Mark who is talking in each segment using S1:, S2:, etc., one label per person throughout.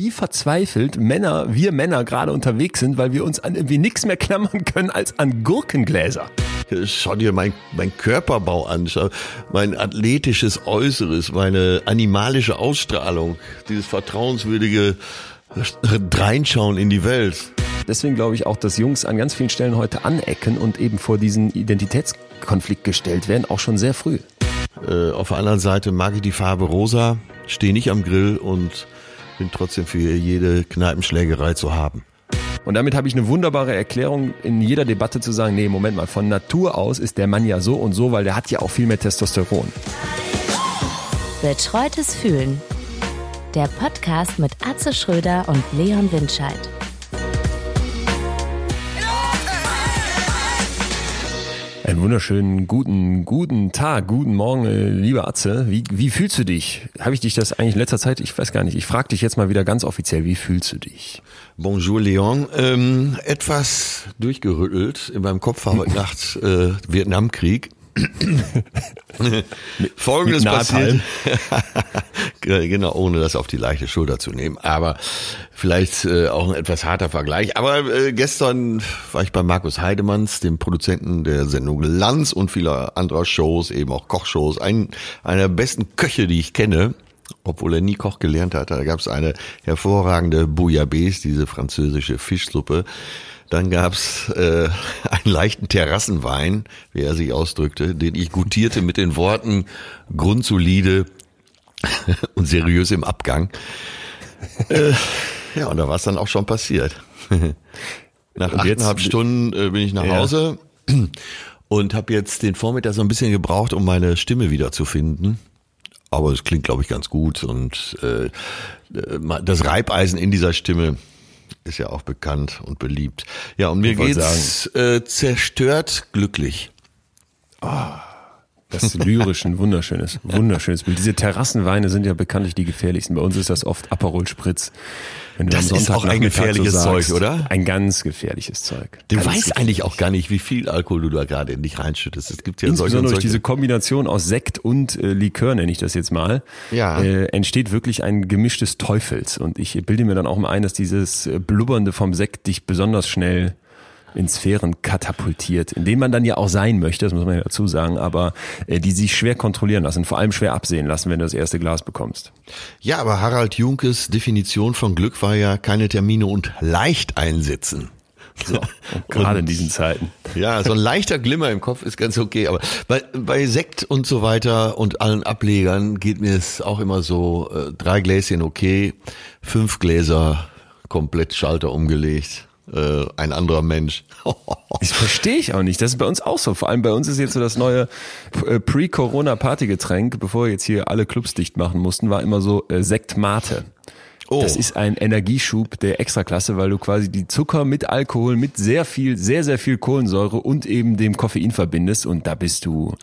S1: wie verzweifelt Männer, wir Männer gerade unterwegs sind, weil wir uns an irgendwie nichts mehr klammern können als an Gurkengläser.
S2: Schau dir mein, mein Körperbau an, schau, mein athletisches Äußeres, meine animalische Ausstrahlung, dieses vertrauenswürdige Reinschauen in die Welt.
S1: Deswegen glaube ich auch, dass Jungs an ganz vielen Stellen heute anecken und eben vor diesen Identitätskonflikt gestellt werden, auch schon sehr früh.
S2: Äh, auf der anderen Seite mag ich die Farbe rosa, stehe nicht am Grill und bin trotzdem für jede Kneipenschlägerei zu haben.
S1: Und damit habe ich eine wunderbare Erklärung in jeder Debatte zu sagen, nee, Moment mal, von Natur aus ist der Mann ja so und so, weil der hat ja auch viel mehr Testosteron.
S3: Betreutes Fühlen. Der Podcast mit Atze Schröder und Leon Windscheid.
S1: Einen wunderschönen guten, guten Tag, guten Morgen, äh, lieber Atze. Wie, wie fühlst du dich? Habe ich dich das eigentlich in letzter Zeit? Ich weiß gar nicht. Ich frage dich jetzt mal wieder ganz offiziell. Wie fühlst du dich?
S2: Bonjour, Leon. Ähm, etwas durchgerüttelt. In meinem Kopf war heute Nacht äh, Vietnamkrieg. Folgendes passiert. genau, ohne das auf die leichte Schulter zu nehmen. Aber vielleicht äh, auch ein etwas harter Vergleich. Aber äh, gestern war ich bei Markus Heidemanns, dem Produzenten der Sendung Lanz und vieler anderer Shows, eben auch Kochshows. Ein, einer der besten Köche, die ich kenne obwohl er nie Koch gelernt hat. Da gab es eine hervorragende Bouillabaisse, diese französische Fischsuppe. Dann gab's äh, einen leichten Terrassenwein, wie er sich ausdrückte, den ich gutierte mit den Worten grundsolide und seriös im Abgang. äh, ja, und da war es dann auch schon passiert. Nach achteinhalb Stunden äh, bin ich nach Hause und habe jetzt den Vormittag so ein bisschen gebraucht, um meine Stimme wiederzufinden. Aber es klingt, glaube ich, ganz gut. Und äh, das Reibeisen in dieser Stimme ist ja auch bekannt und beliebt. Ja, und mir geht's äh, zerstört glücklich.
S1: Ah. Das lyrisch ein wunderschönes, wunderschönes Bild. Diese Terrassenweine sind ja bekanntlich die gefährlichsten. Bei uns ist das oft Aperol Spritz.
S2: das ist auch ein gefährliches so sagst, Zeug, oder?
S1: Ein ganz gefährliches Zeug.
S2: Du weißt eigentlich auch gar nicht, wie viel Alkohol du da gerade in dich reinschüttest. Es gibt ja
S1: Insbesondere durch diese Kombination aus Sekt und äh, Likör, nenne ich das jetzt mal,
S2: ja.
S1: äh, entsteht wirklich ein gemischtes Teufels. Und ich bilde mir dann auch mal ein, dass dieses äh, Blubbernde vom Sekt dich besonders schnell in Sphären katapultiert, in denen man dann ja auch sein möchte, das muss man ja dazu sagen, aber äh, die sich schwer kontrollieren lassen, vor allem schwer absehen lassen, wenn du das erste Glas bekommst.
S2: Ja, aber Harald Junkes Definition von Glück war ja keine Termine und leicht einsetzen.
S1: So, gerade in diesen Zeiten.
S2: Ja, so ein leichter Glimmer im Kopf ist ganz okay, aber bei, bei Sekt und so weiter und allen Ablegern geht mir es auch immer so, äh, drei Gläschen okay, fünf Gläser komplett Schalter umgelegt äh, ein anderer Mensch.
S1: das verstehe ich auch nicht. Das ist bei uns auch so. Vor allem bei uns ist jetzt so das neue äh, Pre-Corona-Partygetränk, bevor wir jetzt hier alle Clubs dicht machen mussten, war immer so äh, Sekt Mate. Oh. Das ist ein Energieschub der Extraklasse, weil du quasi die Zucker mit Alkohol, mit sehr viel, sehr, sehr viel Kohlensäure und eben dem Koffein verbindest und da bist du,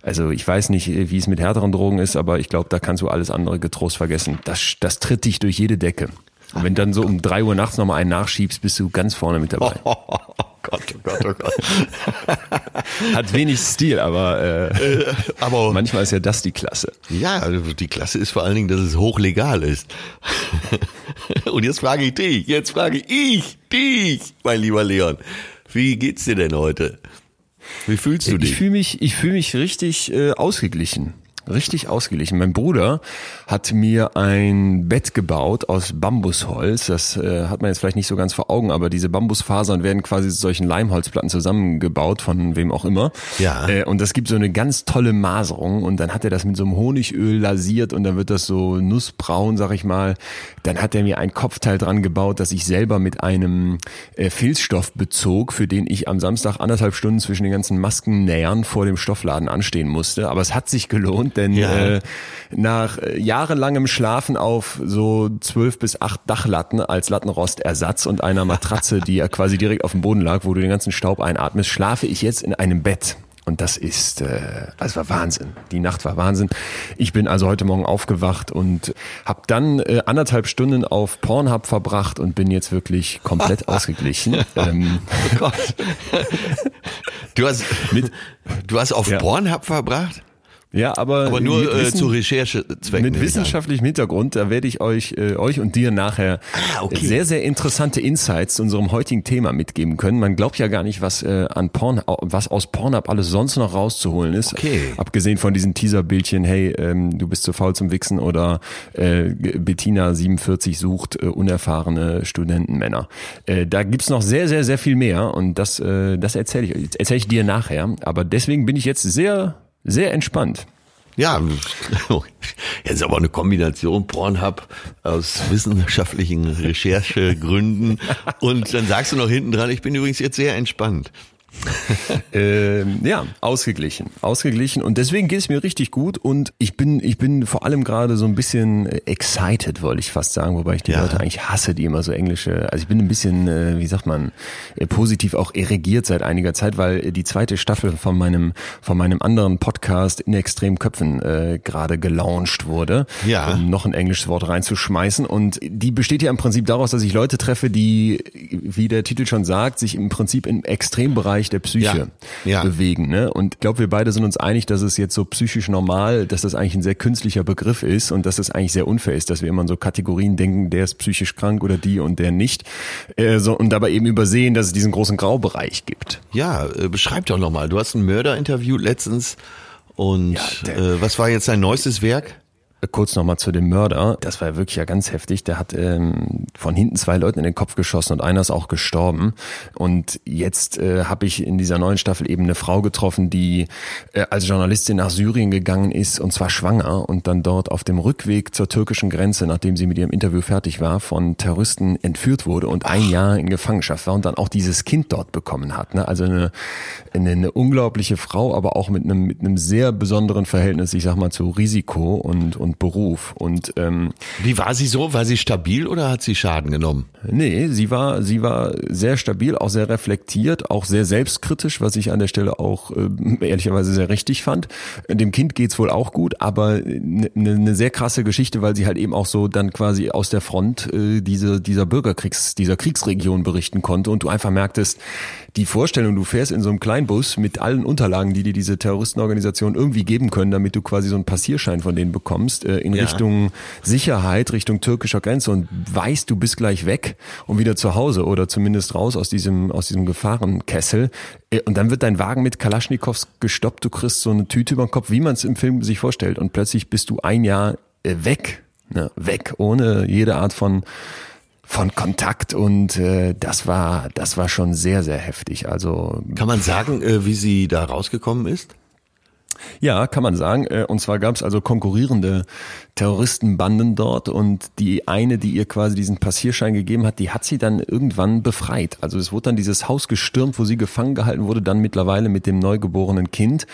S1: also ich weiß nicht, wie es mit härteren Drogen ist, aber ich glaube, da kannst du alles andere getrost vergessen. Das, das tritt dich durch jede Decke. Und wenn dann so um drei Uhr nachts nochmal einen nachschiebst, bist du ganz vorne mit dabei. Oh, oh, oh Gott, oh Gott, oh Gott. Hat wenig Stil, aber, äh, äh, aber manchmal ist ja das die Klasse.
S2: Ja, also die Klasse ist vor allen Dingen, dass es hochlegal ist. Und jetzt frage ich dich, jetzt frage ich dich, mein lieber Leon. Wie geht's dir denn heute? Wie fühlst du dich?
S1: Ich fühle mich, ich fühle mich richtig äh, ausgeglichen richtig ausgeglichen. Mein Bruder hat mir ein Bett gebaut aus Bambusholz. Das äh, hat man jetzt vielleicht nicht so ganz vor Augen, aber diese Bambusfasern werden quasi zu solchen Leimholzplatten zusammengebaut, von wem auch immer.
S2: Ja.
S1: Äh, und das gibt so eine ganz tolle Maserung und dann hat er das mit so einem Honigöl lasiert und dann wird das so nussbraun, sag ich mal. Dann hat er mir ein Kopfteil dran gebaut, das ich selber mit einem äh, Filzstoff bezog, für den ich am Samstag anderthalb Stunden zwischen den ganzen Maskennähern vor dem Stoffladen anstehen musste. Aber es hat sich gelohnt denn ja. äh, nach äh, jahrelangem Schlafen auf so zwölf bis acht Dachlatten als Lattenrostersatz und einer Matratze, die ja quasi direkt auf dem Boden lag, wo du den ganzen Staub einatmest, schlafe ich jetzt in einem Bett. Und das ist, äh, das war Wahnsinn. Die Nacht war Wahnsinn. Ich bin also heute Morgen aufgewacht und habe dann äh, anderthalb Stunden auf Pornhub verbracht und bin jetzt wirklich komplett ausgeglichen. ähm, oh Gott.
S2: Du hast, mit, du hast auf ja. Pornhub verbracht?
S1: Ja, aber,
S2: aber nur äh, zu Recherchezwecken.
S1: Mit wissenschaftlichem Hintergrund, da werde ich euch, äh, euch und dir nachher ah, okay. sehr, sehr interessante Insights zu unserem heutigen Thema mitgeben können. Man glaubt ja gar nicht, was äh, an Porn, was aus Pornhub alles sonst noch rauszuholen ist.
S2: Okay.
S1: Abgesehen von diesen Teaserbildchen, hey, ähm, du bist zu faul zum Wichsen oder äh, Bettina 47 sucht äh, unerfahrene Studentenmänner. Äh, da gibt's noch sehr, sehr, sehr viel mehr und das, äh, das erzähle ich, erzähl ich dir nachher. Aber deswegen bin ich jetzt sehr sehr entspannt.
S2: Ja, jetzt aber eine Kombination Pornhub aus wissenschaftlichen Recherchegründen und dann sagst du noch hinten dran, ich bin übrigens jetzt sehr entspannt.
S1: ähm, ja, ausgeglichen, ausgeglichen und deswegen geht es mir richtig gut und ich bin, ich bin vor allem gerade so ein bisschen excited, wollte ich fast sagen, wobei ich die ja. Leute eigentlich hasse, die immer so englische, also ich bin ein bisschen, äh, wie sagt man, äh, positiv auch erregiert seit einiger Zeit, weil die zweite Staffel von meinem, von meinem anderen Podcast in extremen Köpfen äh, gerade gelauncht wurde,
S2: ja.
S1: um noch ein englisches Wort reinzuschmeißen und die besteht ja im Prinzip daraus, dass ich Leute treffe, die, wie der Titel schon sagt, sich im Prinzip im Extrembereich Bereich der Psyche
S2: ja, ja.
S1: bewegen. Ne? Und ich glaube, wir beide sind uns einig, dass es jetzt so psychisch normal, dass das eigentlich ein sehr künstlicher Begriff ist und dass es eigentlich sehr unfair ist, dass wir immer in so Kategorien denken, der ist psychisch krank oder die und der nicht. Äh, so, und dabei eben übersehen, dass es diesen großen Graubereich gibt.
S2: Ja, äh, beschreib doch nochmal. Du hast ein Mörder-Interview letztens und ja, äh, was war jetzt dein neuestes Werk?
S1: Kurz nochmal zu dem Mörder. Das war ja wirklich ja ganz heftig. Der hat ähm, von hinten zwei Leuten in den Kopf geschossen und einer ist auch gestorben. Und jetzt äh, habe ich in dieser neuen Staffel eben eine Frau getroffen, die äh, als Journalistin nach Syrien gegangen ist und zwar schwanger und dann dort auf dem Rückweg zur türkischen Grenze, nachdem sie mit ihrem Interview fertig war, von Terroristen entführt wurde und ein Jahr in Gefangenschaft war und dann auch dieses Kind dort bekommen hat. Ne? Also eine, eine, eine unglaubliche Frau, aber auch mit einem, mit einem sehr besonderen Verhältnis, ich sag mal, zu Risiko und, und Beruf. Und ähm,
S2: wie war sie so? War sie stabil oder hat sie Schaden genommen?
S1: Nee, sie war, sie war sehr stabil, auch sehr reflektiert, auch sehr selbstkritisch, was ich an der Stelle auch äh, ehrlicherweise sehr richtig fand. Dem Kind geht's wohl auch gut, aber eine ne sehr krasse Geschichte, weil sie halt eben auch so dann quasi aus der Front äh, diese, dieser Bürgerkriegs, dieser Kriegsregion berichten konnte und du einfach merktest, die Vorstellung, du fährst in so einem Kleinbus mit allen Unterlagen, die dir diese Terroristenorganisation irgendwie geben können, damit du quasi so einen Passierschein von denen bekommst, äh, in ja. Richtung Sicherheit, Richtung türkischer Grenze und weißt, du bist gleich weg und wieder zu Hause oder zumindest raus aus diesem, aus diesem Gefahrenkessel. Äh, und dann wird dein Wagen mit Kalaschnikows gestoppt, du kriegst so eine Tüte über den Kopf, wie man es im Film sich vorstellt. Und plötzlich bist du ein Jahr äh, weg, ne? weg, ohne jede Art von von Kontakt und äh, das war das war schon sehr sehr heftig. Also
S2: kann man sagen, äh, wie sie da rausgekommen ist?
S1: Ja, kann man sagen. Äh, und zwar gab es also konkurrierende Terroristenbanden dort und die eine, die ihr quasi diesen Passierschein gegeben hat, die hat sie dann irgendwann befreit. Also es wurde dann dieses Haus gestürmt, wo sie gefangen gehalten wurde, dann mittlerweile mit dem neugeborenen Kind.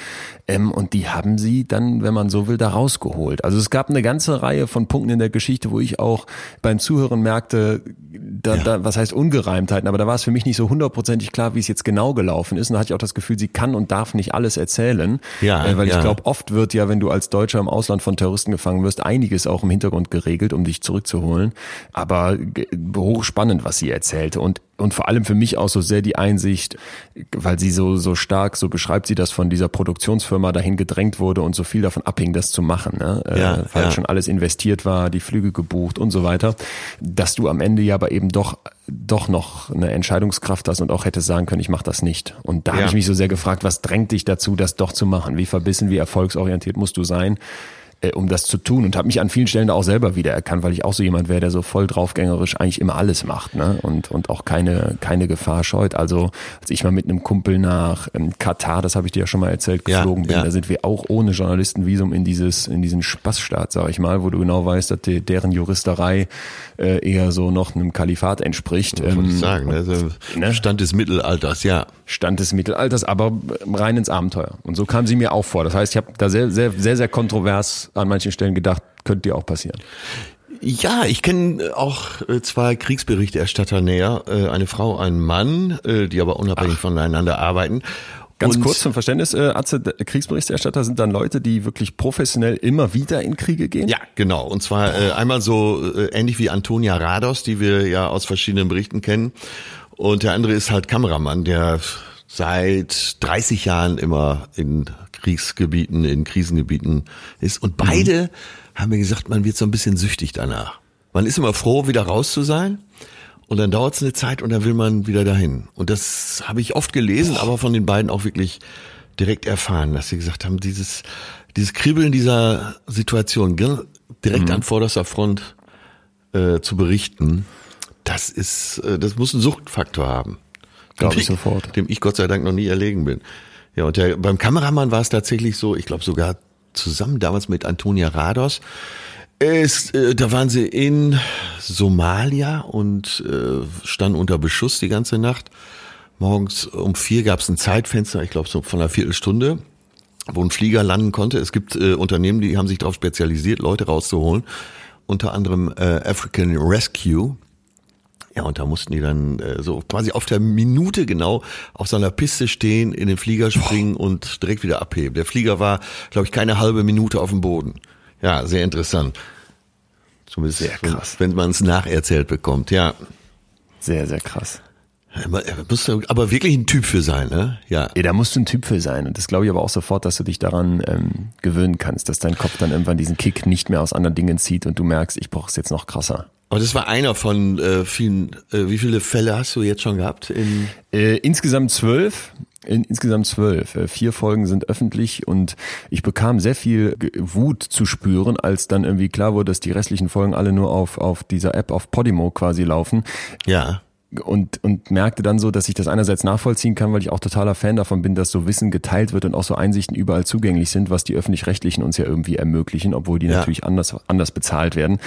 S1: Ähm, und die haben sie dann, wenn man so will, da rausgeholt. Also es gab eine ganze Reihe von Punkten in der Geschichte, wo ich auch beim Zuhören merkte, da, ja. da, was heißt Ungereimtheiten, aber da war es für mich nicht so hundertprozentig klar, wie es jetzt genau gelaufen ist. Und da hatte ich auch das Gefühl, sie kann und darf nicht alles erzählen.
S2: Ja,
S1: äh, weil
S2: ja.
S1: ich glaube, oft wird ja, wenn du als Deutscher im Ausland von Terroristen gefangen wirst, einiges auch im Hintergrund geregelt, um dich zurückzuholen. Aber hochspannend, was sie erzählte. Und und vor allem für mich auch so sehr die Einsicht, weil sie so so stark, so beschreibt sie das von dieser Produktionsfirma dahin gedrängt wurde und so viel davon abhing, das zu machen, ne?
S2: ja,
S1: äh, weil
S2: ja.
S1: schon alles investiert war, die Flüge gebucht und so weiter, dass du am Ende ja aber eben doch doch noch eine Entscheidungskraft hast und auch hättest sagen können, ich mache das nicht. Und da ja. habe ich mich so sehr gefragt, was drängt dich dazu, das doch zu machen? Wie verbissen, wie erfolgsorientiert musst du sein? Äh, um das zu tun und habe mich an vielen Stellen da auch selber wiedererkannt, weil ich auch so jemand wäre, der so voll draufgängerisch eigentlich immer alles macht ne? und, und auch keine, keine Gefahr scheut. Also als ich mal mit einem Kumpel nach ähm, Katar, das habe ich dir ja schon mal erzählt, geflogen
S2: ja,
S1: bin,
S2: ja.
S1: da sind wir auch ohne Journalistenvisum in dieses in diesen Spaßstaat, sag ich mal, wo du genau weißt, dass die, deren Juristerei äh, eher so noch einem Kalifat entspricht.
S2: Ähm, ich sagen, also ne? Stand des Mittelalters, ja.
S1: Stand des Mittelalters, aber rein ins Abenteuer. Und so kam sie mir auch vor. Das heißt, ich habe da sehr, sehr, sehr, sehr kontrovers an manchen Stellen gedacht, könnte dir auch passieren.
S2: Ja, ich kenne auch äh, zwei Kriegsberichterstatter näher, äh, eine Frau, einen Mann, äh, die aber unabhängig Ach. voneinander arbeiten.
S1: Ganz und kurz zum Verständnis, äh, Atze, Kriegsberichterstatter sind dann Leute, die wirklich professionell immer wieder in Kriege gehen?
S2: Ja, genau. Und zwar äh, einmal so äh, ähnlich wie Antonia Rados, die wir ja aus verschiedenen Berichten kennen. Und der andere ist halt Kameramann, der seit 30 Jahren immer in Kriegsgebieten, in Krisengebieten ist. Und beide mhm. haben mir gesagt, man wird so ein bisschen süchtig danach. Man ist immer froh, wieder raus zu sein. Und dann dauert es eine Zeit und dann will man wieder dahin. Und das habe ich oft gelesen, aber von den beiden auch wirklich direkt erfahren, dass sie gesagt haben, dieses, dieses Kribbeln dieser Situation direkt mhm. an vorderster Front äh, zu berichten, das ist, äh, das muss einen Suchtfaktor haben.
S1: Glaube ich sofort.
S2: Dem ich Gott sei Dank noch nie erlegen bin. Ja, und der, beim Kameramann war es tatsächlich so, ich glaube sogar zusammen damals mit Antonia Rados. Es, äh, da waren sie in Somalia und äh, standen unter Beschuss die ganze Nacht. Morgens um vier gab es ein Zeitfenster, ich glaube so von einer Viertelstunde, wo ein Flieger landen konnte. Es gibt äh, Unternehmen, die haben sich darauf spezialisiert, Leute rauszuholen. Unter anderem äh, African Rescue. Ja, und da mussten die dann äh, so quasi auf der Minute genau auf so einer Piste stehen, in den Flieger springen und direkt wieder abheben. Der Flieger war, glaube ich, keine halbe Minute auf dem Boden. Ja, sehr interessant. Zumindest, sehr krass. wenn, wenn man es nacherzählt bekommt, ja.
S1: Sehr, sehr krass.
S2: Musst du aber wirklich ein Typ für sein, ne?
S1: Ja. ja, da musst du ein Typ für sein. Und das glaube ich aber auch sofort, dass du dich daran ähm, gewöhnen kannst, dass dein Kopf dann irgendwann diesen Kick nicht mehr aus anderen Dingen zieht und du merkst, ich brauche es jetzt noch krasser.
S2: Aber das war einer von äh, vielen. Äh, wie viele Fälle hast du jetzt schon gehabt? In
S1: äh, insgesamt zwölf. In, insgesamt zwölf. Äh, vier Folgen sind öffentlich und ich bekam sehr viel Wut zu spüren, als dann irgendwie klar wurde, dass die restlichen Folgen alle nur auf, auf dieser App, auf Podimo quasi laufen.
S2: Ja
S1: und, und merkte dann so, dass ich das einerseits nachvollziehen kann, weil ich auch totaler Fan davon bin, dass so Wissen geteilt wird und auch so Einsichten überall zugänglich sind, was die öffentlich-rechtlichen uns ja irgendwie ermöglichen, obwohl die ja. natürlich anders, anders bezahlt werden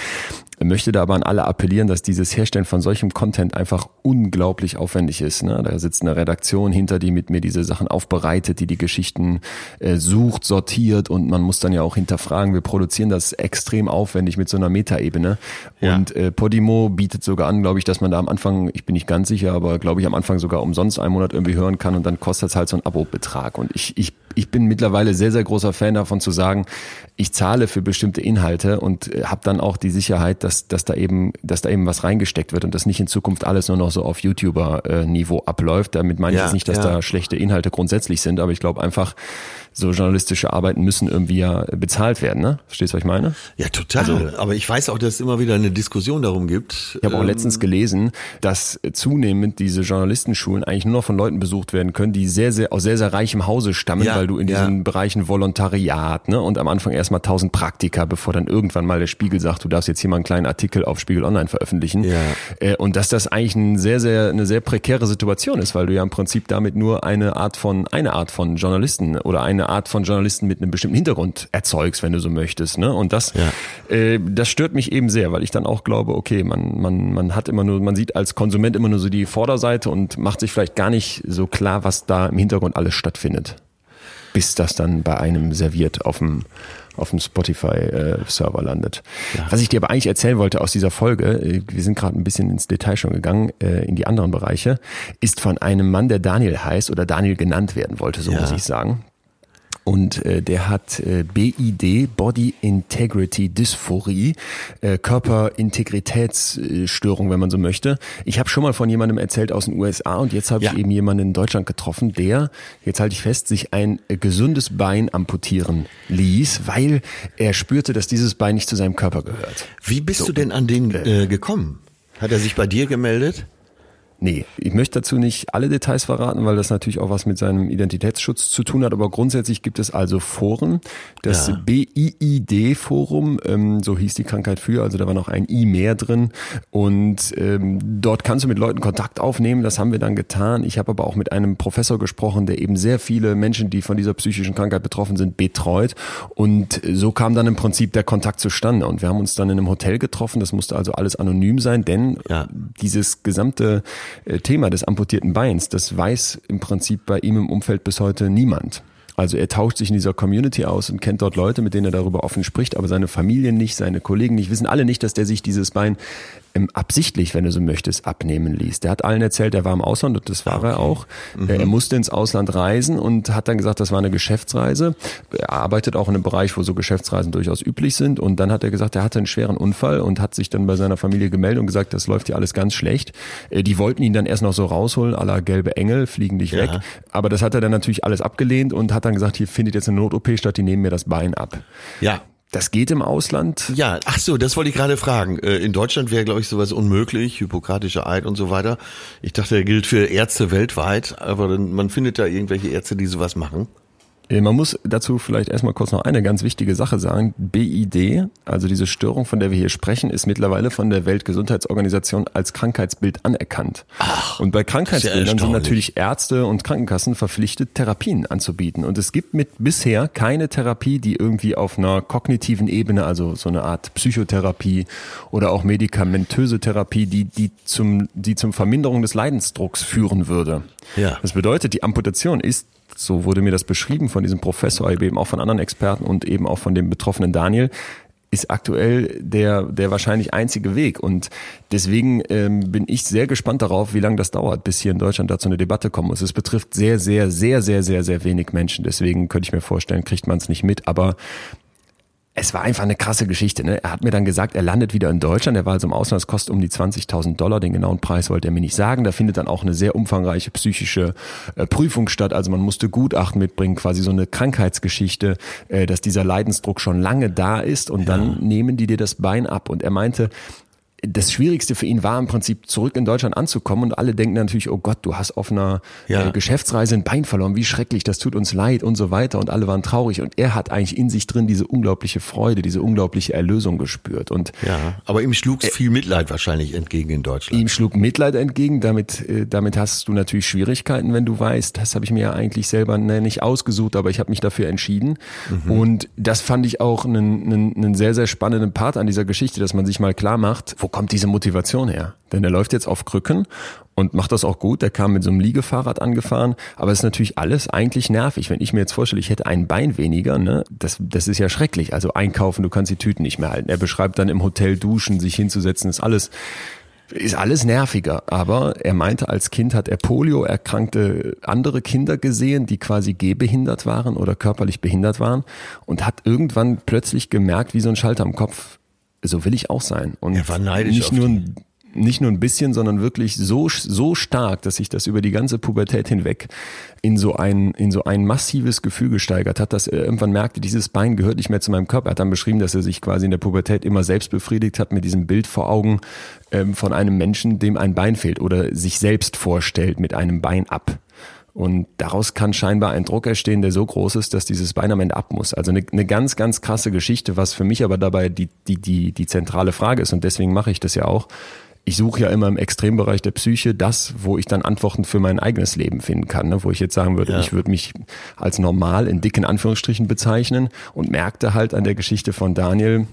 S1: möchte da aber an alle appellieren, dass dieses Herstellen von solchem Content einfach unglaublich aufwendig ist. Ne? Da sitzt eine Redaktion hinter, die mit mir diese Sachen aufbereitet, die die Geschichten äh, sucht, sortiert und man muss dann ja auch hinterfragen. Wir produzieren das extrem aufwendig mit so einer Metaebene. Ja. Und äh, Podimo bietet sogar an, glaube ich, dass man da am Anfang, ich bin nicht ganz sicher, aber glaube ich am Anfang sogar umsonst einen Monat irgendwie hören kann und dann kostet es halt so ein Abo-Betrag. Und ich, ich ich bin mittlerweile sehr, sehr großer Fan davon zu sagen, ich zahle für bestimmte Inhalte und äh, habe dann auch die Sicherheit, dass, dass da eben, dass da eben was reingesteckt wird und dass nicht in Zukunft alles nur noch so auf YouTuber-Niveau abläuft. Damit meine ich ja, jetzt nicht, dass ja. da schlechte Inhalte grundsätzlich sind, aber ich glaube einfach, so journalistische Arbeiten müssen irgendwie ja bezahlt werden, ne? Verstehst du, was ich meine?
S2: Ja, total. Also, aber ich weiß auch, dass es immer wieder eine Diskussion darum gibt.
S1: Ich habe auch ähm, letztens gelesen, dass zunehmend diese Journalistenschulen eigentlich nur noch von Leuten besucht werden können, die sehr, sehr aus sehr, sehr reichem Hause stammen, ja, weil du in diesen ja. Bereichen Volontariat, ne? Und am Anfang erstmal tausend Praktika, bevor dann irgendwann mal der Spiegel sagt, du darfst jetzt hier mal einen kleinen Artikel auf Spiegel Online veröffentlichen. Ja. Äh, und dass das eigentlich ein sehr, sehr, eine sehr prekäre Situation ist, weil du ja im Prinzip damit nur eine Art von, eine Art von Journalisten oder eine eine Art von Journalisten mit einem bestimmten Hintergrund erzeugst, wenn du so möchtest. Ne? Und das, ja. äh, das stört mich eben sehr, weil ich dann auch glaube, okay, man, man, man hat immer nur, man sieht als Konsument immer nur so die Vorderseite und macht sich vielleicht gar nicht so klar, was da im Hintergrund alles stattfindet. Bis das dann bei einem serviert auf dem auf dem Spotify-Server äh, landet. Ja. Was ich dir aber eigentlich erzählen wollte aus dieser Folge, äh, wir sind gerade ein bisschen ins Detail schon gegangen, äh, in die anderen Bereiche, ist von einem Mann, der Daniel heißt oder Daniel genannt werden wollte, so ja. muss ich sagen. Und äh, der hat äh, BID, Body Integrity Dysphorie, äh, Körperintegritätsstörung, wenn man so möchte. Ich habe schon mal von jemandem erzählt aus den USA und jetzt habe ja. ich eben jemanden in Deutschland getroffen, der, jetzt halte ich fest, sich ein äh, gesundes Bein amputieren ließ, weil er spürte, dass dieses Bein nicht zu seinem Körper gehört.
S2: Wie bist so, du denn an den äh, gekommen? Hat er sich bei dir gemeldet?
S1: Nee, ich möchte dazu nicht alle Details verraten, weil das natürlich auch was mit seinem Identitätsschutz zu tun hat. Aber grundsätzlich gibt es also Foren. Das ja. BIID-Forum, ähm, so hieß die Krankheit früher, also da war noch ein I mehr drin. Und ähm, dort kannst du mit Leuten Kontakt aufnehmen. Das haben wir dann getan. Ich habe aber auch mit einem Professor gesprochen, der eben sehr viele Menschen, die von dieser psychischen Krankheit betroffen sind, betreut. Und so kam dann im Prinzip der Kontakt zustande. Und wir haben uns dann in einem Hotel getroffen. Das musste also alles anonym sein, denn ja. dieses gesamte Thema des amputierten Beins, das weiß im Prinzip bei ihm im Umfeld bis heute niemand. Also er tauscht sich in dieser Community aus und kennt dort Leute, mit denen er darüber offen spricht, aber seine Familie nicht, seine Kollegen nicht, wissen alle nicht, dass der sich dieses Bein absichtlich, wenn du so möchtest, abnehmen ließ. Der hat allen erzählt, er war im Ausland und das war okay. er auch. Mhm. Er musste ins Ausland reisen und hat dann gesagt, das war eine Geschäftsreise. Er arbeitet auch in einem Bereich, wo so Geschäftsreisen durchaus üblich sind. Und dann hat er gesagt, er hatte einen schweren Unfall und hat sich dann bei seiner Familie gemeldet und gesagt, das läuft hier alles ganz schlecht. Äh, die wollten ihn dann erst noch so rausholen, aller gelbe Engel, fliegen dich ja. weg. Aber das hat er dann natürlich alles abgelehnt und hat dann gesagt, hier findet jetzt eine Not-OP statt, die nehmen mir das Bein ab.
S2: Ja,
S1: das geht im Ausland?
S2: Ja, ach so, das wollte ich gerade fragen. Äh, in Deutschland wäre, glaube ich, sowas unmöglich, Hippokratischer Eid und so weiter. Ich dachte, er gilt für Ärzte weltweit, aber man findet da irgendwelche Ärzte, die sowas machen.
S1: Äh, man muss dazu vielleicht erstmal kurz noch eine ganz wichtige Sache sagen. BID, also diese Störung, von der wir hier sprechen, ist mittlerweile von der Weltgesundheitsorganisation als Krankheitsbild anerkannt. Ach, und bei Krankheitsbildern sind natürlich Ärzte und Krankenkassen verpflichtet, Therapien anzubieten. Und es gibt mit bisher keine Therapie, die irgendwie auf einer kognitiven Ebene, also so eine Art Psychotherapie oder auch medikamentöse Therapie, die, die zum, die zum Verminderung des Leidensdrucks führen würde. Ja. Das bedeutet, die Amputation ist so wurde mir das beschrieben von diesem Professor, eben auch von anderen Experten und eben auch von dem betroffenen Daniel, ist aktuell der, der wahrscheinlich einzige Weg. Und deswegen ähm, bin ich sehr gespannt darauf, wie lange das dauert, bis hier in Deutschland dazu eine Debatte kommen muss. Es betrifft sehr, sehr, sehr, sehr, sehr, sehr wenig Menschen. Deswegen könnte ich mir vorstellen, kriegt man es nicht mit. Aber es war einfach eine krasse Geschichte. Ne? Er hat mir dann gesagt, er landet wieder in Deutschland. Er war also im Ausland, es kostet um die 20.000 Dollar. Den genauen Preis wollte er mir nicht sagen. Da findet dann auch eine sehr umfangreiche psychische äh, Prüfung statt. Also man musste Gutachten mitbringen, quasi so eine Krankheitsgeschichte, äh, dass dieser Leidensdruck schon lange da ist und ja. dann nehmen die dir das Bein ab. Und er meinte, das Schwierigste für ihn war im Prinzip zurück in Deutschland anzukommen und alle denken natürlich, oh Gott, du hast auf einer ja. äh, Geschäftsreise ein Bein verloren, wie schrecklich, das tut uns leid und so weiter und alle waren traurig und er hat eigentlich in sich drin diese unglaubliche Freude, diese unglaubliche Erlösung gespürt und
S2: ja, aber ihm schlug äh, viel Mitleid wahrscheinlich entgegen in Deutschland.
S1: Ihm schlug Mitleid entgegen, damit äh, damit hast du natürlich Schwierigkeiten, wenn du weißt, das habe ich mir ja eigentlich selber ne, nicht ausgesucht, aber ich habe mich dafür entschieden mhm. und das fand ich auch einen, einen, einen sehr sehr spannenden Part an dieser Geschichte, dass man sich mal klar macht, wo kommt diese Motivation her? Denn er läuft jetzt auf Krücken und macht das auch gut. Der kam mit so einem Liegefahrrad angefahren, aber es ist natürlich alles eigentlich nervig. Wenn ich mir jetzt vorstelle, ich hätte ein Bein weniger, ne, das, das ist ja schrecklich. Also einkaufen, du kannst die Tüten nicht mehr halten. Er beschreibt dann im Hotel duschen, sich hinzusetzen, ist alles ist alles nerviger, aber er meinte, als Kind hat er Polio erkrankte andere Kinder gesehen, die quasi gehbehindert waren oder körperlich behindert waren und hat irgendwann plötzlich gemerkt, wie so ein Schalter am Kopf so will ich auch sein. Und
S2: er war neidisch
S1: nicht nur ein, nicht nur ein bisschen, sondern wirklich so so stark, dass sich das über die ganze Pubertät hinweg in so ein in so ein massives Gefühl gesteigert hat, dass er irgendwann merkte, dieses Bein gehört nicht mehr zu meinem Körper. Er hat dann beschrieben, dass er sich quasi in der Pubertät immer selbst befriedigt hat mit diesem Bild vor Augen ähm, von einem Menschen, dem ein Bein fehlt oder sich selbst vorstellt mit einem Bein ab. Und daraus kann scheinbar ein Druck entstehen, der so groß ist, dass dieses Bein am Ende ab muss. Also eine, eine ganz, ganz krasse Geschichte, was für mich aber dabei die, die, die, die zentrale Frage ist. Und deswegen mache ich das ja auch. Ich suche ja immer im Extrembereich der Psyche das, wo ich dann Antworten für mein eigenes Leben finden kann. Ne? Wo ich jetzt sagen würde, ja. ich würde mich als normal in dicken Anführungsstrichen bezeichnen und merkte halt an der Geschichte von Daniel,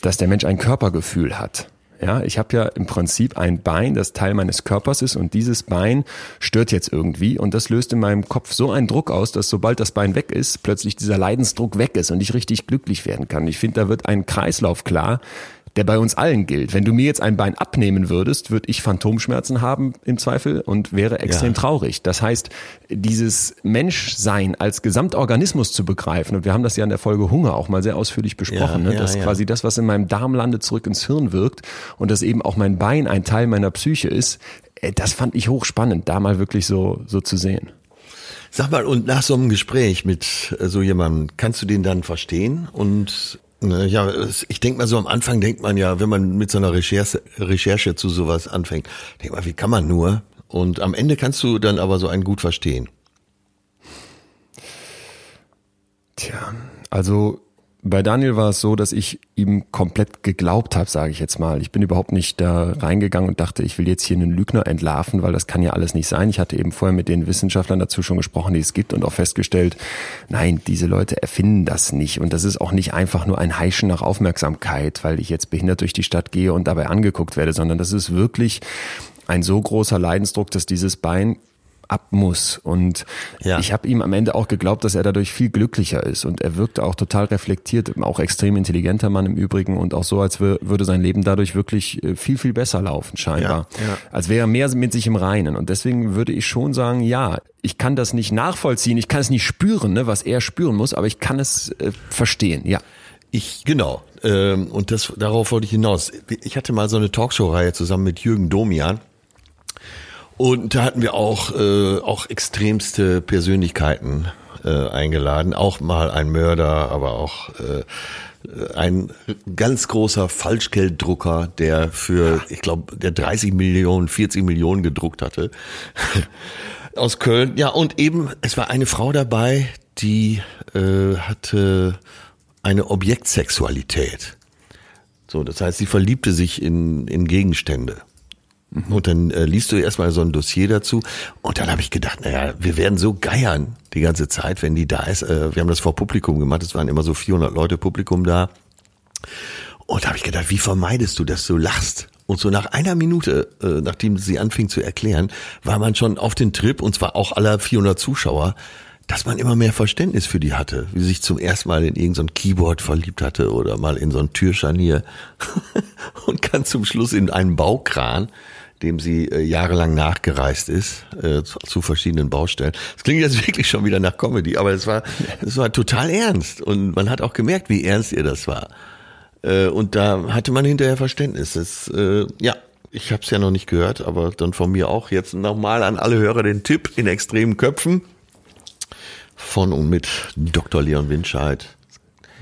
S1: dass der Mensch ein Körpergefühl hat. Ja, ich habe ja im Prinzip ein Bein, das Teil meines Körpers ist und dieses Bein stört jetzt irgendwie und das löst in meinem Kopf so einen Druck aus, dass sobald das Bein weg ist, plötzlich dieser Leidensdruck weg ist und ich richtig glücklich werden kann. Ich finde, da wird ein Kreislauf klar, der bei uns allen gilt. Wenn du mir jetzt ein Bein abnehmen würdest, würde ich Phantomschmerzen haben im Zweifel und wäre extrem ja. traurig. Das heißt, dieses Menschsein als Gesamtorganismus zu begreifen, und wir haben das ja in der Folge Hunger auch mal sehr ausführlich besprochen, ja, ne, dass ja, quasi das, was in meinem Darm landet, zurück ins Hirn wirkt und dass eben auch mein Bein ein Teil meiner Psyche ist, äh, das fand ich hochspannend, da mal wirklich so, so zu sehen.
S2: Sag mal, und nach so einem Gespräch mit äh, so jemandem, kannst du den dann verstehen und Ne, ja, ich denke mal so am Anfang denkt man ja, wenn man mit so einer Recherche, Recherche zu sowas anfängt, denkt man, wie kann man nur? Und am Ende kannst du dann aber so einen gut verstehen.
S1: Tja, also bei Daniel war es so, dass ich ihm komplett geglaubt habe, sage ich jetzt mal. Ich bin überhaupt nicht da reingegangen und dachte, ich will jetzt hier einen Lügner entlarven, weil das kann ja alles nicht sein. Ich hatte eben vorher mit den Wissenschaftlern dazu schon gesprochen, die es gibt und auch festgestellt, nein, diese Leute erfinden das nicht. Und das ist auch nicht einfach nur ein Heischen nach Aufmerksamkeit, weil ich jetzt behindert durch die Stadt gehe und dabei angeguckt werde, sondern das ist wirklich ein so großer Leidensdruck, dass dieses Bein ab muss. Und ja. ich habe ihm am Ende auch geglaubt, dass er dadurch viel glücklicher ist. Und er wirkte auch total reflektiert, auch extrem intelligenter Mann im Übrigen und auch so, als würde sein Leben dadurch wirklich äh, viel, viel besser laufen, scheinbar. Ja, ja. Als wäre er mehr mit sich im Reinen. Und deswegen würde ich schon sagen, ja, ich kann das nicht nachvollziehen, ich kann es nicht spüren, ne, was er spüren muss, aber ich kann es äh, verstehen, ja.
S2: Ich, genau. Ähm, und das, darauf wollte ich hinaus. Ich hatte mal so eine Talkshow-Reihe zusammen mit Jürgen Domian. Und da hatten wir auch, äh, auch extremste Persönlichkeiten äh, eingeladen. Auch mal ein Mörder, aber auch äh, ein ganz großer Falschgelddrucker, der für, ich glaube, der 30 Millionen, 40 Millionen gedruckt hatte. Aus Köln. Ja, und eben, es war eine Frau dabei, die äh, hatte eine Objektsexualität. So, das heißt, sie verliebte sich in, in Gegenstände. Und dann äh, liest du erstmal so ein Dossier dazu. Und dann habe ich gedacht, naja, wir werden so geiern die ganze Zeit, wenn die da ist. Äh, wir haben das vor Publikum gemacht. Es waren immer so 400 Leute Publikum da. Und da habe ich gedacht, wie vermeidest du, dass du lachst? Und so nach einer Minute, äh, nachdem sie anfing zu erklären, war man schon auf den Trip, und zwar auch aller 400 Zuschauer, dass man immer mehr Verständnis für die hatte, wie sie sich zum ersten Mal in irgendein Keyboard verliebt hatte oder mal in so ein Türscharnier und kann zum Schluss in einen Baukran, dem sie äh, jahrelang nachgereist ist, äh, zu, zu, verschiedenen Baustellen. Das klingt jetzt wirklich schon wieder nach Comedy, aber es war, es war total ernst und man hat auch gemerkt, wie ernst ihr das war. Äh, und da hatte man hinterher Verständnis. Das, äh, ja, ich habe es ja noch nicht gehört, aber dann von mir auch jetzt nochmal an alle Hörer den Tipp in extremen Köpfen von und mit Dr. Leon Winscheid.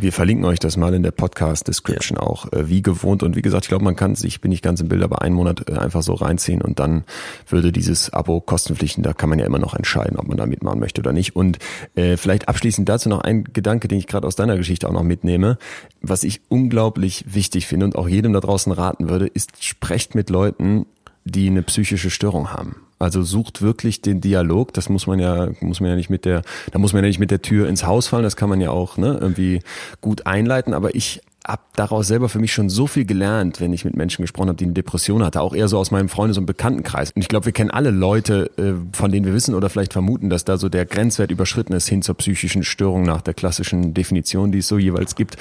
S1: Wir verlinken euch das mal in der Podcast-Description ja. auch, äh, wie gewohnt. Und wie gesagt, ich glaube, man kann sich, bin ich ganz im Bild, aber einen Monat äh, einfach so reinziehen und dann würde dieses Abo kostenpflichten. Da kann man ja immer noch entscheiden, ob man da mitmachen möchte oder nicht. Und äh, vielleicht abschließend dazu noch ein Gedanke, den ich gerade aus deiner Geschichte auch noch mitnehme. Was ich unglaublich wichtig finde und auch jedem da draußen raten würde, ist, sprecht mit Leuten, die eine psychische Störung haben. Also sucht wirklich den Dialog. Das muss man ja, muss man ja nicht mit der, da muss man ja nicht mit der Tür ins Haus fallen. Das kann man ja auch ne, irgendwie gut einleiten. Aber ich habe daraus selber für mich schon so viel gelernt, wenn ich mit Menschen gesprochen habe, die eine Depression hatte, auch eher so aus meinem Freundes- und Bekanntenkreis. Und ich glaube, wir kennen alle Leute, äh, von denen wir wissen oder vielleicht vermuten, dass da so der Grenzwert überschritten ist hin zur psychischen Störung nach der klassischen Definition, die es so jeweils gibt.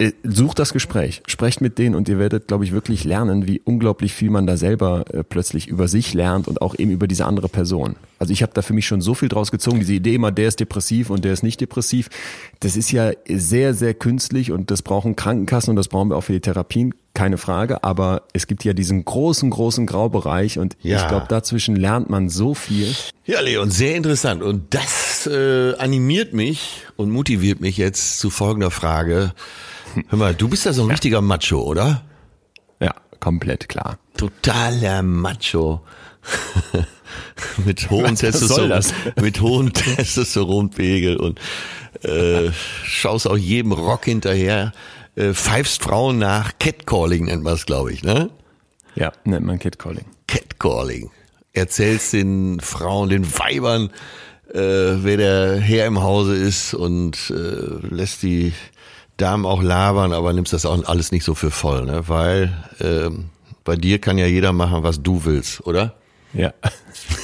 S1: Äh, sucht das Gespräch, sprecht mit denen und ihr werdet, glaube ich, wirklich lernen, wie unglaublich viel man da selber äh, plötzlich über sich lernt und auch eben über diese andere Person. Also ich habe da für mich schon so viel draus gezogen, diese Idee immer, der ist depressiv und der ist nicht depressiv. Das ist ja sehr, sehr künstlich und das brauchen Krankenkassen und das brauchen wir auch für die Therapien, keine Frage. Aber es gibt ja diesen großen, großen Graubereich und ja. ich glaube, dazwischen lernt man so viel.
S2: Ja, Leon, sehr interessant. Und das äh, animiert mich und motiviert mich jetzt zu folgender Frage. Hör mal, du bist ja so ein richtiger Macho, oder?
S1: Ja, komplett klar.
S2: Totaler Macho. mit hohen Testosteron, mit hohen Testosteronpegel und äh, schaust auch jedem Rock hinterher, äh, pfeifst Frauen nach, Catcalling nennt man es, glaube ich, ne?
S1: Ja, nennt man Catcalling.
S2: Catcalling. Erzählst den Frauen, den Weibern, äh, wer der Herr im Hause ist und äh, lässt die Damen auch labern, aber nimmst das auch alles nicht so für voll, ne? Weil äh, bei dir kann ja jeder machen, was du willst, oder?
S1: Ja.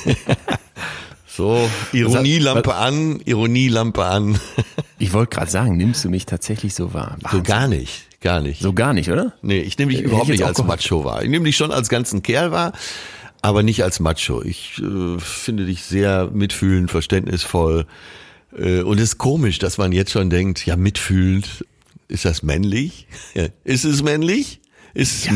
S2: so, Ironielampe an, Ironielampe an.
S1: ich wollte gerade sagen, nimmst du mich tatsächlich so wahr?
S2: Wahnsinn. So gar nicht, gar nicht.
S1: So gar nicht, oder?
S2: Nee, ich nehme dich ich überhaupt nicht als Macho wahr. Ich nehme dich schon als ganzen Kerl wahr, aber nicht als Macho. Ich äh, finde dich sehr mitfühlend, verständnisvoll. Äh, und es ist komisch, dass man jetzt schon denkt, ja, mitfühlend, ist das männlich? Ist es männlich? Ist, ja.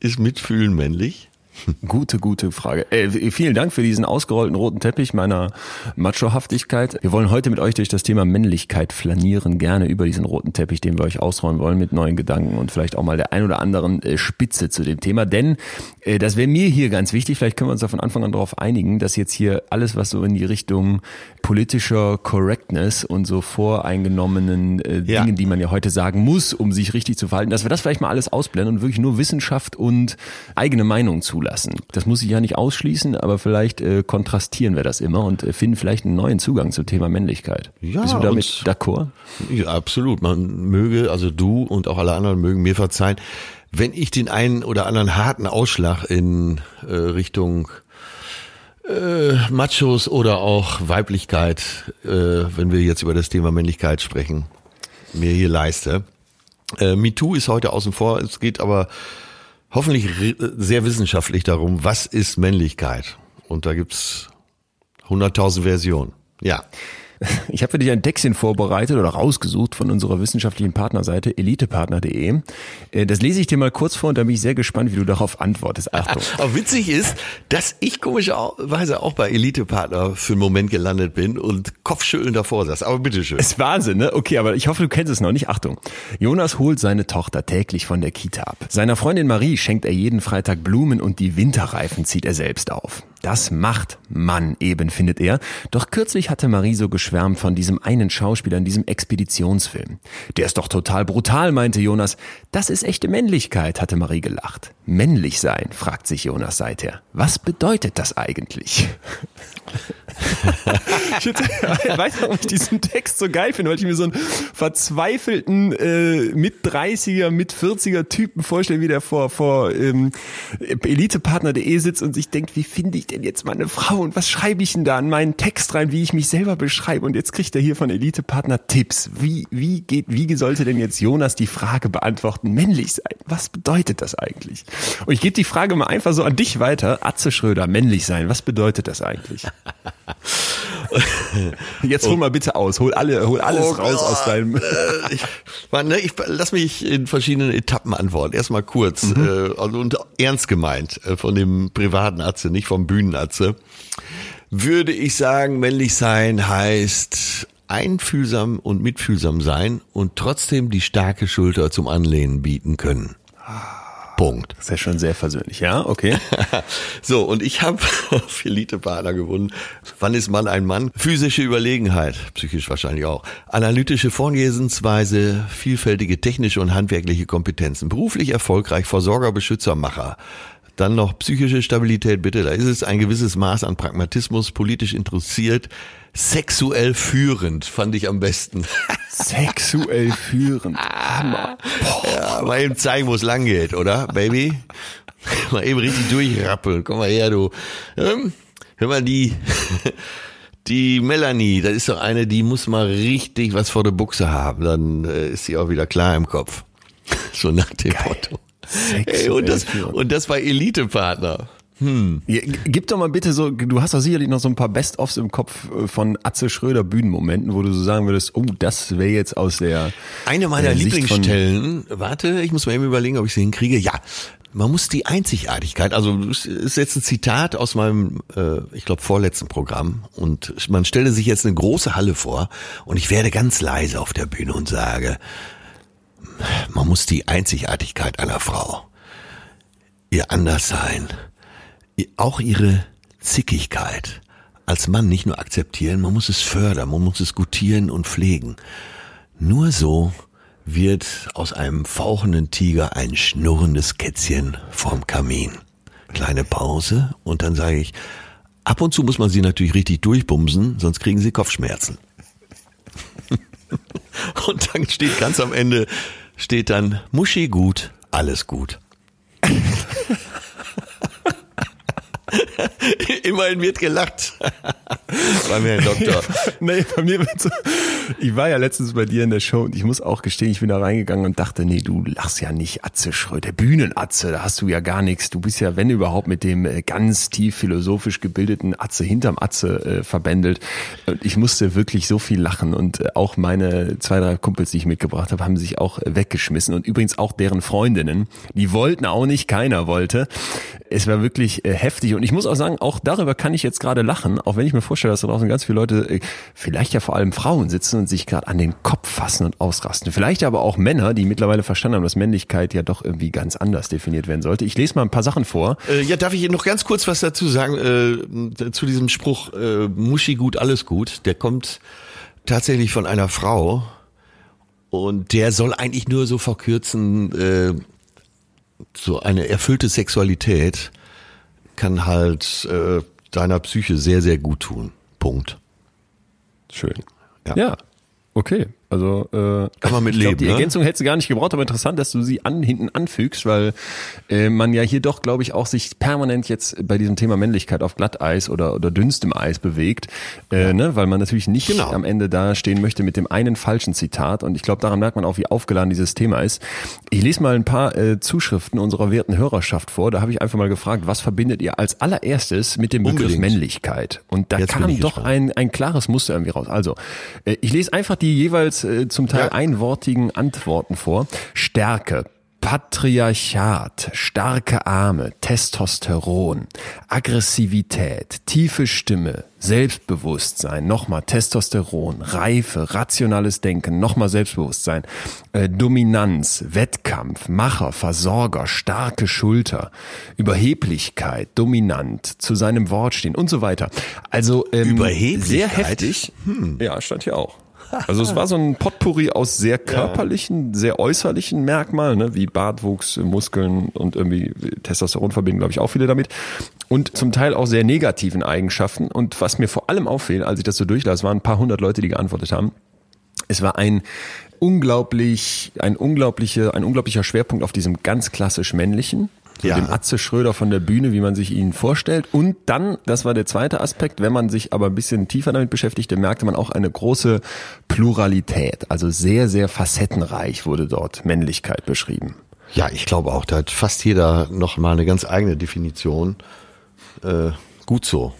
S2: ist Mitfühlen männlich?
S1: Gute, gute Frage. Äh, vielen Dank für diesen ausgerollten roten Teppich meiner Machohaftigkeit. Wir wollen heute mit euch durch das Thema Männlichkeit flanieren, gerne über diesen roten Teppich, den wir euch ausrollen wollen mit neuen Gedanken und vielleicht auch mal der ein oder anderen äh, Spitze zu dem Thema. Denn äh, das wäre mir hier ganz wichtig, vielleicht können wir uns da von Anfang an darauf einigen, dass jetzt hier alles, was so in die Richtung politischer Correctness und so voreingenommenen äh, ja. Dingen, die man ja heute sagen muss, um sich richtig zu verhalten, dass wir das vielleicht mal alles ausblenden und wirklich nur Wissenschaft und eigene Meinung zulassen zulassen. Das muss ich ja nicht ausschließen, aber vielleicht äh, kontrastieren wir das immer und äh, finden vielleicht einen neuen Zugang zum Thema Männlichkeit. Ja, Bist du damit d'accord?
S2: Ja, absolut. Man möge, also du und auch alle anderen mögen mir verzeihen, wenn ich den einen oder anderen harten Ausschlag in äh, Richtung äh, Machos oder auch Weiblichkeit, äh, wenn wir jetzt über das Thema Männlichkeit sprechen, mir hier leiste. Äh, MeToo ist heute außen vor. Es geht aber hoffentlich sehr wissenschaftlich darum, was ist Männlichkeit? Und da gibt's 100.000 Versionen. Ja.
S1: Ich habe für dich ein Textchen vorbereitet oder rausgesucht von unserer wissenschaftlichen Partnerseite elitepartner.de. Äh, das lese ich dir mal kurz vor und da bin ich sehr gespannt, wie du darauf antwortest. Achtung.
S2: Aber witzig ist, dass ich komischerweise auch bei Elitepartner für einen Moment gelandet bin und Kopfschütteln davor saß. Aber bitteschön.
S1: Ist Wahnsinn, ne? Okay, aber ich hoffe, du kennst es noch nicht. Achtung. Jonas holt seine Tochter täglich von der Kita ab. Seiner Freundin Marie schenkt er jeden Freitag Blumen und die Winterreifen zieht er selbst auf. Das macht Mann eben, findet er. Doch kürzlich hatte Marie so geschwärmt von diesem einen Schauspieler in diesem Expeditionsfilm. Der ist doch total brutal, meinte Jonas. Das ist echte Männlichkeit, hatte Marie gelacht. Männlich sein, fragt sich Jonas seither. Was bedeutet das eigentlich? ich weiß nicht, warum ich diesen Text so geil finde, weil ich mir so einen verzweifelten äh, mit 30er, mit 40er Typen vorstelle, wie der vor, vor ähm, elitepartner.de sitzt und sich denkt, wie finde ich denn jetzt meine Frau und was schreibe ich denn da in meinen Text rein, wie ich mich selber beschreibe und jetzt kriegt er hier von Elitepartner Tipps. Wie, wie geht, wie sollte denn jetzt Jonas die Frage beantworten, männlich sein? Was bedeutet das eigentlich? Und ich gebe die Frage mal einfach so an dich weiter. Atze Schröder, männlich sein, was bedeutet das eigentlich? Jetzt hol mal bitte aus, hol alle, hol alles oh, raus aus deinem. Äh,
S2: ich, ne, ich lass mich in verschiedenen Etappen antworten. Erstmal kurz mhm. äh, also und ernst gemeint äh, von dem privaten Atze, nicht vom Bühnenatze. Würde ich sagen, männlich sein heißt einfühlsam und mitfühlsam sein und trotzdem die starke Schulter zum Anlehnen bieten können. Ah. Punkt.
S1: Das ist ja schon sehr versöhnlich, ja, okay.
S2: so, und ich habe Elite-Partner gewonnen. Wann ist Mann ein Mann? Physische Überlegenheit, psychisch wahrscheinlich auch. Analytische Vorgehensweise, vielfältige technische und handwerkliche Kompetenzen. Beruflich erfolgreich, Versorger, Beschützer, Macher. Dann noch psychische Stabilität, bitte. Da ist es ein gewisses Maß an Pragmatismus, politisch interessiert, sexuell führend, fand ich am besten.
S1: Sexuell führend. Hammer.
S2: Boah. Ja, mal eben zeigen, wo es lang geht, oder, Baby? Mal eben richtig durchrappeln. Komm mal her, du. Ähm, hör mal, die, die Melanie, das ist doch eine, die muss mal richtig was vor der Buchse haben. Dann äh, ist sie auch wieder klar im Kopf. So nach dem Geil. Motto. Ey, und, das, und das bei Elite-Partner.
S1: Hm. Gib doch mal bitte so, du hast doch sicherlich noch so ein paar Best-ofs im Kopf äh, von Atze Schröder Bühnenmomenten, wo du so sagen würdest, oh, das wäre jetzt aus der
S2: Eine meiner der Lieblingsstellen, warte, ich muss mal eben überlegen, ob ich sie hinkriege. Ja, man muss die Einzigartigkeit, also es ist jetzt ein Zitat aus meinem, äh, ich glaube, vorletzten Programm und man stelle sich jetzt eine große Halle vor und ich werde ganz leise auf der Bühne und sage, man muss die Einzigartigkeit einer Frau, ihr Anderssein, auch ihre Zickigkeit als Mann nicht nur akzeptieren, man muss es fördern, man muss es gutieren und pflegen. Nur so wird aus einem fauchenden Tiger ein schnurrendes Kätzchen vorm Kamin. Kleine Pause und dann sage ich, ab und zu muss man sie natürlich richtig durchbumsen, sonst kriegen sie Kopfschmerzen. und dann steht ganz am Ende, steht dann Muschi gut, alles gut. Immerhin wird gelacht.
S1: bei mir ein Doktor. nee, bei mir wird so. Ich war ja letztens bei dir in der Show und ich muss auch gestehen, ich bin da reingegangen und dachte, nee, du lachst ja nicht Atze Schröder, Bühnenatze, da hast du ja gar nichts. Du bist ja, wenn überhaupt, mit dem äh, ganz tief philosophisch gebildeten Atze hinterm Atze äh, verbändelt. Und ich musste wirklich so viel lachen und äh, auch meine zwei, drei Kumpels, die ich mitgebracht habe, haben sich auch äh, weggeschmissen und übrigens auch deren Freundinnen. Die wollten auch nicht, keiner wollte. Es war wirklich heftig und ich muss auch sagen, auch darüber kann ich jetzt gerade lachen, auch wenn ich mir vorstelle, dass da draußen ganz viele Leute, vielleicht ja vor allem Frauen sitzen und sich gerade an den Kopf fassen und ausrasten. Vielleicht aber auch Männer, die mittlerweile verstanden haben, dass Männlichkeit ja doch irgendwie ganz anders definiert werden sollte. Ich lese mal ein paar Sachen vor.
S2: Äh, ja, darf ich noch ganz kurz was dazu sagen, äh, zu diesem Spruch, äh, Muschi gut, alles gut. Der kommt tatsächlich von einer Frau und der soll eigentlich nur so verkürzen, äh, so eine erfüllte Sexualität kann halt äh, deiner Psyche sehr, sehr gut tun. Punkt.
S1: Schön. Ja. ja. Okay. Also äh,
S2: Kann man mit
S1: ich glaub,
S2: leben,
S1: Die
S2: ne?
S1: Ergänzung hätte sie gar nicht gebraucht, aber interessant, dass du sie an, hinten anfügst, weil äh, man ja hier doch, glaube ich, auch sich permanent jetzt bei diesem Thema Männlichkeit auf Glatteis oder, oder dünnstem Eis bewegt, äh, ne? weil man natürlich nicht
S2: Genau.
S1: am Ende da stehen möchte mit dem einen falschen Zitat. Und ich glaube, daran merkt man auch, wie aufgeladen dieses Thema ist. Ich lese mal ein paar äh, Zuschriften unserer werten Hörerschaft vor. Da habe ich einfach mal gefragt, was verbindet ihr als allererstes mit dem Begriff
S2: Unbedingt.
S1: Männlichkeit? Und da
S2: Jetzt
S1: kam doch
S2: gespannt.
S1: ein, ein klares Muster irgendwie raus. Also, äh, ich lese einfach die jeweils äh, zum Teil
S2: Ja.
S1: einwortigen Antworten vor. Stärke. Patriarchat, starke Arme, Testosteron, Aggressivität, tiefe Stimme, Selbstbewusstsein, nochmal Testosteron, Reife, rationales Denken, nochmal Selbstbewusstsein, äh, Dominanz, Wettkampf, Macher, Versorger, starke Schulter, Überheblichkeit, dominant, zu seinem Wort stehen und so weiter. Also ähm,
S2: Überheblichkeit?
S1: sehr heftig. Ja, stand hier auch. Also es war so ein Potpourri aus sehr körperlichen, sehr äußerlichen Merkmalen, ne, wie Bartwuchs, Muskeln und irgendwie Testosteron verbinden, glaube ich, auch viele damit. Und zum Teil auch sehr negativen Eigenschaften. Und was mir vor allem auffiel, als ich das so durchlas, waren ein paar hundert Leute, die geantwortet haben. Es war ein unglaublich, ein unglaublicher, ein unglaublicher Schwerpunkt auf diesem ganz klassisch männlichen, so
S2: Ja.
S1: dem Atze Schröder von der Bühne, wie man sich ihn vorstellt. Und dann, das war der zweite Aspekt, wenn man sich aber ein bisschen tiefer damit beschäftigte, merkte man auch eine große Pluralität. Also sehr, sehr facettenreich wurde dort Männlichkeit beschrieben.
S2: Ja, ich glaube auch, da hat fast jeder noch mal eine ganz eigene Definition. Äh, gut so.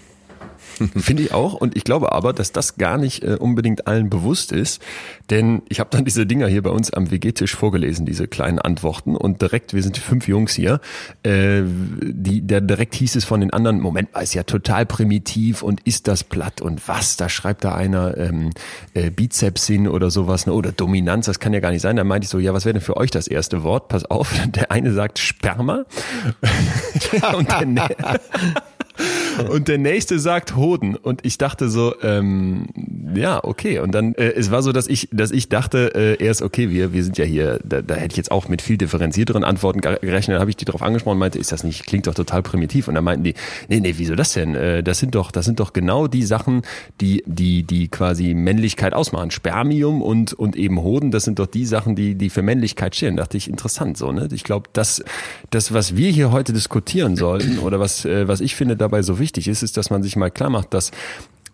S1: Finde ich auch. Und ich glaube aber, dass das gar nicht äh, unbedingt allen bewusst ist. Denn ich habe dann diese Dinger hier bei uns am WG-Tisch vorgelesen, diese kleinen Antworten. Und direkt, wir sind fünf Jungs hier, äh, die, der direkt hieß es von den anderen, Moment mal, ist ja total primitiv und ist das platt und was? Da schreibt da einer ähm, äh, Bizepsin oder sowas, ne? oder Dominanz, das kann ja gar nicht sein. Da meinte ich so, ja, was wäre denn für euch das erste Wort? Pass auf, der eine sagt Sperma und der, und der nächste sagt Hoden und ich dachte so, ähm, ja, okay. Und dann, äh, es war so, dass ich, dass ich dachte, äh, erst okay, wir, wir sind ja hier, da, da hätte ich jetzt auch mit viel differenzierteren Antworten ge- gerechnet. Dann habe ich die darauf angesprochen und meinte, ist das nicht, klingt doch total primitiv. Und dann meinten die, nee, nee, wieso das denn? Äh, das sind doch, das sind doch genau die Sachen, die, die, die quasi Männlichkeit ausmachen. Spermium und, und eben Hoden, das sind doch die Sachen, die, die für Männlichkeit stehen. Da dachte ich, interessant so, ne? Ich glaube, das, das, was wir hier heute diskutieren sollten oder was, äh, was ich finde dabei so wichtig ist, ist, dass man sich mal klar macht, dass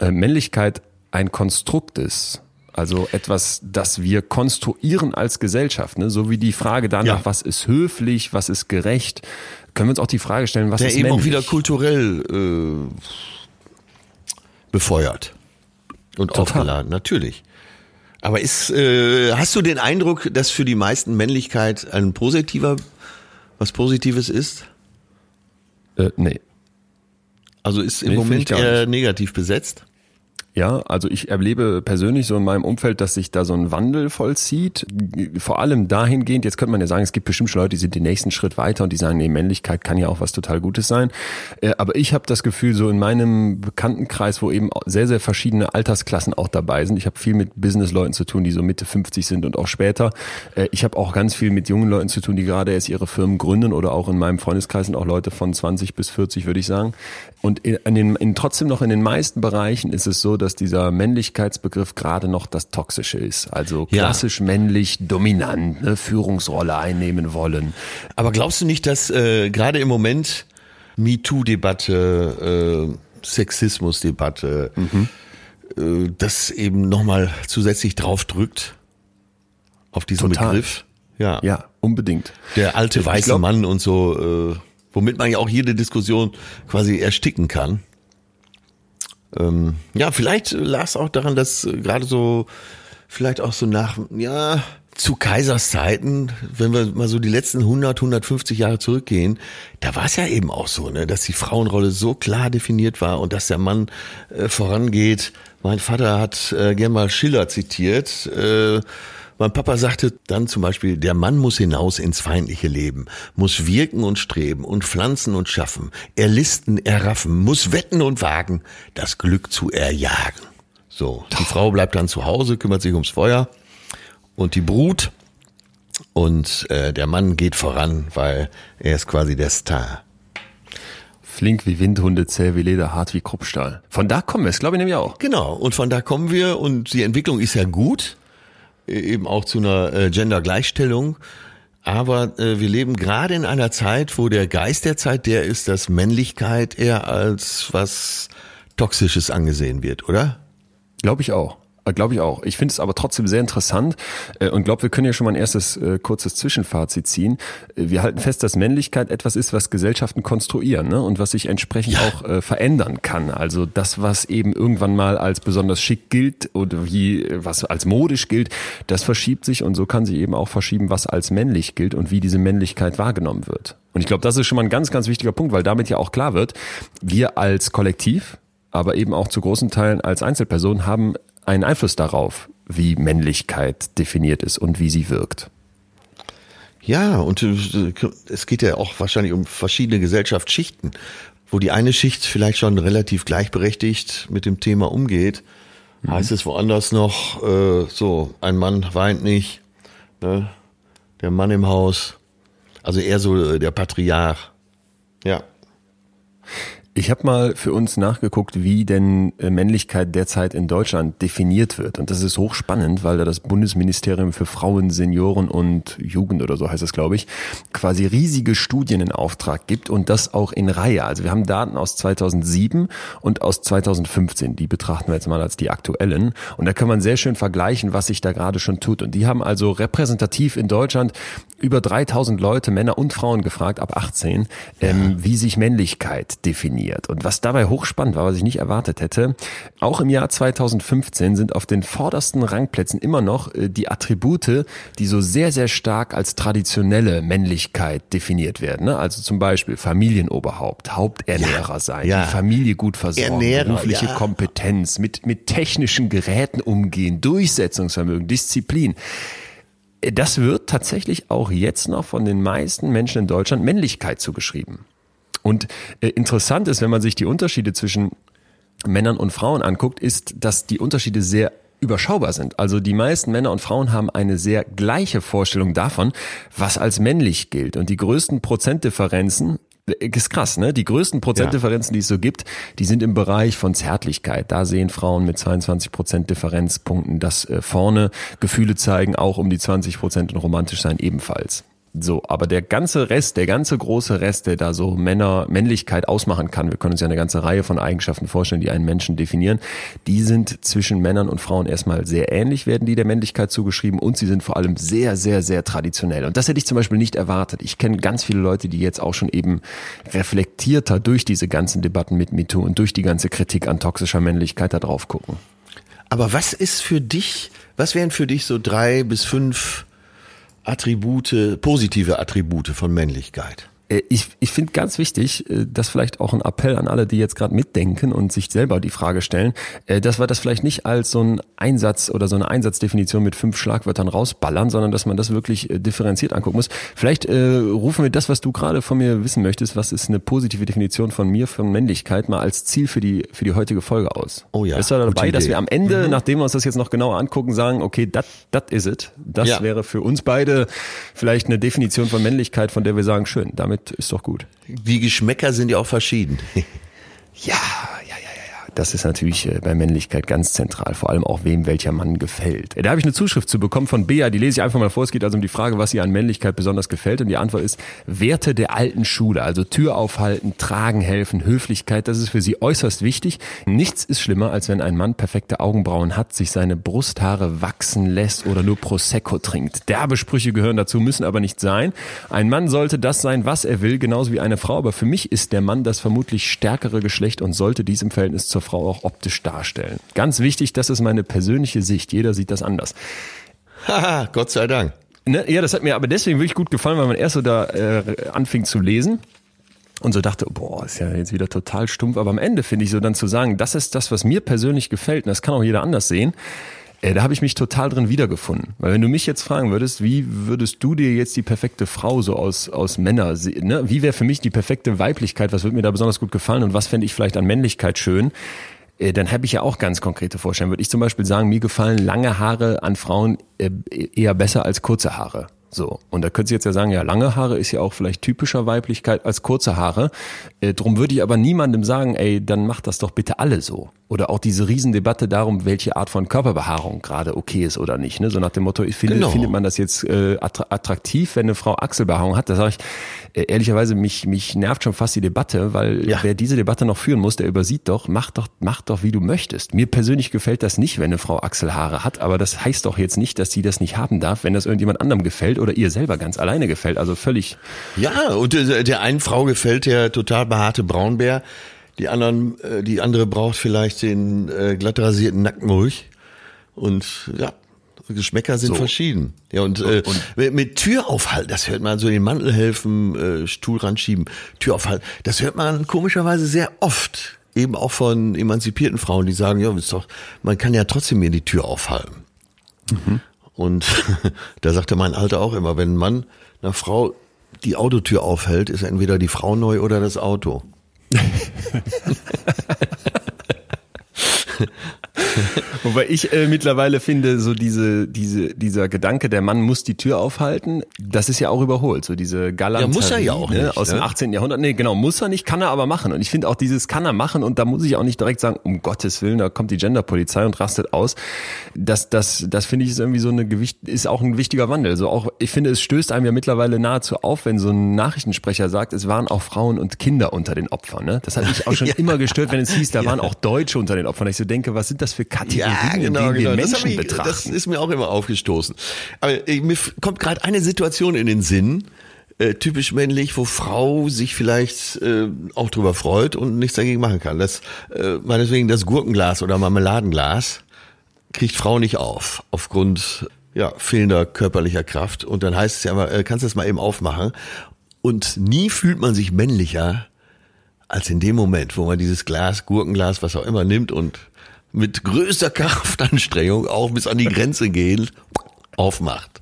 S1: äh, Männlichkeit ein Konstrukt ist. Also etwas, das wir konstruieren als Gesellschaft, ne? so wie die Frage danach,
S2: Ja.
S1: was ist höflich, was ist gerecht, können wir uns auch die Frage stellen, was
S2: Der
S1: ist
S2: eben
S1: männlich?
S2: auch wieder kulturell äh, befeuert und
S1: Total.
S2: aufgeladen, natürlich. Aber ist, äh, hast du den Eindruck, dass für die meisten Männlichkeit ein positiver, was Positives ist?
S1: Äh, nee.
S2: Also ist im
S1: Nee,
S2: Moment eher negativ besetzt?
S1: Ja, also ich erlebe persönlich so in meinem Umfeld, dass sich da so ein Wandel vollzieht. Vor allem dahingehend, jetzt könnte man ja sagen, es gibt bestimmt schon Leute, die sind den nächsten Schritt weiter und die sagen, nee, Männlichkeit kann ja auch was total Gutes sein. Äh, Aber ich habe das Gefühl, so in meinem Bekanntenkreis, wo eben sehr, sehr verschiedene Altersklassen auch dabei sind. Ich habe viel mit Businessleuten zu tun, die so Mitte 50 sind und auch später. Äh, Ich habe auch ganz viel mit jungen Leuten zu tun, die gerade erst ihre Firmen gründen oder auch in meinem Freundeskreis sind auch Leute von 20 bis 40, würde ich sagen. Und in, den, in, trotzdem noch in den meisten Bereichen ist es so, dass dieser Männlichkeitsbegriff gerade noch das Toxische ist. Also
S2: Ja.
S1: klassisch männlich, dominant, ne, Führungsrolle einnehmen wollen.
S2: Aber glaubst du nicht, dass äh, gerade im Moment MeToo-Debatte, äh, Sexismus-Debatte, äh, das eben nochmal zusätzlich draufdrückt auf diesen
S1: Total.
S2: Begriff? Ja.
S1: Ja, unbedingt.
S2: Der alte weiße
S1: glaub-
S2: Mann und so, äh, womit man ja auch jede Diskussion quasi ersticken kann. Ähm, ja, vielleicht lag es auch daran, dass äh, gerade so, vielleicht auch so nach, ja, zu Kaisers Zeiten, wenn wir mal so die letzten 100, 150 Jahre zurückgehen, da war es ja eben auch so, ne, dass die Frauenrolle so klar definiert war und dass der Mann äh, vorangeht. Mein Vater hat äh, gern mal Schiller zitiert. Äh, mein Papa sagte dann zum Beispiel, der Mann muss hinaus ins feindliche Leben, muss wirken und streben und pflanzen und schaffen, erlisten, erraffen, muss wetten und wagen, das Glück zu erjagen. So, die Frau bleibt dann zu Hause, kümmert sich ums Feuer und die Brut und äh, der Mann geht voran, weil er ist quasi der Star.
S1: Flink wie Windhunde, zäh wie Leder, hart wie Kruppstahl. Von da kommen wir, das glaube ich nämlich auch.
S2: Genau, und von da kommen wir und die Entwicklung ist ja gut. Eben auch zu einer äh, Gender-Gleichstellung. Aber äh, wir leben gerade in einer Zeit, wo der Geist der Zeit der ist, dass Männlichkeit eher als was Toxisches angesehen wird, oder?
S1: Glaube ich auch. Äh, glaube ich auch. Ich finde es aber trotzdem sehr interessant äh, und glaube, wir können ja schon mal ein erstes äh, kurzes Zwischenfazit ziehen. Wir halten fest, dass Männlichkeit etwas ist, was Gesellschaften konstruieren ne? und was sich entsprechend ja. auch äh, verändern kann. Also das, was eben irgendwann mal als besonders schick gilt oder wie was als modisch gilt, das verschiebt sich und so kann sich eben auch verschieben, was als männlich gilt und wie diese Männlichkeit wahrgenommen wird. Und ich glaube, das ist schon mal ein ganz, ganz wichtiger Punkt, weil damit ja auch klar wird, wir als Kollektiv, aber eben auch zu großen Teilen als Einzelperson haben einen Einfluss darauf, wie Männlichkeit definiert ist und wie sie wirkt.
S2: Ja, und äh, es geht ja auch wahrscheinlich um verschiedene Gesellschaftsschichten, wo die eine Schicht vielleicht schon relativ gleichberechtigt mit dem Thema umgeht. Mhm. Heißt es woanders noch, äh, so, ein Mann weint nicht, ne? der Mann im Haus, also eher so äh, der Patriarch. Ja.
S1: Ich habe mal für uns nachgeguckt, wie denn äh, Männlichkeit derzeit in Deutschland definiert wird. Und das ist hochspannend, weil da das Bundesministerium für Frauen, Senioren und Jugend oder so heißt es, glaube ich, quasi riesige Studien in Auftrag gibt und das auch in Reihe. Also wir haben Daten aus 2007 und aus 2015. Die betrachten wir jetzt mal als die aktuellen. Und da kann man sehr schön vergleichen, was sich da gerade schon tut. Und die haben also repräsentativ in Deutschland über 3000 Leute, Männer und Frauen gefragt, ab 18, ähm, wie sich Männlichkeit definiert. Und was dabei hochspannend war, was ich nicht erwartet hätte, auch im Jahr 2015 sind auf den vordersten Rangplätzen immer noch äh, die Attribute, die so sehr, sehr stark als traditionelle Männlichkeit definiert werden. Ne? Also zum Beispiel Familienoberhaupt, Haupternährer ja, sein, ja. die Familie gut versorgen, Ernährer, berufliche. Kompetenz, mit, mit technischen Geräten umgehen, Durchsetzungsvermögen, Disziplin das wird tatsächlich auch jetzt noch von den meisten Menschen in Deutschland Männlichkeit zugeschrieben. Und äh, interessant ist, wenn man sich die Unterschiede zwischen Männern und Frauen anguckt, ist, dass die Unterschiede sehr überschaubar sind. Also die meisten Männer und Frauen haben eine sehr gleiche Vorstellung davon, was als männlich gilt. Und die größten Prozentdifferenzen ist krass, ne? Die größten Prozentdifferenzen, die es so gibt, die sind im Bereich von Zärtlichkeit. Da sehen Frauen mit 22 Prozent Differenzpunkten, dass äh, vorne Gefühle zeigen, auch um die 20 Prozent und romantisch sein ebenfalls. So, aber der ganze Rest, der ganze große Rest, der da so Männer, Männlichkeit ausmachen kann, wir können uns ja eine ganze Reihe von Eigenschaften vorstellen, die einen Menschen definieren, die sind zwischen Männern und Frauen erstmal sehr ähnlich, werden die der Männlichkeit zugeschrieben und sie sind vor allem sehr, sehr, sehr traditionell. Und das hätte ich zum Beispiel nicht erwartet. Ich kenne ganz viele Leute, die jetzt auch schon eben reflektierter durch diese ganzen Debatten mit MeToo und durch die ganze Kritik an toxischer Männlichkeit da drauf gucken.
S2: Aber was ist für dich, was wären für dich so drei bis fünf Attribute, positive Attribute von Männlichkeit?
S1: Äh, ich, ich finde ganz wichtig, äh, das vielleicht auch ein Appell an alle, die jetzt gerade mitdenken und sich selber die Frage stellen, äh, dass wir das vielleicht nicht als so ein Einsatz oder so eine Einsatzdefinition mit fünf Schlagwörtern rausballern, sondern dass man das wirklich differenziert angucken muss. Vielleicht äh, rufen wir das, was du gerade von mir wissen möchtest, was ist eine positive Definition von mir, von Männlichkeit, mal als Ziel für die, für die heutige Folge aus.
S2: Oh ja.
S1: Ist da dabei, dass wir am Ende, mhm. nachdem wir uns das jetzt noch genauer angucken, sagen, okay, das is it. Das ja. wäre für uns beide vielleicht eine Definition von Männlichkeit, von der wir sagen, schön, damit damit ist doch gut.
S2: Die Geschmäcker sind ja auch verschieden.
S1: ja, das ist natürlich äh, bei Männlichkeit ganz zentral, vor allem auch wem welcher Mann gefällt. Da habe ich eine Zuschrift zu bekommen von Bea, die lese ich einfach mal vor. Es geht also um die Frage, was ihr an Männlichkeit besonders gefällt. Und die Antwort ist Werte der alten Schule, also Tür aufhalten, tragen helfen, Höflichkeit, das ist für sie äußerst wichtig. Nichts ist schlimmer, als wenn ein Mann perfekte Augenbrauen hat, sich seine Brusthaare wachsen lässt oder nur Prosecco trinkt. Derbe Sprüche gehören dazu, müssen aber nicht sein. Ein Mann sollte das sein, was er will, genauso wie eine Frau. Aber für mich ist der Mann das vermutlich stärkere Geschlecht und sollte dies im Verhältnis zur Frau auch optisch darstellen. Ganz wichtig, das ist meine persönliche Sicht. Jeder sieht das anders.
S2: Haha, Gott sei Dank.
S1: Ne, ja, das hat mir aber deswegen wirklich gut gefallen, weil man erst so da äh, anfing zu lesen und so dachte, boah, ist ja jetzt wieder total stumpf. Aber am Ende finde ich so dann zu sagen, das ist das, was mir persönlich gefällt, und das kann auch jeder anders sehen. Äh, da habe ich mich total drin wiedergefunden. Weil wenn du mich jetzt fragen würdest, wie würdest du dir jetzt die perfekte Frau so aus, aus Männer sehen? Ne? Wie wäre für mich die perfekte Weiblichkeit? Was würde mir da besonders gut gefallen? Und was fände ich vielleicht an Männlichkeit schön? Äh, dann habe ich ja auch ganz konkrete Vorstellungen. Würde ich zum Beispiel sagen, mir gefallen lange Haare an Frauen äh, eher besser als kurze Haare. So. Und da könnt ihr jetzt ja sagen, ja, lange Haare ist ja auch vielleicht typischer Weiblichkeit als kurze Haare. Äh, drum würde ich aber niemandem sagen, ey, dann macht das doch bitte alle so. Oder auch diese Riesendebatte darum, welche Art von Körperbehaarung gerade okay ist oder nicht. Ne? So nach dem Motto, ich finde, genau. findet man das jetzt äh, attraktiv, wenn eine Frau Achselbehaarung hat? Da sage ich, äh, ehrlicherweise, mich, mich nervt schon fast die Debatte, weil ja. wer diese Debatte noch führen muss, der übersieht doch, mach doch, mach doch, wie du möchtest. Mir persönlich gefällt das nicht, wenn eine Frau Achselhaare hat, aber das heißt doch jetzt nicht, dass sie das nicht haben darf, wenn das irgendjemand anderem gefällt oder ihr selber ganz alleine gefällt. Also völlig.
S2: Ja, und der, der einen Frau gefällt der total behaarte Braunbär die anderen, äh, die andere braucht vielleicht den äh, glatt rasierten Nackenmulch. Und ja, Geschmäcker sind so. verschieden. Ja, und, äh, und mit Tür aufhalten, das hört man so den Mantel helfen, äh, Stuhl ranschieben, Tür aufhalten, das hört man komischerweise sehr oft. Eben auch von emanzipierten Frauen, die sagen, ja, ist doch, man kann ja trotzdem mir die Tür aufhalten. Mhm. Und da sagte mein Alter auch immer, wenn ein Mann einer Frau die Autotür aufhält, ist entweder die Frau neu oder das Auto.
S1: Wobei ich äh, mittlerweile finde, so diese, diese, dieser Gedanke, der Mann muss die Tür aufhalten, das ist ja auch überholt. So diese Galanterie
S2: ja, muss er ja auch ne,
S1: nicht, aus ne? dem 18. Jahrhundert. Nee, genau, muss er nicht, kann er aber machen. Und ich finde auch dieses kann er machen und da muss ich auch nicht direkt sagen, um Gottes Willen, da kommt die Genderpolizei und rastet aus. Das, das, das finde ich ist irgendwie so eine Gewicht, ist auch ein wichtiger Wandel. So auch, ich finde, es stößt einem ja mittlerweile nahezu auf, wenn so ein Nachrichtensprecher sagt, es waren auch Frauen und Kinder unter den Opfern. Ne? Das hat mich auch schon ja. immer gestört, wenn es hieß, da ja. waren auch Deutsche unter den Opfern. Ich so denke, was sind das für Kategorien, ja, genau, genau.
S2: Das,
S1: ich,
S2: betrachten. das ist mir auch immer aufgestoßen. Aber äh, mir kommt gerade eine Situation in den Sinn, äh, typisch männlich, wo Frau sich vielleicht äh, auch drüber freut und nichts dagegen machen kann. Das, äh, meinetwegen das Gurkenglas oder Marmeladenglas kriegt Frau nicht auf, aufgrund ja, fehlender körperlicher Kraft. Und dann heißt es ja immer, äh, kannst du das mal eben aufmachen. Und nie fühlt man sich männlicher als in dem Moment, wo man dieses Glas, Gurkenglas, was auch immer nimmt und mit größter Kraftanstrengung auch bis an die Grenze gehen, aufmacht.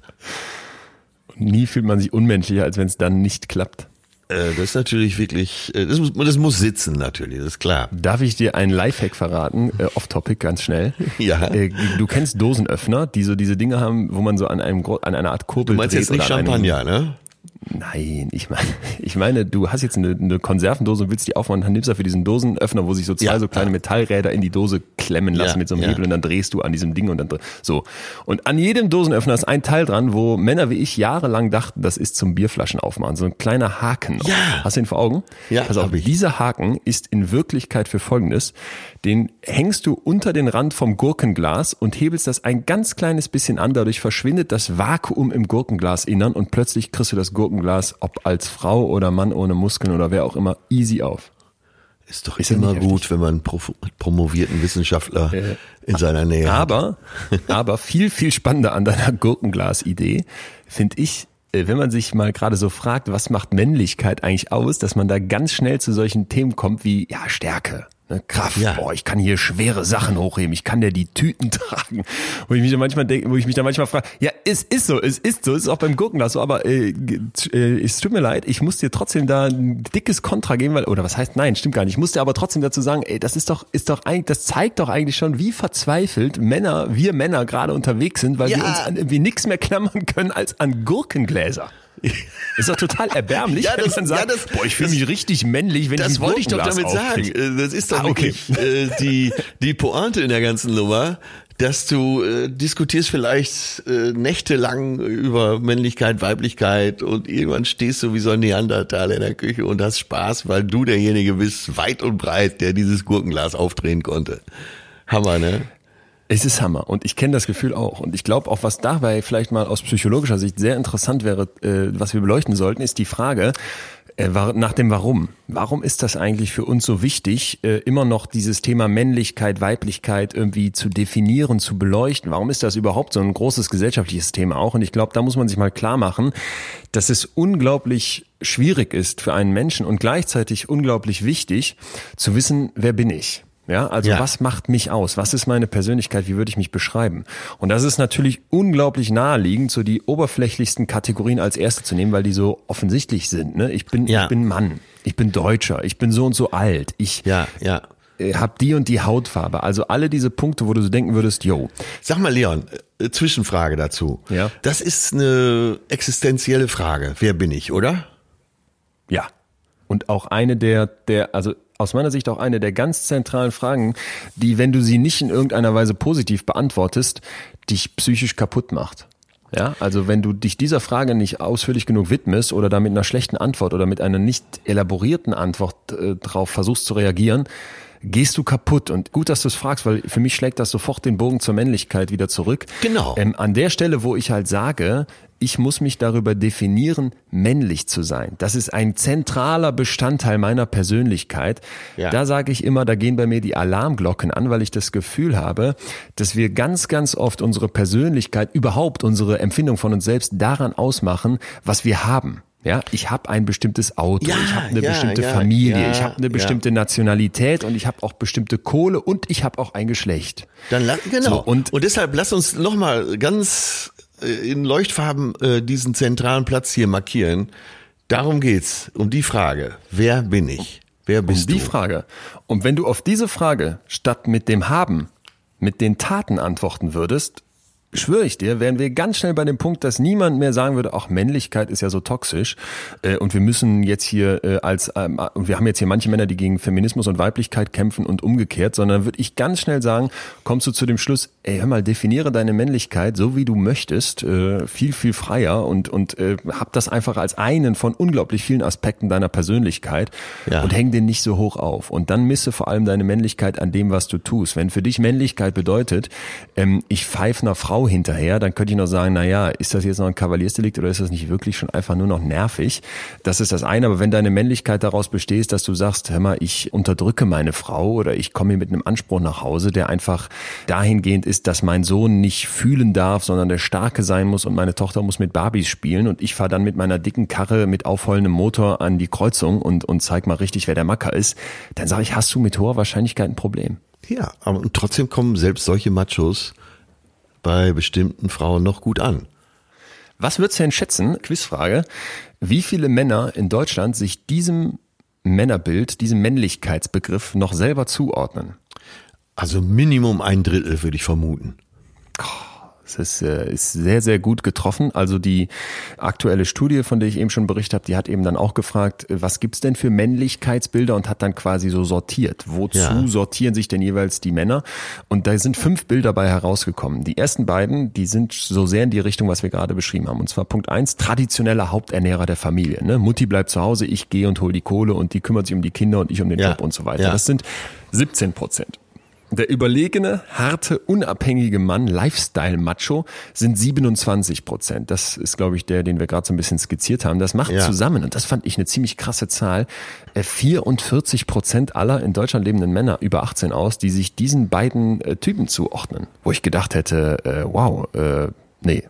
S1: Nie fühlt man sich unmenschlicher, als wenn es dann nicht klappt.
S2: Äh, das ist natürlich wirklich, äh, das muss, das muss sitzen natürlich, das ist klar.
S1: Darf ich dir einen Lifehack verraten, äh, off-topic, ganz schnell?
S2: Ja.
S1: Du kennst Dosenöffner, die so diese Dinge haben, wo man so an einem an einer Art Kurbel
S2: Du meinst jetzt nicht Champagner, ne?
S1: Nein, ich meine, ich meine, du hast jetzt eine, eine Konservendose und willst die aufmachen, dann nimmst du für diesen Dosenöffner, wo sich so zwei ja, so kleine Metallräder in die Dose klemmen lassen ja, mit so einem ja. Hebel und dann drehst du an diesem Ding und dann so. Und an jedem Dosenöffner ist ein Teil dran, wo Männer wie ich jahrelang dachten, das ist zum Bierflaschen aufmachen, so ein kleiner Haken.
S2: Ja.
S1: Hast du ihn vor Augen?
S2: Ja.
S1: Pass auf, dieser Haken ist in Wirklichkeit für Folgendes: Den hängst du unter den Rand vom Gurkenglas und hebelst das ein ganz kleines bisschen an, dadurch verschwindet das Vakuum im Gurkenglasinnern und plötzlich kriegst du das Gurkenglas ob als Frau oder Mann ohne Muskeln oder wer auch immer, easy auf.
S2: Ist doch ist immer gut, wenn man einen promovierten Wissenschaftler äh, in seiner Nähe
S1: aber, hat. Aber viel, viel spannender an deiner Gurkenglas-Idee finde ich, äh, wenn man sich mal gerade so fragt, was macht Männlichkeit eigentlich aus, dass man da ganz schnell zu solchen Themen kommt wie, ja, Stärke, Ne, Kraft, ja. boah, ich kann hier schwere Sachen hochheben, ich kann ja die Tüten tragen. Wo ich mich da manchmal denke, wo ich mich da manchmal frage, ja, es ist so, es ist so, es ist auch beim Gurkenglas so, aber äh, äh, es tut mir leid, ich muss dir trotzdem da ein dickes Kontra geben, weil, oder was heißt nein, stimmt gar nicht. Ich muss dir aber trotzdem dazu sagen, ey, das ist doch, ist doch eigentlich, das zeigt doch eigentlich schon, wie verzweifelt Männer, wir Männer gerade unterwegs sind, weil ja. wir uns an irgendwie nichts mehr klammern können als an Gurkengläser. Ist doch total erbärmlich,
S2: ja, das,
S1: wenn man sagt,
S2: ja, das,
S1: boah, ich fühle mich richtig männlich, wenn
S2: das
S1: ich
S2: Das wollte ich doch damit
S1: aufkrieg.
S2: sagen. Äh, das ist doch ah, okay. wirklich äh, die, die Pointe in der ganzen Nummer, dass du äh, diskutierst vielleicht äh, nächtelang über Männlichkeit, Weiblichkeit und irgendwann stehst du wie so ein Neandertal in der Küche und hast Spaß, weil du derjenige bist, weit und breit, der dieses Gurkenglas aufdrehen konnte. Hammer, ne?
S1: Es ist Hammer und ich kenne das Gefühl auch. Und ich glaube auch, was dabei vielleicht mal aus psychologischer Sicht sehr interessant wäre, äh, was wir beleuchten sollten, ist die Frage äh, nach dem Warum. Warum ist das eigentlich für uns so wichtig, äh, immer noch dieses Thema Männlichkeit, Weiblichkeit irgendwie zu definieren, zu beleuchten? Warum ist das überhaupt so ein großes gesellschaftliches Thema auch? Und ich glaube, da muss man sich mal klar machen, dass es unglaublich schwierig ist für einen Menschen und gleichzeitig unglaublich wichtig zu wissen, wer bin ich? Ja, also ja. was macht mich aus? Was ist meine Persönlichkeit? Wie würde ich mich beschreiben? Und das ist natürlich unglaublich naheliegend, so die oberflächlichsten Kategorien als erste zu nehmen, weil die so offensichtlich sind. Ne? Ich bin, ja. ich bin Mann, ich bin Deutscher, ich bin so und so alt, ich
S2: ja, ja.
S1: Äh, hab die und die Hautfarbe. Also alle diese Punkte, wo du so denken würdest, yo.
S2: Sag mal, Leon, äh, Zwischenfrage dazu.
S1: Ja.
S2: Das ist eine existenzielle Frage. Wer bin ich, oder?
S1: Ja. Und auch eine der, der, also aus meiner Sicht auch eine der ganz zentralen Fragen, die, wenn du sie nicht in irgendeiner Weise positiv beantwortest, dich psychisch kaputt macht. Ja, also wenn du dich dieser Frage nicht ausführlich genug widmest oder da mit einer schlechten Antwort oder mit einer nicht elaborierten Antwort äh, drauf versuchst zu reagieren, gehst du kaputt. Und gut, dass du es fragst, weil für mich schlägt das sofort den Bogen zur Männlichkeit wieder zurück.
S2: Genau.
S1: Ähm, an der Stelle, wo ich halt sage, ich muss mich darüber definieren, männlich zu sein. Das ist ein zentraler Bestandteil meiner Persönlichkeit.
S2: Ja.
S1: Da sage ich immer, da gehen bei mir die Alarmglocken an, weil ich das Gefühl habe, dass wir ganz, ganz oft unsere Persönlichkeit, überhaupt unsere Empfindung von uns selbst daran ausmachen, was wir haben. Ja, ich habe ein bestimmtes Auto,
S2: Ja,
S1: ich habe eine
S2: ja,
S1: bestimmte
S2: ja,
S1: Familie, ich habe eine bestimmte Nationalität und ich habe auch bestimmte Kohle und ich habe auch ein Geschlecht.
S2: Dann genau.
S1: So,
S2: und,
S1: und-
S2: deshalb lass uns noch mal ganz in Leuchtfarben äh, diesen zentralen Platz hier markieren. Darum geht's, um die Frage, wer bin ich? Wer
S1: Um
S2: bist
S1: die
S2: du?
S1: Frage. Und wenn du auf diese Frage statt mit dem Haben, mit den Taten antworten würdest, schwöre ich dir, wären wir ganz schnell bei dem Punkt, dass niemand mehr sagen würde, ach, Männlichkeit ist ja so toxisch äh, und wir müssen jetzt hier äh, als, ähm, wir haben jetzt hier manche Männer, die gegen Feminismus und Weiblichkeit kämpfen und umgekehrt, sondern würde ich ganz schnell sagen, kommst du zu dem Schluss, ey, hör mal, definiere deine Männlichkeit so, wie du möchtest, äh, viel, viel freier und, und äh, hab das einfach als einen von unglaublich vielen Aspekten deiner Persönlichkeit
S2: Ja.
S1: und häng den nicht so hoch auf. Und dann misse vor allem deine Männlichkeit an dem, was du tust. Wenn für dich Männlichkeit bedeutet, ähm, ich pfeife einer Frau hinterher, dann könnte ich noch sagen, na ja, ist das jetzt noch ein Kavaliersdelikt oder ist das nicht wirklich schon einfach nur noch nervig? Das ist das eine. Aber wenn deine Männlichkeit daraus besteht, dass du sagst, hör mal, ich unterdrücke meine Frau oder ich komme hier mit einem Anspruch nach Hause, der einfach dahingehend ist, dass mein Sohn nicht fühlen darf, sondern der Starke sein muss und meine Tochter muss mit Barbies spielen und ich fahre dann mit meiner dicken Karre mit aufheulendem Motor an die Kreuzung und, und zeig mal richtig, wer der Macker ist, dann sage ich, hast du mit hoher Wahrscheinlichkeit ein Problem.
S2: Ja, aber und trotzdem kommen selbst solche Machos bei bestimmten Frauen noch gut an.
S1: Was würdest du denn schätzen, Quizfrage, wie viele Männer in Deutschland sich diesem Männerbild, diesem Männlichkeitsbegriff noch selber zuordnen?
S2: Also Minimum ein Drittel würde ich vermuten.
S1: Es ist, äh, ist sehr, sehr gut getroffen. Also die aktuelle Studie, von der ich eben schon berichtet habe, die hat eben dann auch gefragt, äh, was gibt's denn für Männlichkeitsbilder und hat dann quasi so sortiert. Wozu
S2: Ja.
S1: sortieren sich denn jeweils die Männer? Und da sind fünf Bilder bei herausgekommen. Die ersten beiden, die sind so sehr in die Richtung, was wir gerade beschrieben haben. Und zwar Punkt eins, traditioneller Haupternährer der Familie. Ne? Mutti bleibt zu Hause, ich gehe und hol die Kohle und die kümmert sich um die Kinder und ich um den
S2: Ja.
S1: Job und so weiter.
S2: Ja.
S1: Das sind 17 Prozent. Der überlegene, harte, unabhängige Mann, Lifestyle-Macho, sind 27 Prozent. Das ist, glaube ich, der, den wir gerade so ein bisschen skizziert haben. Das macht
S2: Ja.
S1: zusammen, und das fand ich eine ziemlich krasse Zahl, äh, 44 Prozent aller in Deutschland lebenden Männer über 18 aus, die sich diesen beiden äh, Typen zuordnen. Wo ich gedacht hätte, äh, wow, äh, nee,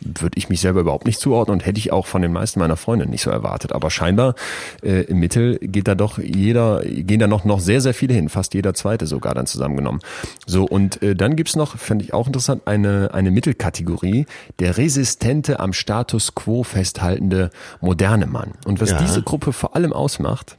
S1: würde ich mich selber überhaupt nicht zuordnen und hätte ich auch von den meisten meiner Freunde nicht so erwartet. Aber scheinbar äh, im Mittel geht da doch jeder, gehen da noch, noch sehr, sehr viele hin, fast jeder zweite sogar dann zusammengenommen. So, und äh, dann gibt's noch, fände ich auch interessant, eine, eine Mittelkategorie, der resistente, am Status quo festhaltende moderne Mann. Und was
S2: Ja.
S1: diese Gruppe vor allem ausmacht,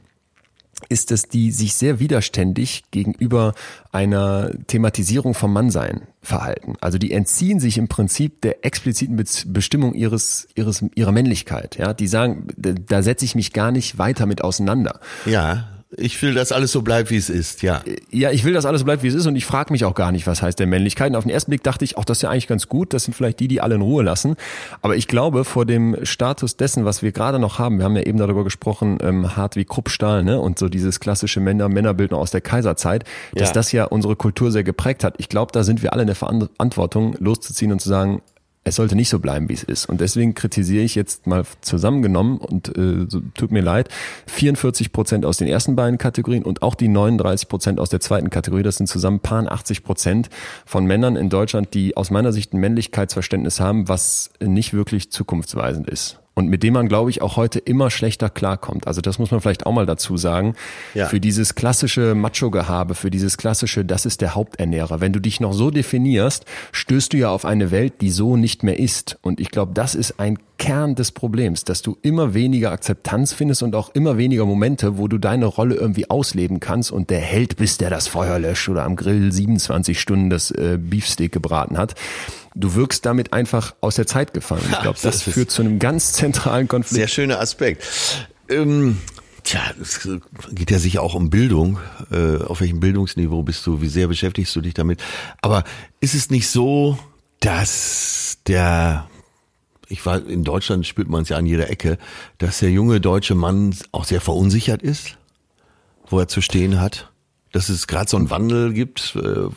S1: ist, dass die sich sehr widerständig gegenüber einer Thematisierung vom Mannsein verhalten. Also die entziehen sich im Prinzip der expliziten Be Bestimmung ihres, ihres, ihrer Männlichkeit. Ja, die sagen, da setze ich mich gar nicht weiter mit auseinander.
S2: Ja, ich will, dass alles so bleibt, wie es ist, ja.
S1: Ja, ich will, dass alles so bleibt, wie es ist und ich frage mich auch gar nicht, was heißt der Männlichkeit. Und auf den ersten Blick dachte ich, auch das ist ja eigentlich ganz gut, das sind vielleicht die, die alle in Ruhe lassen. Aber ich glaube, vor dem Status dessen, was wir gerade noch haben, wir haben ja eben darüber gesprochen, ähm, hart wie Kruppstahl, ne? Und so dieses klassische Männer Männerbild noch aus der Kaiserzeit, dass
S2: Ja.
S1: das ja unsere Kultur sehr geprägt hat. Ich glaube, da sind wir alle in der Verantwortung, loszuziehen und zu sagen, es sollte nicht so bleiben, wie es ist. Und deswegen kritisiere ich jetzt mal zusammengenommen und äh, tut mir leid, 44 Prozent aus den ersten beiden Kategorien und auch die 39 Prozent aus der zweiten Kategorie. Das sind zusammen paar 80 Prozent von Männern in Deutschland, die aus meiner Sicht ein Männlichkeitsverständnis haben, was nicht wirklich zukunftsweisend ist. Und mit dem man, glaube ich, auch heute immer schlechter klarkommt. Also das muss man vielleicht auch mal dazu sagen.
S2: Ja.
S1: Für dieses klassische Macho-Gehabe, für dieses klassische, das ist der Haupternährer. Wenn du dich noch so definierst, stößt du ja auf eine Welt, die so nicht mehr ist. Und ich glaube, das ist ein Kern des Problems, dass du immer weniger Akzeptanz findest und auch immer weniger Momente, wo du deine Rolle irgendwie ausleben kannst und der Held bist, der das Feuer löscht oder am Grill 27 Stunden das äh, Beefsteak gebraten hat. Du wirkst damit einfach aus der Zeit gefallen. Ich glaube, das,
S2: das
S1: führt zu einem ganz zentralen Konflikt.
S2: Sehr schöner Aspekt. Ähm, Tja, es geht ja sicher auch um Bildung. Äh, auf welchem Bildungsniveau bist du? Wie sehr beschäftigst du dich damit? Aber ist es nicht so, dass der, ich war in Deutschland spürt man es ja an jeder Ecke, dass der junge deutsche Mann auch sehr verunsichert ist, wo er zu stehen hat? Dass es gerade so einen Wandel gibt, äh,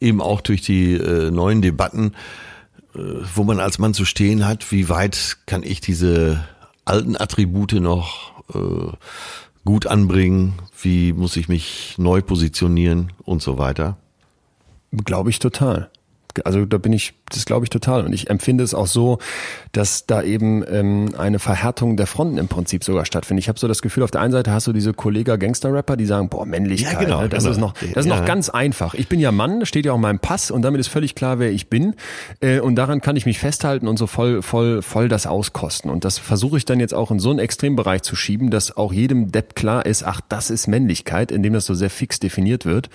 S2: eben auch durch die äh, neuen Debatten, äh, wo man als Mann zu stehen hat, wie weit kann ich diese alten Attribute noch äh, gut anbringen, wie muss ich mich neu positionieren und so weiter?
S1: Glaube ich total. Also da bin ich, das glaube ich total. Und ich empfinde es auch so, dass da eben ähm, eine Verhärtung der Fronten im Prinzip sogar stattfindet. Ich habe so das Gefühl, auf der einen Seite hast du diese Kollega-Gangster-Rapper, die sagen, boah, Männlichkeit, ja, genau, ne? das genau. ist noch, das ist ja. noch ganz einfach. Ich bin ja Mann, steht ja auch in meinem Pass und damit ist völlig klar, wer ich bin. Äh, und daran kann ich mich festhalten und so voll, voll, voll das auskosten. Und das versuche ich dann jetzt auch in so einen Extrembereich zu schieben, dass auch jedem Depp klar ist, ach, das ist Männlichkeit, indem das so sehr fix definiert wird.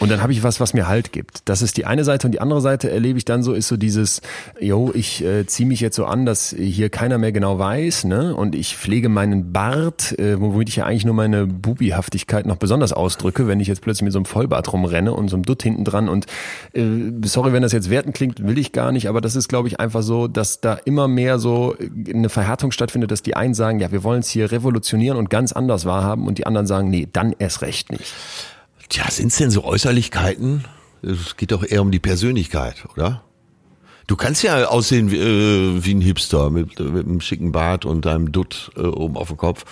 S1: Und dann habe ich was, was mir Halt gibt. Das ist die eine Seite und die andere Seite erlebe ich dann so, ist so dieses, yo, ich äh, ziehe mich jetzt so an, dass hier keiner mehr genau weiß, ne? Und ich pflege meinen Bart, äh, womit ich ja eigentlich nur meine Bubihaftigkeit noch besonders ausdrücke, wenn ich jetzt plötzlich mit so einem Vollbart rumrenne und so einem Dutt hinten dran und äh, sorry, wenn das jetzt werten klingt, will ich gar nicht, aber das ist, glaube ich, einfach so, dass da immer mehr so eine Verhärtung stattfindet, dass die einen sagen, ja, wir wollen es hier revolutionieren und ganz anders wahrhaben und die anderen sagen, nee, dann erst recht nicht.
S2: Tja, sind es denn so Äußerlichkeiten? Es geht doch eher um die Persönlichkeit, oder? Du kannst ja aussehen wie, äh, wie ein Hipster mit, mit einem schicken Bart und deinem Dutt äh, oben auf dem Kopf.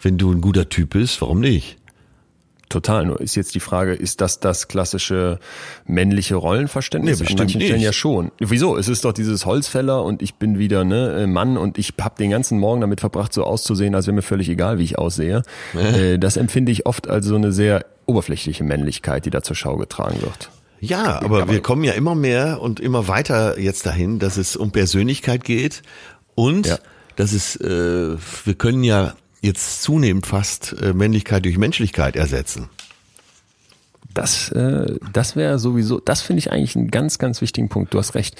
S2: Wenn du ein guter Typ bist, warum nicht?
S1: Total. Nur ist jetzt die Frage, ist das das klassische männliche Rollenverständnis?
S2: Nee, bestimmt An manchen nicht. Stellen
S1: ja schon. Wieso? Es ist doch dieses Holzfäller und ich bin wieder ne Mann und ich habe den ganzen Morgen damit verbracht, so auszusehen, als wäre mir völlig egal, wie ich aussehe. Äh, das empfinde ich oft als so eine sehr oberflächliche Männlichkeit, die da zur Schau getragen wird.
S2: Ja, aber wir kommen ja immer mehr und immer weiter jetzt dahin, dass es um Persönlichkeit geht und ja. dass es, äh, wir können ja jetzt zunehmend fast äh, Männlichkeit durch Menschlichkeit ersetzen.
S1: Das, äh, das wäre sowieso, das finde ich eigentlich einen ganz, ganz wichtigen Punkt. Du hast recht.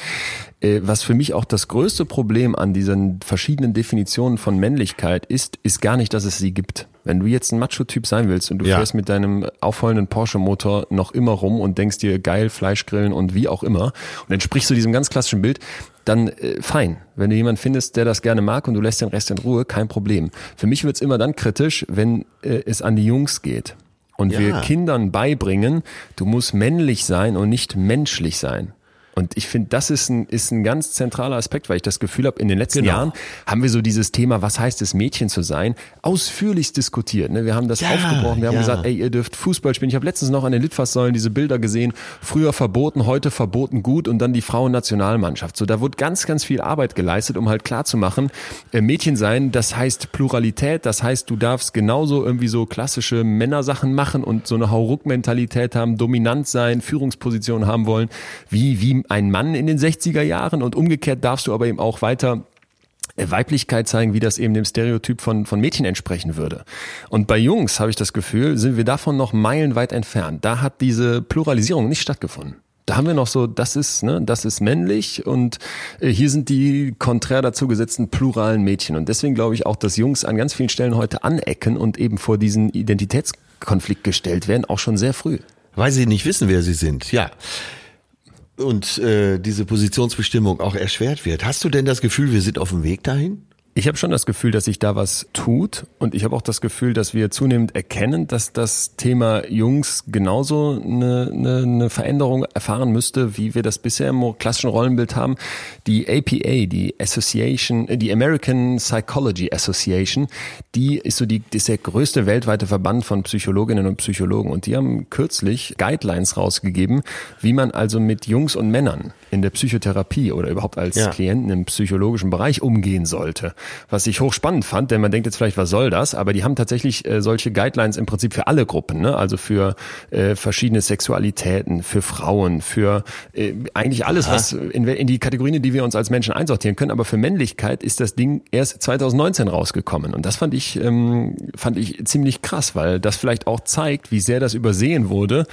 S1: Äh, was für mich auch das größte Problem an diesen verschiedenen Definitionen von Männlichkeit ist, ist gar nicht, dass es sie gibt. Wenn du jetzt ein Macho-Typ sein willst und du ja. fährst mit deinem aufheulenden Porsche-Motor noch immer rum und denkst dir geil, Fleisch grillen und wie auch immer und entsprichst du diesem ganz klassischen Bild, dann äh, fein. Wenn du jemanden findest, der das gerne mag und du lässt den Rest in Ruhe, kein Problem. Für mich wird's immer dann kritisch, wenn äh, es an die Jungs geht und ja. wir Kindern beibringen, du musst männlich sein und nicht menschlich sein. Und ich finde, das ist ein, ist ein ganz zentraler Aspekt, weil ich das Gefühl habe, in den letzten genau. Jahren haben wir so dieses Thema, was heißt es, Mädchen zu sein, ausführlichst diskutiert. Ne? Wir haben das ja, aufgebrochen, wir haben ja. gesagt, ey, ihr dürft Fußball spielen. Ich habe letztens noch an den Litfaßsäulen diese Bilder gesehen, früher verboten, heute verboten gut und dann die Frauennationalmannschaft. So, da wurde ganz, ganz viel Arbeit geleistet, um halt klarzumachen, äh, Mädchen sein, das heißt Pluralität, das heißt, du darfst genauso irgendwie so klassische Männersachen machen und so eine Hauruck-Mentalität haben, dominant sein, Führungsposition haben wollen, wie, wie ein Mann in den 60er Jahren und umgekehrt darfst du aber eben auch weiter äh, Weiblichkeit zeigen, wie das eben dem Stereotyp von, von Mädchen entsprechen würde. Und bei Jungs habe ich das Gefühl, sind wir davon noch meilenweit entfernt. Da hat diese Pluralisierung nicht stattgefunden. Da haben wir noch so, das ist, ne, das ist männlich und äh, hier sind die konträr dazu gesetzten pluralen Mädchen. Und deswegen glaube ich auch, dass Jungs an ganz vielen Stellen heute anecken und eben vor diesen Identitätskonflikt gestellt werden, auch schon sehr früh.
S2: Weil sie nicht wissen, wer sie sind, ja und äh, diese Positionsbestimmung auch erschwert wird. Hast du denn das Gefühl, wir sind auf dem Weg dahin?
S1: Ich habe schon das Gefühl, dass sich da was tut und ich habe auch das Gefühl, dass wir zunehmend erkennen, dass das Thema Jungs genauso eine, eine, eine Veränderung erfahren müsste, wie wir das bisher im klassischen Rollenbild haben. Die APA, die Association, äh, die American Psychology Association, die ist so die, die ist der größte weltweite Verband von Psychologinnen und Psychologen und die haben kürzlich Guidelines rausgegeben, wie man also mit Jungs und Männern in der Psychotherapie oder überhaupt als ja. Klienten im psychologischen Bereich umgehen sollte was ich hochspannend fand, denn man denkt jetzt vielleicht, was soll das? Aber die haben tatsächlich äh, solche Guidelines im Prinzip für alle Gruppen, ne? also für äh, verschiedene Sexualitäten, für Frauen, für äh, eigentlich alles, Aha. was in, in die Kategorien, die wir uns als Menschen einsortieren können. Aber für Männlichkeit ist das Ding erst 2019 rausgekommen. Und das fand ich, ähm, fand ich ziemlich krass, weil das vielleicht auch zeigt, wie sehr das übersehen wurde,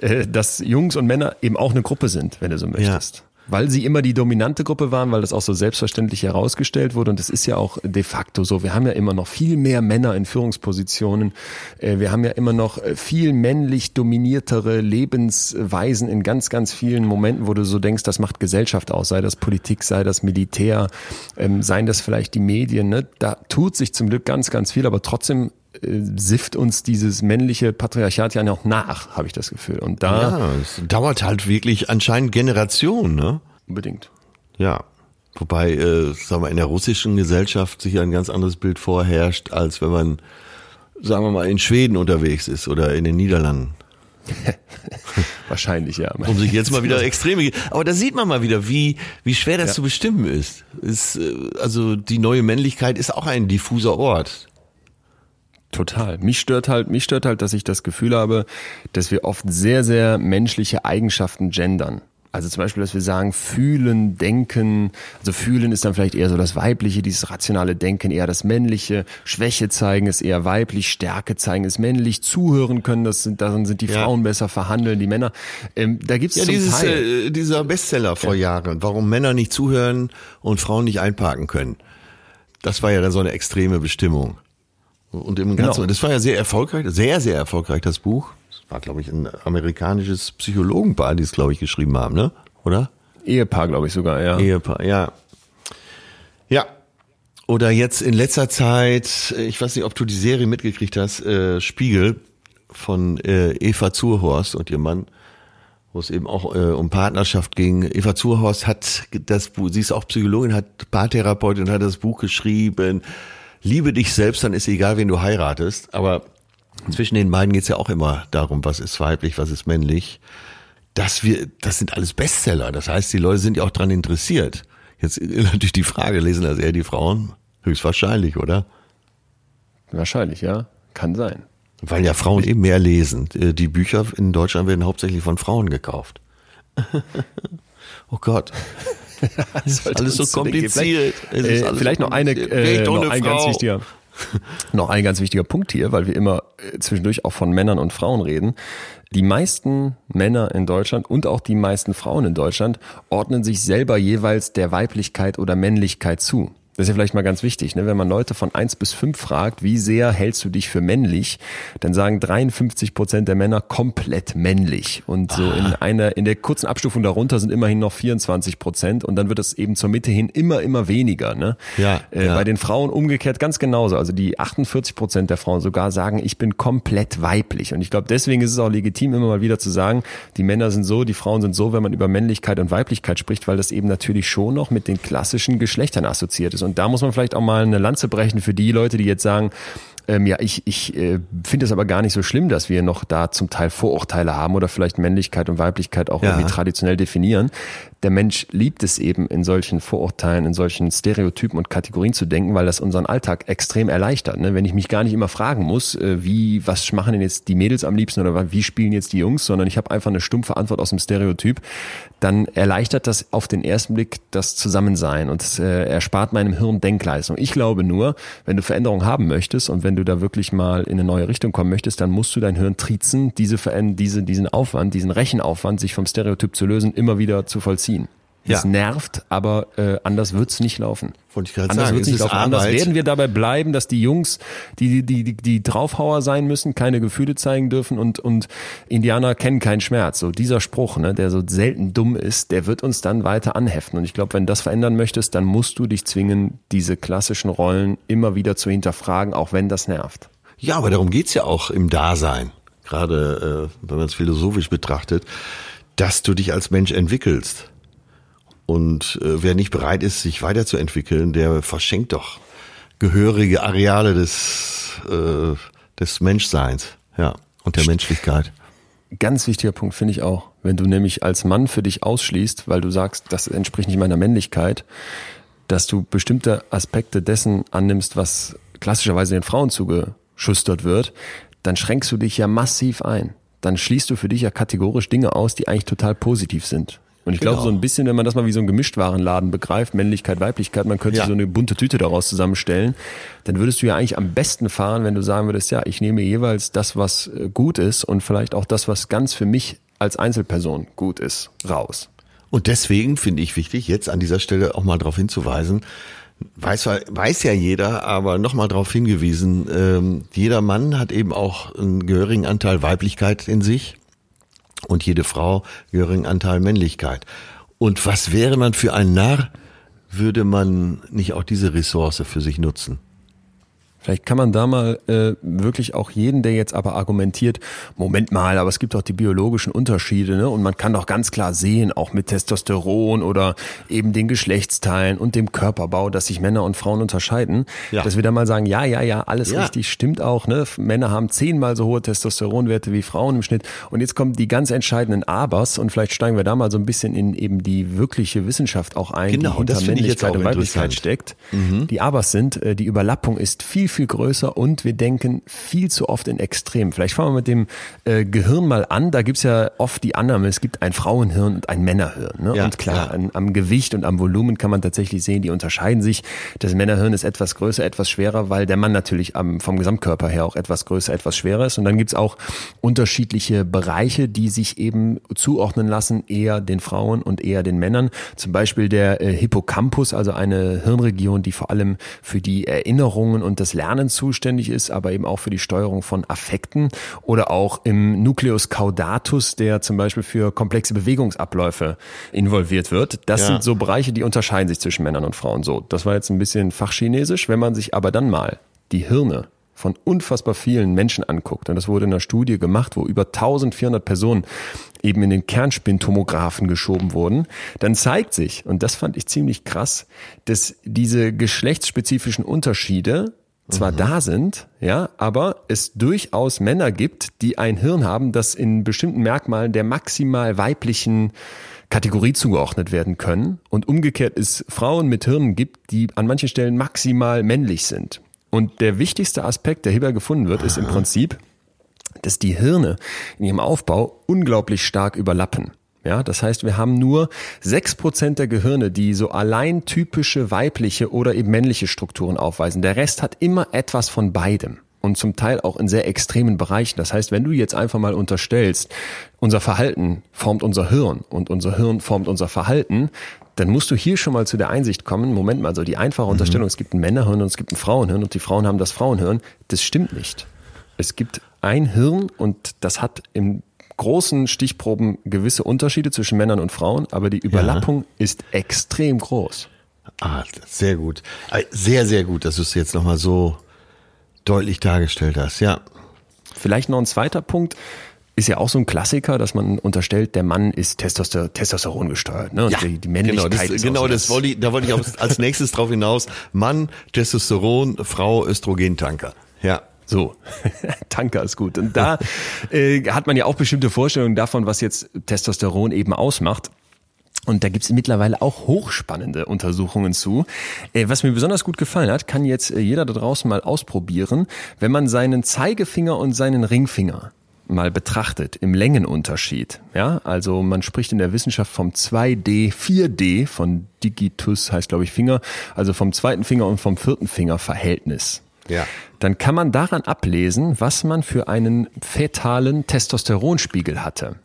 S1: äh, dass Jungs und Männer eben auch eine Gruppe sind, wenn du so möchtest.
S2: Ja.
S1: Weil sie immer die dominante Gruppe waren, weil das auch so selbstverständlich herausgestellt wurde. Und es ist ja auch de facto so. Wir haben ja immer noch viel mehr Männer in Führungspositionen. Äh, wir haben ja immer noch äh, viel männlich dominiertere Lebensweisen in ganz, ganz vielen Momenten, wo du so denkst, das macht Gesellschaft aus, sei das Politik, sei das Militär, ähm, seien das vielleicht die Medien. Ne? Da tut sich zum Glück ganz, ganz viel, aber trotzdem äh, sift uns dieses männliche Patriarchat ja noch nach, habe ich das Gefühl. Und da
S2: ja, es dauert halt wirklich anscheinend Generationen, ne?
S1: unbedingt.
S2: Ja. Wobei, äh, sagen wir, in der russischen Gesellschaft sich ein ganz anderes Bild vorherrscht, als wenn man, sagen wir mal, in Schweden unterwegs ist oder in den Niederlanden.
S1: Wahrscheinlich, ja.
S2: Um sich jetzt mal wieder Extreme. Aber da sieht man mal wieder, wie, wie schwer das
S1: Ja.
S2: zu bestimmen ist. ist. äh, Also die neue Männlichkeit ist auch ein diffuser Ort.
S1: Total. Mich stört halt, mich stört halt, dass ich das Gefühl habe, dass wir oft sehr, sehr menschliche Eigenschaften gendern. Also zum Beispiel, dass wir sagen, fühlen, denken. Also fühlen ist dann vielleicht eher so das Weibliche, dieses rationale Denken eher das Männliche. Schwäche zeigen ist eher weiblich, Stärke zeigen ist männlich. Zuhören können, das sind, darin sind die
S2: Ja.
S1: Frauen besser verhandeln, die Männer. Ähm, da gibt's
S2: Ja, dieses,
S1: Teil.
S2: äh, dieser Bestseller vor Jahren, warum Männer nicht zuhören und Frauen nicht einparken können. Das war ja dann so eine extreme Bestimmung. Und im
S1: Genau.
S2: Ganzen, das war ja sehr erfolgreich, sehr, sehr erfolgreich, das Buch. Das war, glaube ich, ein amerikanisches Psychologenpaar, die es, glaube ich, geschrieben haben, ne? Oder?
S1: Ehepaar, glaube ich sogar, ja.
S2: Ehepaar, ja. Ja. Oder jetzt in letzter Zeit, ich weiß nicht, ob du die Serie mitgekriegt hast, äh, Spiegel von äh, Eva Zurhorst und ihr Mann, wo es eben auch äh, um Partnerschaft ging. Eva Zurhorst hat das Buch, sie ist auch Psychologin, hat Paartherapeutin, hat das Buch geschrieben. Liebe dich selbst, dann ist egal, wen du heiratest. Aber zwischen den beiden geht's ja auch immer darum, was ist weiblich, was ist männlich dass wir, das sind alles Bestseller. Das heißt, die Leute sind ja auch dran interessiert. Jetzt natürlich die Frage, lesen das eher die Frauen? Höchstwahrscheinlich, oder?
S1: Wahrscheinlich, ja. Kann sein.
S2: Weil ja Frauen eben mehr lesen. Äh, Die Bücher in Deutschland werden hauptsächlich von Frauen gekauft. oh Gott. Das ist alles so kompliziert.
S1: Äh,
S2: alles
S1: vielleicht noch eine, äh, noch ein ganz wichtiger, noch ein ganz wichtiger Punkt hier, weil wir immer äh, zwischendurch auch von Männern und Frauen reden. Die meisten Männer in Deutschland und auch die meisten Frauen in Deutschland ordnen sich selber jeweils der Weiblichkeit oder Männlichkeit zu. Das ist ja vielleicht mal ganz wichtig, ne? wenn man Leute von eins bis fünf fragt, wie sehr hältst du dich für männlich, dann sagen 53 Prozent der Männer komplett männlich. Und so in einer, in der kurzen Abstufung darunter sind immerhin noch 24 Prozent und dann wird es eben zur Mitte hin immer, immer weniger. Ne?
S2: Ja,
S1: äh,
S2: ja.
S1: Bei den Frauen umgekehrt ganz genauso. Also die 48 Prozent der Frauen sogar sagen, ich bin komplett weiblich. Und ich glaube, deswegen ist es auch legitim, immer mal wieder zu sagen, die Männer sind so, die Frauen sind so, wenn man über Männlichkeit und Weiblichkeit spricht, weil das eben natürlich schon noch mit den klassischen Geschlechtern assoziiert ist. Und da muss man vielleicht auch mal eine Lanze brechen für die Leute, die jetzt sagen, ähm, ja, ich, ich äh, finde es aber gar nicht so schlimm, dass wir noch da zum Teil Vorurteile haben oder vielleicht Männlichkeit und Weiblichkeit auch
S2: Ja.
S1: irgendwie traditionell definieren. Der Mensch liebt es eben, in solchen Vorurteilen, in solchen Stereotypen und Kategorien zu denken, weil das unseren Alltag extrem erleichtert. Ne? Wenn ich mich gar nicht immer fragen muss, äh, wie, was machen denn jetzt die Mädels am liebsten oder wie spielen jetzt die Jungs, sondern ich habe einfach eine stumpfe Antwort aus dem Stereotyp, dann erleichtert das auf den ersten Blick das Zusammensein und es äh, erspart meinem Hirn Denkleistung. Ich glaube nur, wenn du Veränderung haben möchtest und wenn du da wirklich mal in eine neue Richtung kommen möchtest, dann musst du dein Hirn trizen, diese, diese diesen Aufwand, diesen Rechenaufwand, sich vom Stereotyp zu lösen, immer wieder zu vollziehen.
S2: Ja.
S1: Es nervt, aber äh, anders wird's nicht laufen.
S2: Wollte ich gerade
S1: Anders
S2: sagen,
S1: wird's
S2: es
S1: nicht laufen. Anders werden wir dabei bleiben, dass die Jungs, die, die, die, die Draufhauer sein müssen, keine Gefühle zeigen dürfen und, und Indianer kennen keinen Schmerz. So dieser Spruch, ne, der so selten dumm ist, der wird uns dann weiter anheften. Und ich glaube, wenn du das verändern möchtest, dann musst du dich zwingen, diese klassischen Rollen immer wieder zu hinterfragen, auch wenn das nervt.
S2: Ja, aber darum geht's ja auch im Dasein. Gerade äh, wenn man es philosophisch betrachtet, dass du dich als Mensch entwickelst. Und äh, wer nicht bereit ist, sich weiterzuentwickeln, der verschenkt doch gehörige Areale des, äh, des Menschseins, ja, und der Menschlichkeit.
S1: Ganz wichtiger Punkt finde ich auch. Wenn du nämlich als Mann für dich ausschließt, weil du sagst, das entspricht nicht meiner Männlichkeit, dass du bestimmte Aspekte dessen annimmst, was klassischerweise den Frauen zugeschustert wird, dann schränkst du dich ja massiv ein. Dann schließt du für dich ja kategorisch Dinge aus, die eigentlich total positiv sind. Und ich glaube,
S2: Genau.
S1: so ein bisschen, wenn man das mal wie so ein Gemischtwarenladen begreift, Männlichkeit, Weiblichkeit, man könnte
S2: Ja.
S1: so eine bunte Tüte daraus zusammenstellen, dann würdest du ja eigentlich am besten fahren, wenn du sagen würdest, ja, ich nehme jeweils das, was äh, gut ist und vielleicht auch das, was ganz für mich als Einzelperson gut ist, raus.
S2: Und deswegen finde ich wichtig, jetzt an dieser Stelle auch mal darauf hinzuweisen, weiß, weiß ja jeder, aber nochmal darauf hingewiesen, ähm, jeder Mann hat eben auch einen gehörigen Anteil Weiblichkeit in sich und jede Frau gehörigen Anteil Männlichkeit. Und was wäre man für ein Narr, würde man nicht auch diese Ressource für sich nutzen?
S1: Vielleicht kann man da mal äh, wirklich auch jeden, der jetzt aber argumentiert, Moment mal, aber es gibt auch die biologischen Unterschiede, ne? Und man kann doch ganz klar sehen, auch mit Testosteron oder eben den Geschlechtsteilen und dem Körperbau, dass sich Männer und Frauen unterscheiden. Ja. Dass wir da mal sagen, ja, ja, ja, alles ja. richtig, stimmt auch, ne? Männer haben zehnmal so hohe Testosteronwerte wie Frauen im Schnitt. Und jetzt kommen die ganz entscheidenden Abers und vielleicht steigen wir da mal so ein bisschen in eben die wirkliche Wissenschaft auch ein,
S2: genau,
S1: die hinter
S2: Männlichkeit
S1: und Weiblichkeit steckt. Mhm. Die Abers sind, äh, die Überlappung ist viel viel größer und wir denken viel zu oft in Extremen. Vielleicht fangen wir mit dem äh, Gehirn mal an. Da gibt's ja oft die Annahme, es gibt ein Frauenhirn und ein Männerhirn. Ne? Ja, und klar, an, am Gewicht und am Volumen kann man tatsächlich sehen, die unterscheiden sich. Das Männerhirn ist etwas größer, etwas schwerer, weil der Mann natürlich am, vom Gesamtkörper her auch etwas größer, etwas schwerer ist. Und dann gibt's auch unterschiedliche Bereiche, die sich eben zuordnen lassen, eher den Frauen und eher den Männern. Zum Beispiel der äh, Hippocampus, also eine Hirnregion, die vor allem für die Erinnerungen und das Lernen Lernen zuständig ist, aber eben auch für die Steuerung von Affekten oder auch im Nucleus caudatus, der zum Beispiel für komplexe Bewegungsabläufe involviert wird. Das ja. sind so Bereiche, die unterscheiden sich zwischen Männern und Frauen. So, das war jetzt ein bisschen fachchinesisch. Wenn man sich aber dann mal die Hirne von unfassbar vielen Menschen anguckt, und das wurde in einer Studie gemacht, wo über 1400 Personen eben in den Kernspintomographen geschoben wurden, dann zeigt sich, und das fand ich ziemlich krass, dass diese geschlechtsspezifischen Unterschiede zwar mhm. da sind, ja, aber es durchaus Männer gibt, die ein Hirn haben, das in bestimmten Merkmalen der maximal weiblichen Kategorie zugeordnet werden können und umgekehrt es Frauen mit Hirnen gibt, die an manchen Stellen maximal männlich sind. Und der wichtigste Aspekt, der hierbei gefunden wird, ist im Prinzip, dass die Hirne in ihrem Aufbau unglaublich stark überlappen. Ja, das heißt, wir haben nur sechs Prozent der Gehirne, die so allein typische weibliche oder eben männliche Strukturen aufweisen. Der Rest hat immer etwas von beidem und zum Teil auch in sehr extremen Bereichen. Das heißt, wenn du jetzt einfach mal unterstellst, unser Verhalten formt unser Hirn und unser Hirn formt unser Verhalten, dann musst du hier schon mal zu der Einsicht kommen, Moment mal, so die einfache Unterstellung, mhm. es gibt ein Männerhirn und es gibt ein Frauenhirn und die Frauen haben das Frauenhirn, das stimmt nicht. Es gibt ein Hirn und das hat im großen Stichproben gewisse Unterschiede zwischen Männern und Frauen, aber die Überlappung ja. ist extrem groß.
S2: Ah, sehr gut. Äh, sehr, sehr gut, dass du es jetzt nochmal so deutlich dargestellt hast, ja.
S1: Vielleicht noch ein zweiter Punkt. Ist ja auch so ein Klassiker, dass man unterstellt, der Mann ist Testoster Testosteron gesteuert. Ne?
S2: Und ja, die, die Männlichkeit genau, das, genau das wollte ich, da wollte ich auch als nächstes drauf hinaus. Mann, Testosteron, Frau, Östrogentanker. Ja.
S1: So, Tanker ist gut. Und da äh, hat man ja auch bestimmte Vorstellungen davon, was jetzt Testosteron eben ausmacht. Und da gibt's mittlerweile auch hochspannende Untersuchungen zu. Äh, was mir besonders gut gefallen hat, kann jetzt äh, jeder da draußen mal ausprobieren, wenn man seinen Zeigefinger und seinen Ringfinger mal betrachtet im Längenunterschied. Ja, also man spricht in der Wissenschaft vom 2D, 4D von Digitus heißt glaube ich Finger, also vom zweiten Finger und vom vierten Finger Verhältnis
S2: ja.
S1: dann kann man daran ablesen, was man für einen fetalen Testosteronspiegel hatte.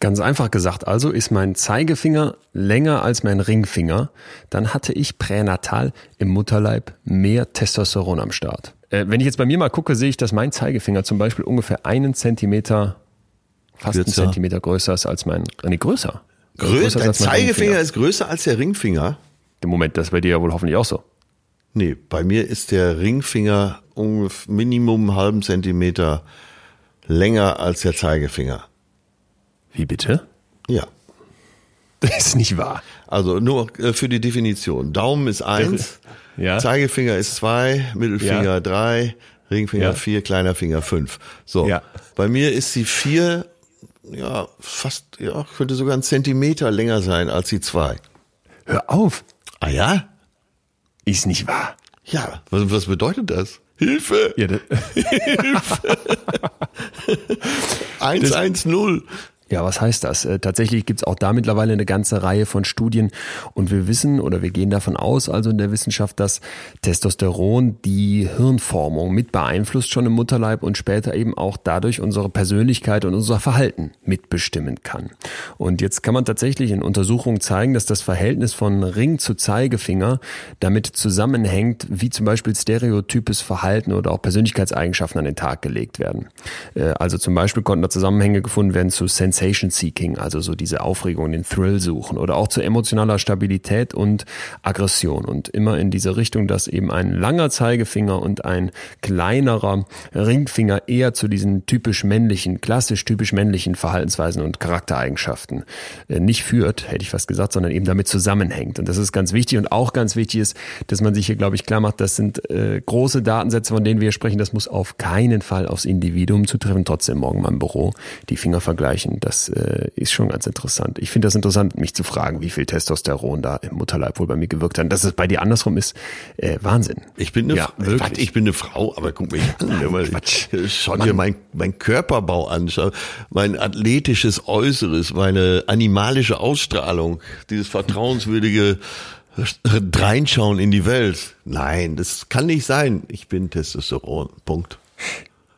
S1: Ganz einfach gesagt also, ist mein Zeigefinger länger als mein Ringfinger, dann hatte ich pränatal im Mutterleib mehr Testosteron am Start. Äh, wenn ich jetzt bei mir mal gucke, sehe ich, dass mein Zeigefinger zum Beispiel ungefähr einen Zentimeter, fast größer. einen Zentimeter größer ist als mein, nee, größer.
S2: Größer, größer Dein Zeigefinger ist größer als der Ringfinger?
S1: Im Moment, das bei dir ja wohl hoffentlich auch so.
S2: Nee, bei mir ist der Ringfinger ungefähr Minimum einen halben Zentimeter länger als der Zeigefinger.
S1: Wie bitte?
S2: Ja.
S1: Das ist nicht wahr.
S2: Also nur äh, für die Definition. Daumen ist eins, ja. Zeigefinger ist zwei, Mittelfinger ja. drei, Ringfinger ja. vier, kleiner Finger fünf. So. Ja. Bei mir ist die vier, ja, fast, ja, könnte sogar ein Zentimeter länger sein als die zwei.
S1: Hör auf.
S2: Ah ja?
S1: Ist nicht wahr.
S2: Ja, was, was bedeutet das? Hilfe! Ja, Hilfe! 110.
S1: Ja, was heißt das? Äh, tatsächlich gibt's auch da mittlerweile eine ganze Reihe von Studien und wir wissen oder wir gehen davon aus, also in der Wissenschaft, dass Testosteron die Hirnformung mit beeinflusst schon im Mutterleib und später eben auch dadurch unsere Persönlichkeit und unser Verhalten mitbestimmen kann. Und jetzt kann man tatsächlich in Untersuchungen zeigen, dass das Verhältnis von Ring zu Zeigefinger damit zusammenhängt, wie zum Beispiel stereotypes Verhalten oder auch Persönlichkeitseigenschaften an den Tag gelegt werden. Äh, also zum Beispiel konnten da Zusammenhänge gefunden werden zu Sensation Sensation Seeking, also so diese Aufregung, den Thrill suchen oder auch zu emotionaler Stabilität und Aggression und immer in diese Richtung, dass eben ein langer Zeigefinger und ein kleinerer Ringfinger eher zu diesen typisch männlichen, klassisch typisch männlichen Verhaltensweisen und Charaktereigenschaften äh, nicht führt, hätte ich fast gesagt, sondern eben damit zusammenhängt. Und das ist ganz wichtig und auch ganz wichtig ist, dass man sich hier, glaube ich, klar macht, das sind äh, große Datensätze, von denen wir sprechen, das muss auf keinen Fall aufs Individuum zutreffen, trotzdem morgen mal im Büro die Finger vergleichen. Das äh, ist schon ganz interessant. Ich finde das interessant, mich zu fragen, wie viel Testosteron da im Mutterleib wohl bei mir gewirkt hat. Dass es bei dir andersrum ist, äh, Wahnsinn.
S2: Ich bin eine, ja, Quatsch, ich bin eine Frau, aber guck mich an. Schau dir mein, mein Körperbau an, schau, mein athletisches Äußeres, meine animalische Ausstrahlung, dieses vertrauenswürdige Reinschauen in die Welt. Nein, das kann nicht sein. Ich bin Testosteron. Punkt.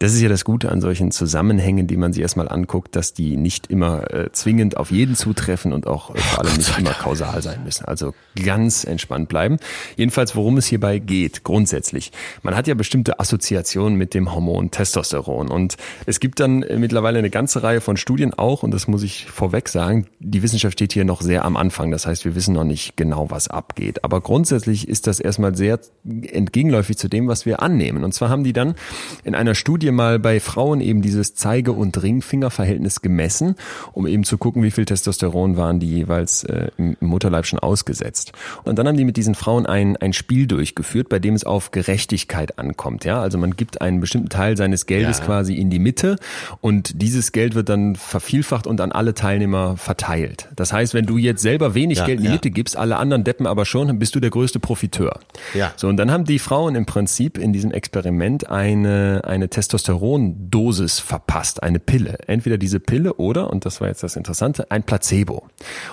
S1: Das ist ja das Gute an solchen Zusammenhängen, die man sich erstmal anguckt, dass die nicht immer äh, zwingend auf jeden zutreffen und auch äh, vor allem nicht immer kausal sein müssen. Also ganz entspannt bleiben. Jedenfalls, worum es hierbei geht, grundsätzlich. Man hat ja bestimmte Assoziationen mit dem Hormon Testosteron und es gibt dann äh, mittlerweile eine ganze Reihe von Studien auch, und das muss ich vorweg sagen, die Wissenschaft steht hier noch sehr am Anfang. Das heißt, wir wissen noch nicht genau, was abgeht. Aber grundsätzlich ist das erstmal sehr entgegenläufig zu dem, was wir annehmen. Und zwar haben die dann in einer Studie mal bei Frauen eben dieses Zeige- und Ringfingerverhältnis gemessen, um eben zu gucken, wie viel Testosteron waren die jeweils äh, im Mutterleib schon ausgesetzt. Und dann haben die mit diesen Frauen ein, ein Spiel durchgeführt, bei dem es auf Gerechtigkeit ankommt. Ja, also man gibt einen bestimmten Teil seines Geldes ja. quasi in die Mitte und dieses Geld wird dann vervielfacht und an alle Teilnehmer verteilt. Das heißt, wenn du jetzt selber wenig ja, Geld in die ja. Mitte gibst, alle anderen deppen aber schon, bist du der größte Profiteur. Ja. So, und dann haben die Frauen im Prinzip in diesem Experiment eine, eine Testosteron Testosterondosis verpasst, eine Pille. Entweder diese Pille oder, und das war jetzt das Interessante, ein Placebo.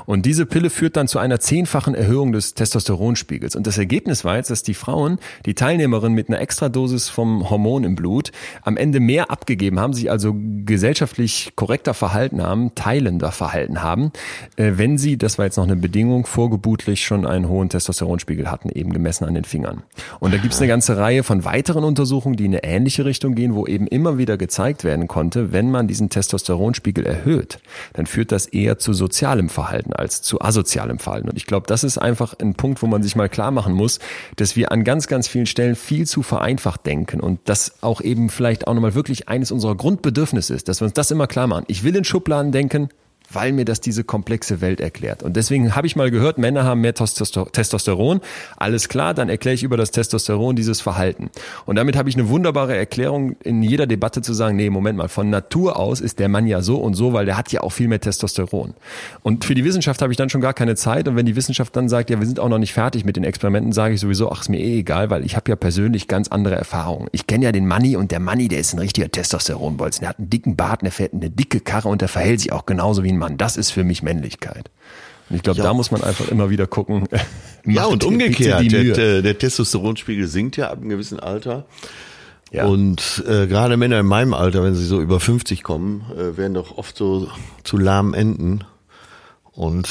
S1: Und diese Pille führt dann zu einer zehnfachen Erhöhung des Testosteronspiegels. Und das Ergebnis war jetzt, dass die Frauen, die Teilnehmerin mit einer Extradosis vom Hormon im Blut, am Ende mehr abgegeben haben, sich also gesellschaftlich korrekter verhalten haben, teilender verhalten haben, äh, wenn sie, das war jetzt noch eine Bedingung, vorgebutlich schon einen hohen Testosteronspiegel hatten, eben gemessen an den Fingern. Und da gibt es eine ganze Reihe von weiteren Untersuchungen, die in eine ähnliche Richtung gehen, wo eben immer wieder gezeigt werden konnte, wenn man diesen Testosteronspiegel erhöht, dann führt das eher zu sozialem Verhalten als zu asozialem Verhalten. Und ich glaube, das ist einfach ein Punkt, wo man sich mal klar machen muss, dass wir an ganz, ganz vielen Stellen viel zu vereinfacht denken und das auch eben vielleicht auch nochmal wirklich eines unserer Grundbedürfnisse ist, dass wir uns das immer klar machen. Ich will in Schubladen denken, weil mir das diese komplexe Welt erklärt. Und deswegen habe ich mal gehört, Männer haben mehr Testosteron. Alles klar, dann erkläre ich über das Testosteron dieses Verhalten. Und damit habe ich eine wunderbare Erklärung in jeder Debatte zu sagen, nee, Moment mal, von Natur aus ist der Mann ja so und so, weil der hat ja auch viel mehr Testosteron. Und für die Wissenschaft habe ich dann schon gar keine Zeit. Und wenn die Wissenschaft dann sagt, ja, wir sind auch noch nicht fertig mit den Experimenten, sage ich sowieso, ach, ist mir eh egal, weil ich habe ja persönlich ganz andere Erfahrungen. Ich kenne ja den Manni und der Manni, der ist ein richtiger Testosteronbolzen. Der hat einen dicken Bart, der fährt eine dicke Karre und der verhält sich auch genauso wie ein Mann. Das ist für mich Männlichkeit. Und ich glaube, ja. da muss man einfach immer wieder gucken.
S2: ja, und umgekehrt, der, der, Testosteronspiegel sinkt ja ab einem gewissen Alter. Ja. Und äh, gerade Männer in meinem Alter, wenn sie so über 50 kommen, äh, werden doch oft so zu lahmen Enden. Und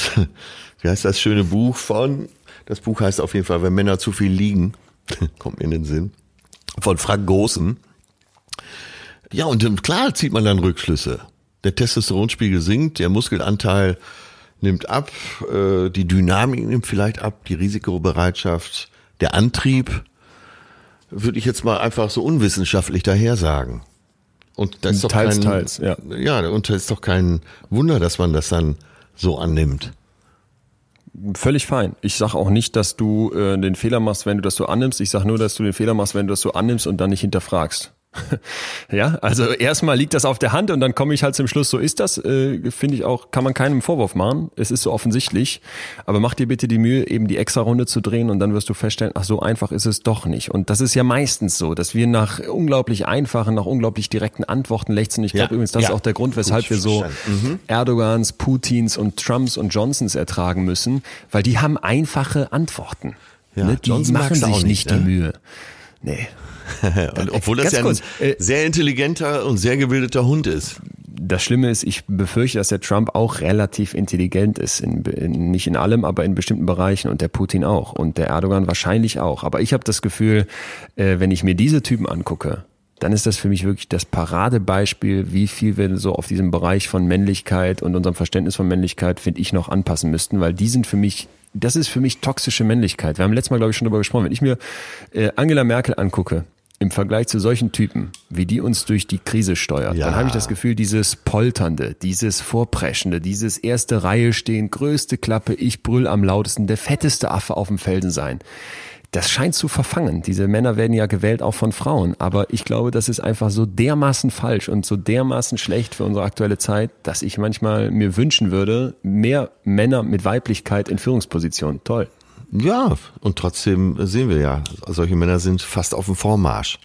S2: wie heißt das schöne Buch von? Das Buch heißt auf jeden Fall, wenn Männer zu viel liegen, kommt mir in den Sinn. Von Frank Großen. Ja, und klar zieht man dann Rückschlüsse der Testosteronspiegel sinkt, der Muskelanteil nimmt ab, äh, die Dynamik nimmt vielleicht ab, die Risikobereitschaft, der Antrieb, würde ich jetzt mal einfach so unwissenschaftlich daher sagen. Und das ist doch teils, kein, teils, ja. Ja, und das ist doch kein Wunder, dass man das dann so annimmt.
S1: Völlig fein. Ich sage auch nicht, dass du äh, den Fehler machst, wenn du das so annimmst. Ich sage nur, dass du den Fehler machst, wenn du das so annimmst und dann nicht hinterfragst. Ja, also erstmal liegt das auf der Hand und dann komme ich halt zum Schluss, so ist das, äh, finde ich auch, kann man keinem Vorwurf machen. Es ist so offensichtlich. Aber mach dir bitte die Mühe, eben die extra Runde zu drehen und dann wirst du feststellen, ach, so einfach ist es doch nicht. Und das ist ja meistens so, dass wir nach unglaublich einfachen, nach unglaublich direkten Antworten lechzen. Ich glaube
S2: Ja,
S1: übrigens, das
S2: ja.
S1: ist auch der Grund, weshalb
S2: Gut
S1: wir so.
S2: Mhm.
S1: Erdogans, Putins und Trumps und Johnsons ertragen müssen, weil die haben einfache Antworten.
S2: Ja,
S1: ne? Die
S2: Johnson
S1: machen sich
S2: auch
S1: nicht
S2: nicht,
S1: die
S2: ne?
S1: Mühe. Nee.
S2: Und obwohl das ja ein
S1: kurz, äh,
S2: sehr intelligenter und sehr gebildeter Hund ist.
S1: Das Schlimme ist, ich befürchte, dass der Trump auch relativ intelligent ist. In, in, nicht in allem, aber in bestimmten Bereichen und der Putin auch und der Erdogan wahrscheinlich auch. Aber ich habe das Gefühl, äh, wenn ich mir diese Typen angucke, dann ist das für mich wirklich das Paradebeispiel, wie viel wir so auf diesem Bereich von Männlichkeit und unserem Verständnis von Männlichkeit, finde ich, noch anpassen müssten, weil die sind für mich, das ist für mich toxische Männlichkeit. Wir haben letztes Mal, glaube ich, schon darüber gesprochen. Wenn ich mir äh, Angela Merkel angucke, im Vergleich zu solchen Typen, wie die uns durch die Krise steuert,
S2: Ja.
S1: dann habe ich das Gefühl, dieses Polternde, dieses Vorpreschende, dieses erste Reihe stehen, größte Klappe, ich brüll am lautesten, der fetteste Affe auf dem Felsen sein. Das scheint zu verfangen. Diese Männer werden ja gewählt auch von Frauen. Aber ich glaube, das ist einfach so dermaßen falsch und so dermaßen schlecht für unsere aktuelle Zeit, dass ich manchmal mir wünschen würde, mehr Männer mit Weiblichkeit in Führungspositionen. Toll.
S2: Ja, und trotzdem sehen wir ja, solche Männer sind fast auf dem Vormarsch.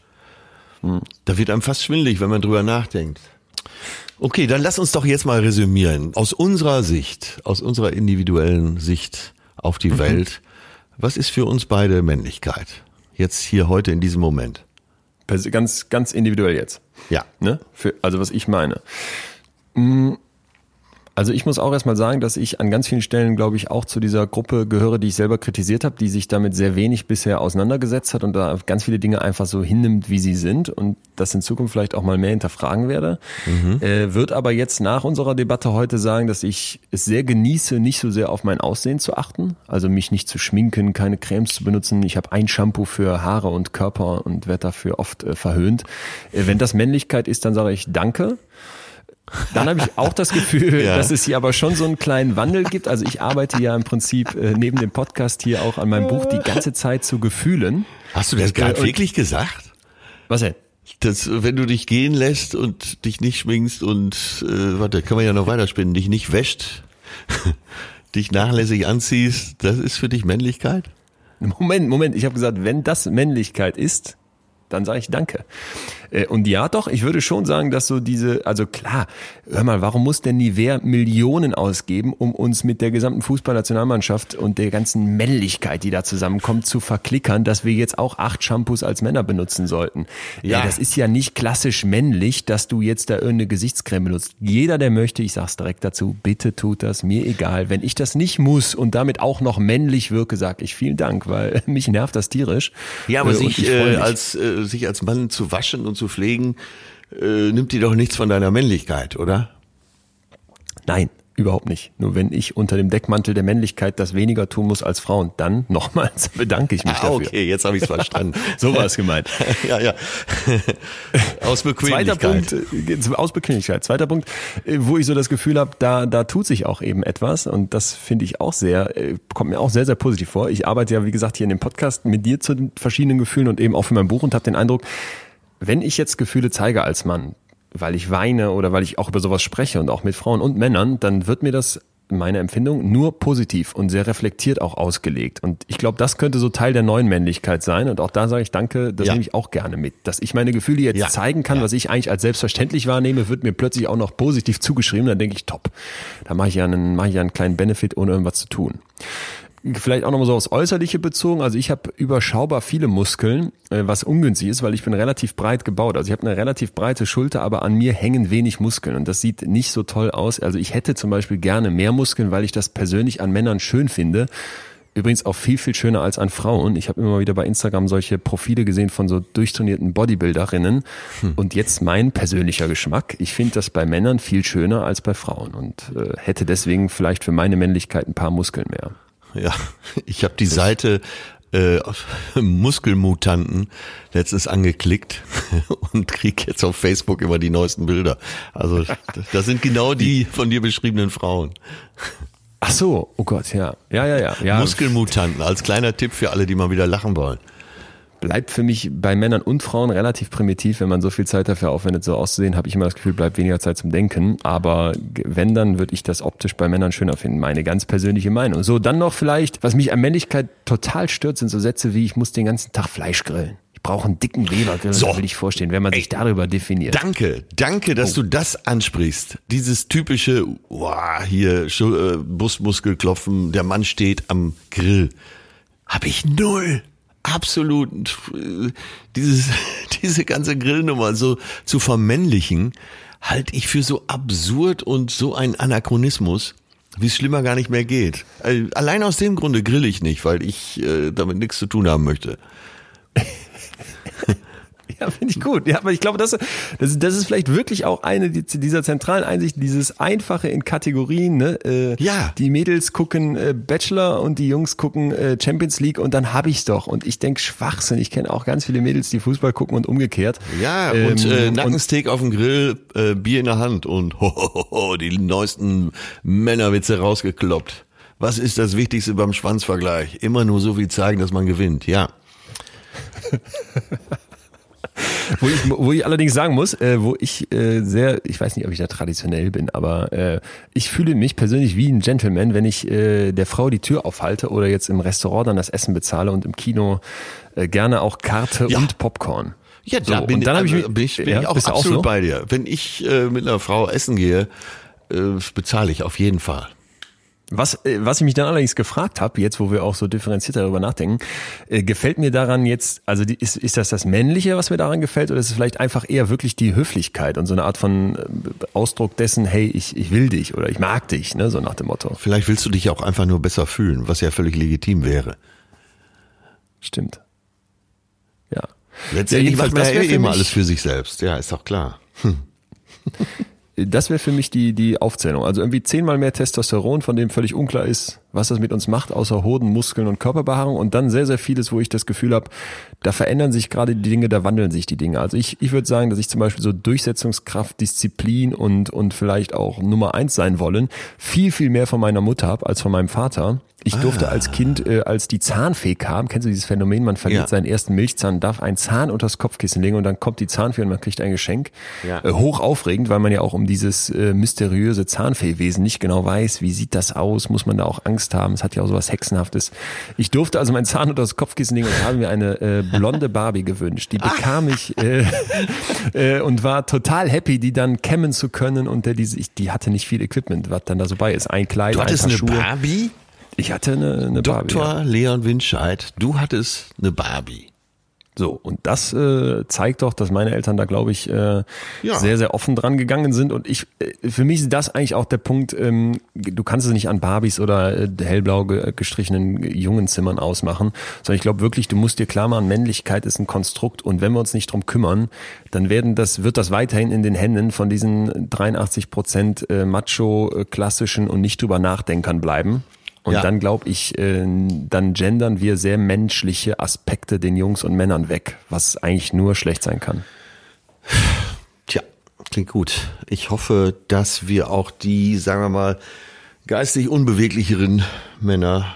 S2: Da wird einem fast schwindelig, wenn man drüber nachdenkt. Okay, dann lass uns doch jetzt mal resümieren. Aus unserer Sicht, aus unserer individuellen Sicht auf die Welt, was ist für uns beide Männlichkeit? Jetzt hier heute in diesem Moment.
S1: Pers- Ganz, ganz individuell jetzt.
S2: Ja.
S1: Ne? Für, also was ich meine. Mm, Also ich muss auch erstmal sagen, dass ich an ganz vielen Stellen, glaube ich, auch zu dieser Gruppe gehöre, die ich selber kritisiert habe, die sich damit sehr wenig bisher auseinandergesetzt hat und da ganz viele Dinge einfach so hinnimmt, wie sie sind und das in Zukunft vielleicht auch mal mehr hinterfragen werde. Äh, wird aber jetzt nach unserer Debatte heute sagen, dass ich es sehr genieße, nicht so sehr auf mein Aussehen zu achten, also mich nicht zu schminken, keine Cremes zu benutzen. Ich habe ein Shampoo für Haare und Körper und werde dafür oft äh, verhöhnt. Äh, wenn das Männlichkeit ist, dann sage ich Danke. Dann habe ich auch das Gefühl,
S2: Ja.
S1: dass es hier aber schon so einen kleinen Wandel gibt. Also ich arbeite ja im Prinzip äh, neben dem Podcast hier auch an meinem Buch die ganze Zeit zu Gefühlen.
S2: Hast du das gerade wirklich gesagt?
S1: Was denn?
S2: dass wenn du dich gehen lässt und dich nicht schminkst und äh, warte, kann man ja noch weiterspinnen, dich nicht wäscht, dich nachlässig anziehst, das ist für dich Männlichkeit?
S1: Moment, Moment. Ich habe gesagt, wenn das Männlichkeit ist, dann sage ich Danke. Äh, Und ja, doch, ich würde schon sagen, dass so diese, also klar, hör mal, warum muss denn Nivea Millionen ausgeben, um uns mit der gesamten Fußballnationalmannschaft und der ganzen Männlichkeit, die da zusammenkommt, zu verklickern, dass wir jetzt auch acht Shampoos als Männer benutzen sollten?
S2: Ja.
S1: Äh, Das ist ja nicht klassisch männlich, dass du jetzt da irgendeine Gesichtscreme benutzt. Jeder, der möchte, ich sag's direkt dazu, bitte tut das, mir egal. Wenn ich das nicht muss und damit auch noch männlich wirke, sag ich vielen Dank, weil mich nervt das tierisch.
S2: Ja, aber
S1: Äh,
S2: sich, äh, als, äh, sich als Mann zu waschen und zu pflegen, äh, nimmt dir doch nichts von deiner Männlichkeit, oder?
S1: Nein, überhaupt nicht. Nur wenn ich unter dem Deckmantel der Männlichkeit das weniger tun muss als Frauen, dann nochmals bedanke ich mich
S2: Ah,
S1: dafür.
S2: okay, jetzt habe ich es verstanden.
S1: So war es gemeint.
S2: ja, ja. Aus
S1: Zweiter
S2: Bequemlichkeit.
S1: Punkt, äh, aus Bequemlichkeit. Zweiter Punkt, äh, wo ich so das Gefühl habe, da, da tut sich auch eben etwas und das finde ich auch sehr, äh, kommt mir auch sehr, sehr positiv vor. Ich arbeite ja, wie gesagt, hier in dem Podcast mit dir zu den verschiedenen Gefühlen und eben auch für mein Buch und habe den Eindruck, wenn ich jetzt Gefühle zeige als Mann, weil ich weine oder weil ich auch über sowas spreche und auch mit Frauen und Männern, dann wird mir das meine Empfindung nur positiv und sehr reflektiert auch ausgelegt. Und ich glaube, das könnte so Teil der neuen Männlichkeit sein. Und auch da sage ich danke, das
S2: Ja.
S1: nehme ich auch gerne mit. Dass ich meine Gefühle jetzt
S2: Ja.
S1: zeigen kann,
S2: Ja.
S1: was ich eigentlich als selbstverständlich wahrnehme, wird mir plötzlich auch noch positiv zugeschrieben. Dann denke ich, top. Da mache ich ja einen, mache ich ja einen kleinen Benefit, ohne irgendwas zu tun. Vielleicht auch nochmal so aufs Äußerliche bezogen. Also ich habe überschaubar viele Muskeln, äh, was ungünstig ist, weil ich bin relativ breit gebaut. Also ich habe eine relativ breite Schulter, aber an mir hängen wenig Muskeln und das sieht nicht so toll aus. Also ich hätte zum Beispiel gerne mehr Muskeln, weil ich das persönlich an Männern schön finde. Übrigens auch viel, viel schöner als an Frauen. Ich habe immer wieder bei Instagram solche Profile gesehen von so durchtrainierten Bodybuilderinnen. Und jetzt mein persönlicher Geschmack. Ich finde das bei Männern viel schöner als bei Frauen und äh, hätte deswegen vielleicht für meine Männlichkeit ein paar Muskeln mehr.
S2: Ja, ich habe die Seite äh, Muskelmutanten letztens angeklickt und krieg jetzt auf Facebook immer die neuesten Bilder. Also das sind genau die von dir beschriebenen Frauen.
S1: Ach so, oh Gott, ja. Ja, ja, ja. ja
S2: Muskelmutanten als kleiner Tipp für alle, die mal wieder lachen wollen.
S1: Bleibt für mich bei Männern und Frauen relativ primitiv, wenn man so viel Zeit dafür aufwendet, so auszusehen, habe ich immer das Gefühl, bleibt weniger Zeit zum Denken. Aber wenn, dann würde ich das optisch bei Männern schöner finden. Meine ganz persönliche Meinung. So, dann noch vielleicht, was mich an Männlichkeit total stört, sind so Sätze wie, ich muss den ganzen Tag Fleisch grillen. Ich brauche einen dicken Lebergrill, so. will ich vorstellen, wenn man Ey, sich darüber definiert.
S2: Danke, danke, dass oh. du das ansprichst. Dieses typische, wow, hier äh, Brustmuskelklopfen, der Mann steht am Grill. Hab ich null absolut dieses, diese ganze Grillnummer so zu vermännlichen, halte ich für so absurd und so ein Anachronismus, wie es schlimmer gar nicht mehr geht. Also allein aus dem Grunde grill ich nicht, weil ich äh, damit nichts zu tun haben möchte.
S1: Ja, finde ich gut. Ja, aber ich glaube, das, das, das ist vielleicht wirklich auch eine dieser zentralen Einsichten, dieses Einfache in Kategorien. Ne? Äh, ja. Die Mädels gucken äh, Bachelor und die Jungs gucken äh, Champions League und dann hab ich's doch. Und ich denk Schwachsinn. Ich kenne auch ganz viele Mädels, die Fußball gucken und umgekehrt.
S2: Ja, ähm, und äh, Nackensteak und, auf dem Grill, äh, Bier in der Hand und ho, ho, ho, die neuesten Männerwitze rausgekloppt. Was ist das Wichtigste beim Schwanzvergleich? Immer nur so viel zeigen, dass man gewinnt. Ja.
S1: wo, ich, wo ich allerdings sagen muss, äh, wo ich äh, sehr, ich weiß nicht, ob ich da traditionell bin, aber äh, ich fühle mich persönlich wie ein Gentleman, wenn ich äh, der Frau die Tür aufhalte oder jetzt im Restaurant dann das Essen bezahle und im Kino äh, gerne auch Karte ja. und Popcorn.
S2: Ja, da so, bin, und dann ich, also, bin ich, bin ja, ich auch absolut auch so? bei dir. Wenn ich äh, mit einer Frau essen gehe, äh, bezahle ich auf jeden Fall.
S1: Was, äh, was ich mich dann allerdings gefragt habe, jetzt wo wir auch so differenziert darüber nachdenken, äh, gefällt mir daran jetzt, also die, ist, ist das das Männliche, was mir daran gefällt, oder ist es vielleicht einfach eher wirklich die Höflichkeit und so eine Art von äh, Ausdruck dessen, hey, ich, ich will dich oder ich mag dich, ne, so nach dem Motto.
S2: Vielleicht willst du dich auch einfach nur besser fühlen, was ja völlig legitim wäre.
S1: Stimmt. Ja.
S2: Letztendlich ja, macht man ja eh immer alles für sich selbst, ja, ist doch klar. Hm.
S1: Das wäre für mich die, die Aufzählung. Also irgendwie zehnmal mehr Testosteron, von dem völlig unklar ist, was das mit uns macht, außer Hoden, Muskeln und Körperbehaarung. Und dann sehr, sehr vieles, wo ich das Gefühl habe, da verändern sich gerade die Dinge, da wandeln sich die Dinge. Also ich, ich würde sagen, dass ich zum Beispiel so Durchsetzungskraft, Disziplin und, und vielleicht auch Nummer eins sein wollen, viel, viel mehr von meiner Mutter habe als von meinem Vater. Ich durfte ah. als Kind, äh, als die Zahnfee kam, kennst du dieses Phänomen, man verliert ja. seinen ersten Milchzahn, darf einen Zahn unters Kopfkissen legen und dann kommt die Zahnfee und man kriegt ein Geschenk. Ja. Äh, hoch aufregend, weil man ja auch um dieses äh, mysteriöse Zahnfeewesen nicht genau weiß, wie sieht das aus, muss man da auch Angst haben, es hat ja auch sowas Hexenhaftes. Ich durfte also meinen Zahn unters Kopfkissen legen und habe mir eine äh, blonde Barbie gewünscht. Die bekam ich äh, äh, und war total happy, die dann kämmen zu können und der, die, die hatte nicht viel Equipment, was dann da so bei ist. Ein Kleid,
S2: du hattest
S1: ein
S2: paar eine Schuhe. Barbie?
S1: Ich hatte eine, eine
S2: Dr. Barbie. Dr. Leon Winscheid, du hattest eine Barbie.
S1: So, und das äh, zeigt doch, dass meine Eltern da, glaube ich, äh, ja. sehr, sehr offen dran gegangen sind. Und ich, äh, für mich ist das eigentlich auch der Punkt, ähm, du kannst es nicht an Barbies oder äh, hellblau gestrichenen Jungenzimmern ausmachen, sondern ich glaube wirklich, du musst dir klar machen, Männlichkeit ist ein Konstrukt und wenn wir uns nicht drum kümmern, dann werden das, wird das weiterhin in den Händen von diesen 83 Prozent äh, Macho, äh, klassischen und nicht drüber nachdenkern bleiben. Und ja. dann glaube ich, äh, dann gendern wir sehr menschliche Aspekte den Jungs und Männern weg, was eigentlich nur schlecht sein kann.
S2: Tja, klingt gut. Ich hoffe, dass wir auch die, sagen wir mal, geistig unbeweglicheren Männer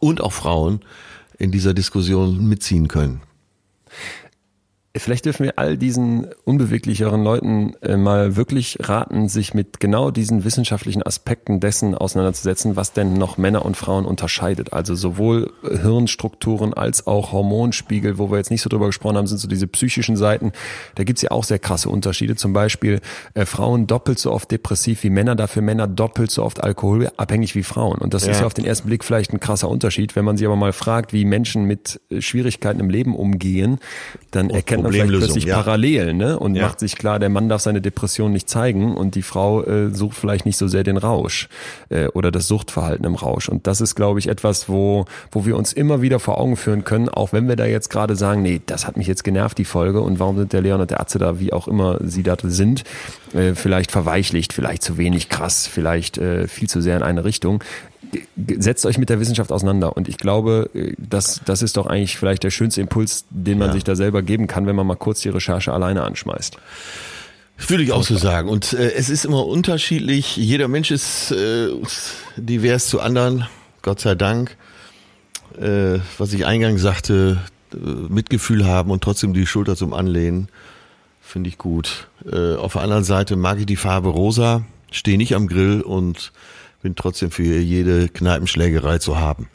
S2: und auch Frauen in dieser Diskussion mitziehen können.
S1: Vielleicht dürfen wir all diesen unbeweglicheren Leuten äh, mal wirklich raten, sich mit genau diesen wissenschaftlichen Aspekten dessen auseinanderzusetzen, was denn noch Männer und Frauen unterscheidet. Also sowohl Hirnstrukturen als auch Hormonspiegel, wo wir jetzt nicht so drüber gesprochen haben, sind so diese psychischen Seiten. Da gibt's ja auch sehr krasse Unterschiede. Zum Beispiel äh, Frauen doppelt so oft depressiv wie Männer, dafür Männer doppelt so oft alkoholabhängig wie Frauen. Und das ja. ist ja auf den ersten Blick vielleicht ein krasser Unterschied. Wenn man sich aber mal fragt, wie Menschen mit äh, Schwierigkeiten im Leben umgehen, dann erkennt man vielleicht plötzlich ja. parallel ne? und ja. macht sich klar, der Mann darf seine Depression nicht zeigen und die Frau äh, sucht vielleicht nicht so sehr den Rausch äh, oder das Suchtverhalten im Rausch. Und das ist, glaube ich, etwas, wo, wo wir uns immer wieder vor Augen führen können, auch wenn wir da jetzt gerade sagen, nee, das hat mich jetzt genervt, die Folge, und warum sind der Leon und der Atze da, wie auch immer sie da sind, äh, vielleicht verweichlicht, vielleicht zu wenig krass, vielleicht äh, viel zu sehr in eine Richtung setzt euch mit der Wissenschaft auseinander. Und ich glaube, das, das ist doch eigentlich vielleicht der schönste Impuls, den man ja. sich da selber geben kann, wenn man mal kurz die Recherche alleine anschmeißt.
S2: Würde ich auch so sagen. Und äh, es ist immer unterschiedlich. Jeder Mensch ist äh, divers zu anderen, Gott sei Dank. Äh, was ich eingangs sagte, äh, Mitgefühl haben und trotzdem die Schulter zum Anlehnen. Finde ich gut. Äh, auf der anderen Seite mag ich die Farbe rosa, stehe nicht am Grill und bin trotzdem für jede Kneipenschlägerei zu haben.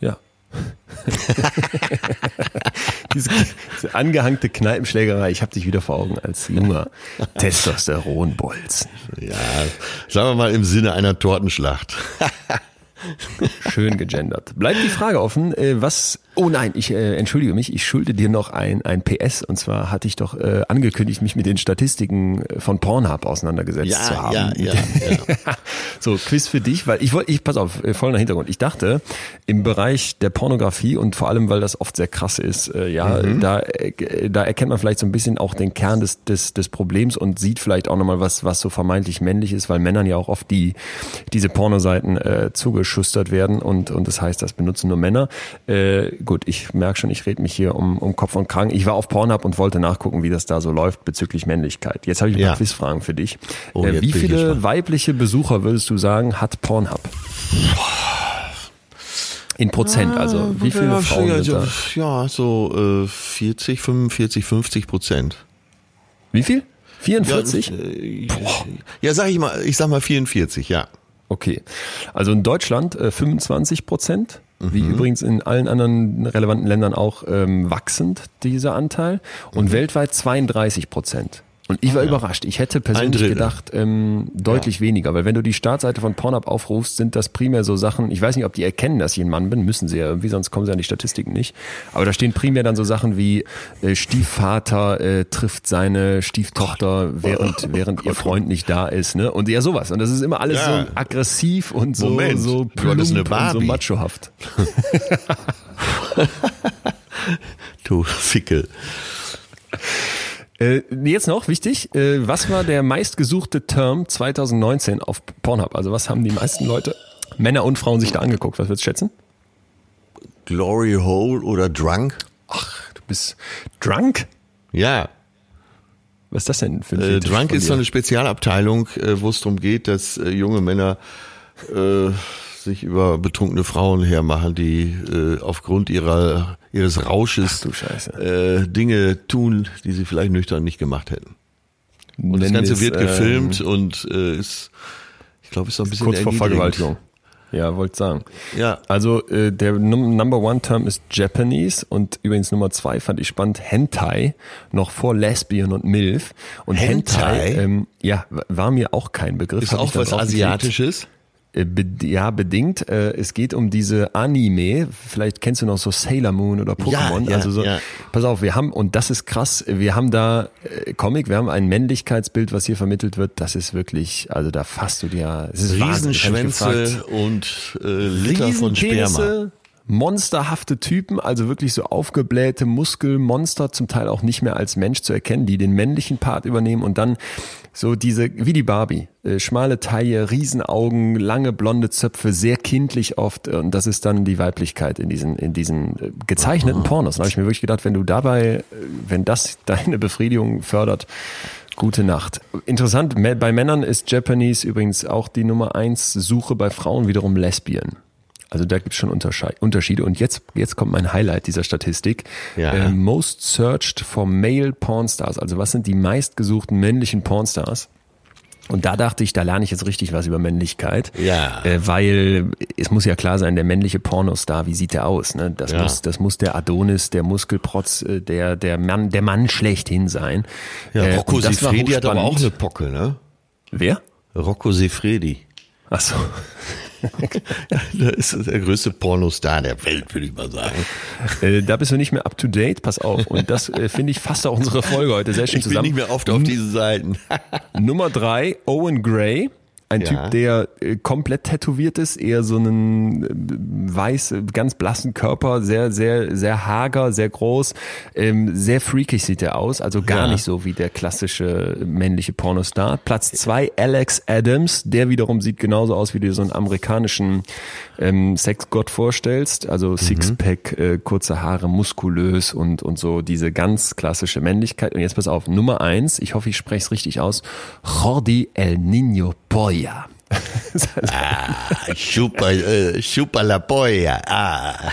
S1: Ja. diese, diese angehangte Kneipenschlägerei, ich habe dich wieder vor Augen als junger Testosteronbolzen.
S2: Ja, sagen wir mal im Sinne einer Tortenschlacht.
S1: Schön gegendert. Bleibt die Frage offen, äh, was Oh nein, ich äh, entschuldige mich, ich schulde dir noch ein, ein PS. Und zwar hatte ich doch äh, angekündigt, mich mit den Statistiken äh, von Pornhub auseinandergesetzt
S2: ja,
S1: zu haben.
S2: Ja, ja, ja.
S1: so, Quiz für dich, weil ich wollte, ich, pass auf, äh, voller Hintergrund. Ich dachte, im Bereich der Pornografie und vor allem, weil das oft sehr krass ist, äh, ja, mhm. da, äh, da erkennt man vielleicht so ein bisschen auch den Kern des, des, des Problems und sieht vielleicht auch nochmal was, was so vermeintlich männlich ist, weil Männern ja auch oft die, diese Pornoseiten äh, zugeschustert werden und, und das heißt, das benutzen nur Männer. Äh, gut, ich merke schon, ich rede mich hier um, um Kopf und Kragen. Ich war auf Pornhub und wollte nachgucken, wie das da so läuft bezüglich Männlichkeit. Jetzt habe ich ein paar ja. Quizfragen für dich. Oh, äh, wie viele weibliche Besucher würdest du sagen, hat Pornhub? In Prozent, also ah, wie viele ja, Frauen
S2: ja,
S1: sind da?
S2: Ja, so äh, 40, 45, 50 Prozent.
S1: Wie viel? 44?
S2: Ja, äh, ja, sag ich mal, ich sag mal 44, ja.
S1: Okay. Also in Deutschland äh, 25 Prozent, mhm. wie übrigens in allen anderen relevanten Ländern auch ähm, wachsend, dieser Anteil. Und mhm. weltweit 32 Prozent. Und ich war ah, ja. überrascht. Ich hätte persönlich gedacht, ähm, deutlich ja. weniger, weil wenn du die Startseite von Pornhub aufrufst, sind das primär so Sachen, ich weiß nicht, ob die erkennen, dass ich ein Mann bin, müssen sie ja irgendwie, sonst kommen sie an die Statistiken nicht. Aber da stehen primär dann so Sachen wie äh, Stiefvater äh, trifft seine Stieftochter, während, während ihr Freund nicht da ist, ne? Und ja, sowas. Und das ist immer alles ja. so aggressiv und so, Moment. so plump und so machohaft.
S2: du Fickel.
S1: Äh, jetzt noch wichtig, äh, was war der meistgesuchte Term 2019 auf Pornhub? Also was haben die meisten Leute, Männer und Frauen, sich da angeguckt? Was würdest du schätzen?
S2: Glory Hole oder Drunk?
S1: Ach, du bist Drunk?
S2: Ja.
S1: Was ist das denn für ein
S2: äh, Drunk ist so eine Spezialabteilung, äh, wo es darum geht, dass äh, junge Männer äh, sich über betrunkene Frauen hermachen, die äh, aufgrund ihrer ihres Rausches äh, Dinge tun, die sie vielleicht nüchtern nicht gemacht hätten. Und Nenn das Ganze ist, wird gefilmt ähm, und äh, ist, ich glaube, ist so ein bisschen
S1: kurz vor Vergewaltigung. Ja, wollte sagen. Ja. Also äh, der Number One Term ist Japanese und übrigens Nummer zwei fand ich spannend Hentai noch vor Lesbian und Milf und Hentai, Hentai ähm, ja war mir auch kein Begriff.
S2: Ist auch was Asiatisches?
S1: Äh, ja, bedingt. Äh, es geht um diese Anime. Vielleicht kennst du noch so Sailor Moon oder Pokémon. Ja, ja, also so, ja. pass auf, wir haben, und das ist krass, wir haben da äh, Comic, wir haben ein Männlichkeitsbild, was hier vermittelt wird. Das ist wirklich, also da fasst du dir, es ist
S2: Riesenschwänze und äh, Liter von Sperma
S1: monsterhafte Typen, also wirklich so aufgeblähte Muskelmonster, zum Teil auch nicht mehr als Mensch zu erkennen, die den männlichen Part übernehmen und dann so diese, wie die Barbie, äh, schmale Taille, Riesenaugen, lange blonde Zöpfe, sehr kindlich oft und das ist dann die Weiblichkeit in diesen, in diesen äh, gezeichneten Pornos. Da habe ich mir wirklich gedacht, wenn du dabei, äh, wenn das deine Befriedigung fördert, Gute Nacht. Interessant, bei Männern ist Japanese übrigens auch die Nummer eins Suche, bei Frauen wiederum Lesbian. Also da gibt es schon Unterschiede. Und jetzt, jetzt kommt mein Highlight dieser Statistik. Ja. Äh, most searched for male Pornstars. Also was sind die meistgesuchten männlichen Pornstars? Und da dachte ich, da lerne ich jetzt richtig was über Männlichkeit.
S2: Ja.
S1: Äh, weil es muss ja klar sein, der männliche Pornostar, wie sieht der aus? Ne? Das, ja. muss, das muss der Adonis, der Muskelprotz, äh, der, der, Mann, der Mann schlechthin sein.
S2: Ja, äh, Rocco Sefredi hat aber auch eine Pocke, ne?
S1: Wer?
S2: Rocco Sefredi.
S1: Ach so.
S2: das ist der größte Pornostar der Welt, würde ich mal sagen.
S1: Äh, da bist du nicht mehr up to date, pass auf. Und das äh, finde ich fast auch unsere Folge heute sehr schön
S2: ich
S1: zusammen.
S2: Ich bin nicht mehr oft auf diesen Seiten.
S1: Nummer drei, Owen Gray. Ein ja. Typ, der äh, komplett tätowiert ist, eher so einen äh, weiß, ganz blassen Körper, sehr, sehr, sehr hager, sehr groß, ähm, sehr freakig sieht er aus, also gar ja. nicht so wie der klassische männliche Pornostar. Platz zwei, Alex Adams, der wiederum sieht genauso aus, wie du so einen amerikanischen ähm, Sexgott vorstellst, also mhm. Sixpack, äh, kurze Haare, muskulös und, und so diese ganz klassische Männlichkeit. Und jetzt pass auf, Nummer eins, ich hoffe, ich spreche es richtig aus, Jordi El Niño Polla.
S2: ah, chupa, äh, chupa la polla. Ah.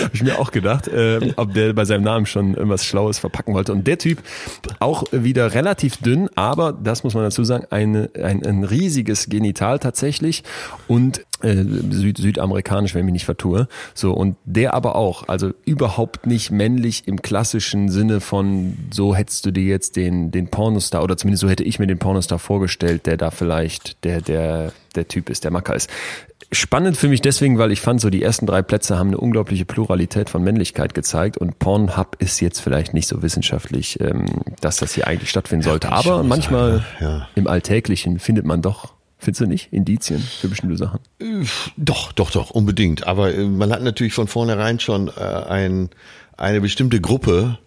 S1: Habe ich mir auch gedacht, äh, ob der bei seinem Namen schon irgendwas Schlaues verpacken wollte. Und der Typ auch wieder relativ dünn, aber das muss man dazu sagen, eine, ein, ein riesiges Genital tatsächlich und äh, Süd, südamerikanisch, wenn ich mich nicht vertue. So und der aber auch, also überhaupt nicht männlich im klassischen Sinne von so hättest du dir jetzt den den Pornostar oder zumindest so hätte ich mir den Pornostar vorgestellt, der da vielleicht der der der Typ ist, der Macker ist. Spannend für mich deswegen, weil ich fand, so die ersten drei Plätze haben eine unglaubliche Pluralität von Männlichkeit gezeigt und Pornhub ist jetzt vielleicht nicht so wissenschaftlich, ähm, dass das hier eigentlich stattfinden sollte. Ja, Aber manchmal ja. im Alltäglichen findet man doch Findest du nicht? Indizien für bestimmte Sachen?
S2: Doch, doch, doch, unbedingt. Aber äh, man hat natürlich von vornherein schon äh, ein, eine bestimmte Gruppe,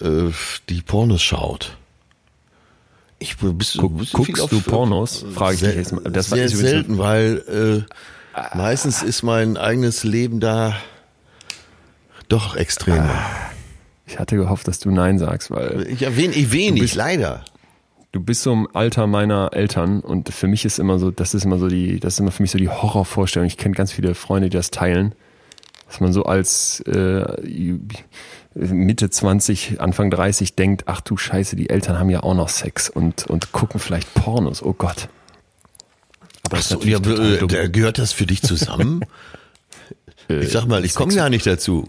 S2: äh, die Pornos schaut.
S1: Ich bist, Guck, bist guckst auf, du Pornos? Frage ich dich jetzt
S2: mal. Das sehr selten, weil äh, meistens ist mein eigenes Leben da doch extremer.
S1: Ich hatte gehofft, dass du Nein sagst, weil.
S2: Ja, wenig, wenig leider.
S1: Du bist so im Alter meiner Eltern und für mich ist immer so, das ist immer so die, das ist immer für mich so die Horrorvorstellung. Ich kenne ganz viele Freunde, die das teilen, dass man so als äh, Mitte 20, Anfang 30 denkt, ach du Scheiße, die Eltern haben ja auch noch Sex und, und gucken vielleicht Pornos, oh Gott.
S2: Aber so, ja, äh, gehört das für dich zusammen? Ich sag mal, ich komme ja nicht dazu.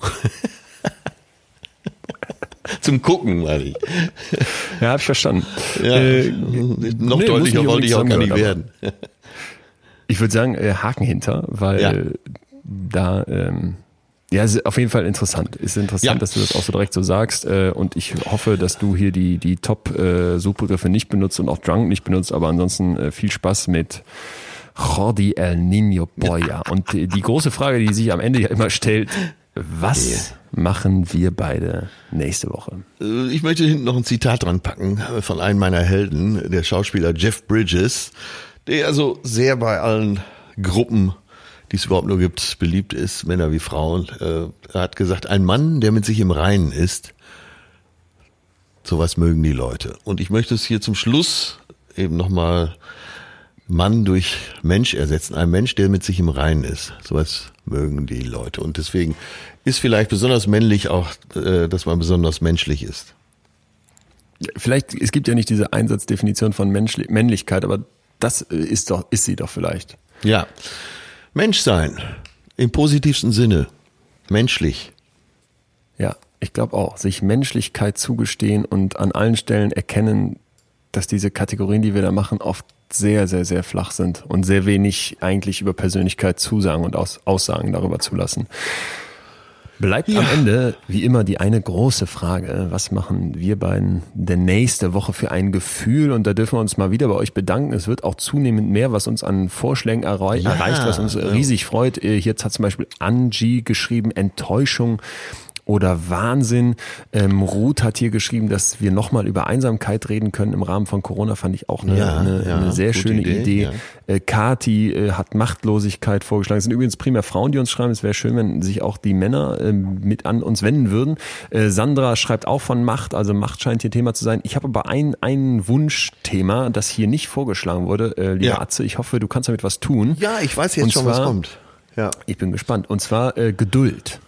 S2: Zum Gucken, meine ich.
S1: Ja, hab ich verstanden.
S2: Ja, äh, noch nee, deutlicher wollte ich auch gar nicht werden.
S1: Ich würde sagen, äh, Haken hinter, weil ja. da ähm, ja, ist auf jeden Fall interessant. Ist interessant, ja. dass du das auch so direkt so sagst. Äh, und ich hoffe, dass du hier die, die Top-Suchbegriffe nicht benutzt und auch Drunk nicht benutzt. Aber ansonsten äh, viel Spaß mit Jordi El Nino Boya. Und die große Frage, die sich am Ende ja immer stellt, was yeah. machen wir beide nächste Woche?
S2: Äh, ich möchte hinten noch ein Zitat dran packen von einem meiner Helden, der Schauspieler Jeff Bridges, der also sehr bei allen Gruppen die es überhaupt nur gibt, beliebt ist, Männer wie Frauen. Äh, er hat gesagt, ein Mann, der mit sich im Reinen ist, sowas mögen die Leute. Und ich möchte es hier zum Schluss eben nochmal Mann durch Mensch ersetzen. Ein Mensch, der mit sich im Reinen ist. Sowas mögen die Leute. Und deswegen ist vielleicht besonders männlich auch, äh, dass man besonders menschlich ist.
S1: Vielleicht, es gibt ja nicht diese Einsatzdefinition von Menschli Männlichkeit, aber das ist doch, ist sie doch vielleicht.
S2: Ja. Mensch sein. Im positivsten Sinne. Menschlich.
S1: Ja, ich glaube auch. Sich Menschlichkeit zugestehen und an allen Stellen erkennen, dass diese Kategorien, die wir da machen, oft sehr, sehr, sehr flach sind und sehr wenig eigentlich über Persönlichkeit zusagen und Aussagen darüber zulassen. Bleibt ja. am Ende wie immer die eine große Frage. Was machen wir beiden der nächste Woche für ein Gefühl? Und da dürfen wir uns mal wieder bei euch bedanken. Es wird auch zunehmend mehr, was uns an Vorschlägen erreicht, ja. was uns riesig freut. Äh, hier hat zum Beispiel Angie geschrieben, Enttäuschung oder Wahnsinn. Ähm, Ruth hat hier geschrieben, dass wir nochmal über Einsamkeit reden können im Rahmen von Corona, fand ich auch eine, ja, eine, ja, eine sehr schöne Idee. Idee. Ja. Äh, Kati äh, hat Machtlosigkeit vorgeschlagen. Es sind übrigens primär Frauen, die uns schreiben. Es wäre schön, wenn sich auch die Männer äh, mit an uns wenden würden. Äh, Sandra schreibt auch von Macht, also Macht scheint hier Thema zu sein. Ich habe aber ein, ein Wunschthema, das hier nicht vorgeschlagen wurde. Äh, lieber ja. Atze, ich hoffe, du kannst damit was tun.
S2: Ja, ich weiß jetzt Und schon, zwar, was kommt.
S1: Ja. Ich bin gespannt. Und zwar äh, Geduld.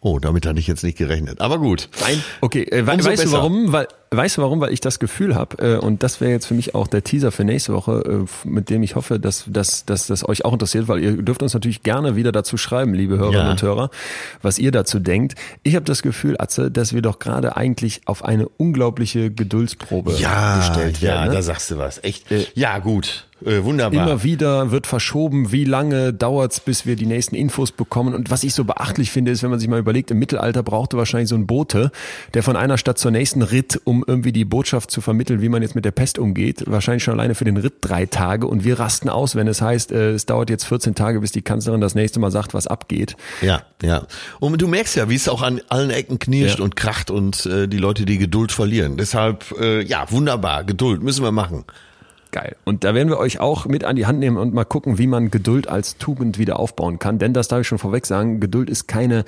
S2: Oh, damit hatte ich jetzt nicht gerechnet. Aber gut.
S1: Nein. Okay, äh, we weißt du warum? Weil, weißt du warum? Weil ich das Gefühl habe, äh, und das wäre jetzt für mich auch der Teaser für nächste Woche, äh, mit dem ich hoffe, dass, dass, dass das euch auch interessiert, weil ihr dürft uns natürlich gerne wieder dazu schreiben, liebe Hörerinnen ja. und Hörer, was ihr dazu denkt. Ich habe das Gefühl, Atze, dass wir doch gerade eigentlich auf eine unglaubliche Geduldsprobe
S2: ja,
S1: gestellt werden.
S2: Ja, ne? da sagst du was. Echt? Äh, ja, gut. Äh, wunderbar.
S1: Immer wieder wird verschoben, wie lange dauert's, bis wir die nächsten Infos bekommen. Und was ich so beachtlich finde, ist, wenn man sich mal überlegt, im Mittelalter brauchte wahrscheinlich so ein Bote, der von einer Stadt zur nächsten ritt, um irgendwie die Botschaft zu vermitteln, wie man jetzt mit der Pest umgeht. Wahrscheinlich schon alleine für den Ritt drei Tage. Und wir rasten aus, wenn es heißt, äh, es dauert jetzt 14 Tage, bis die Kanzlerin das nächste Mal sagt, was abgeht.
S2: Ja, ja. Und du merkst ja, wie es auch an allen Ecken knirscht ja. und kracht und äh, die Leute die Geduld verlieren. Deshalb, äh, ja, wunderbar. Geduld müssen wir machen.
S1: Geil. Und da werden wir euch auch mit an die Hand nehmen und mal gucken, wie man Geduld als Tugend wieder aufbauen kann. Denn das darf ich schon vorweg sagen, Geduld ist keine,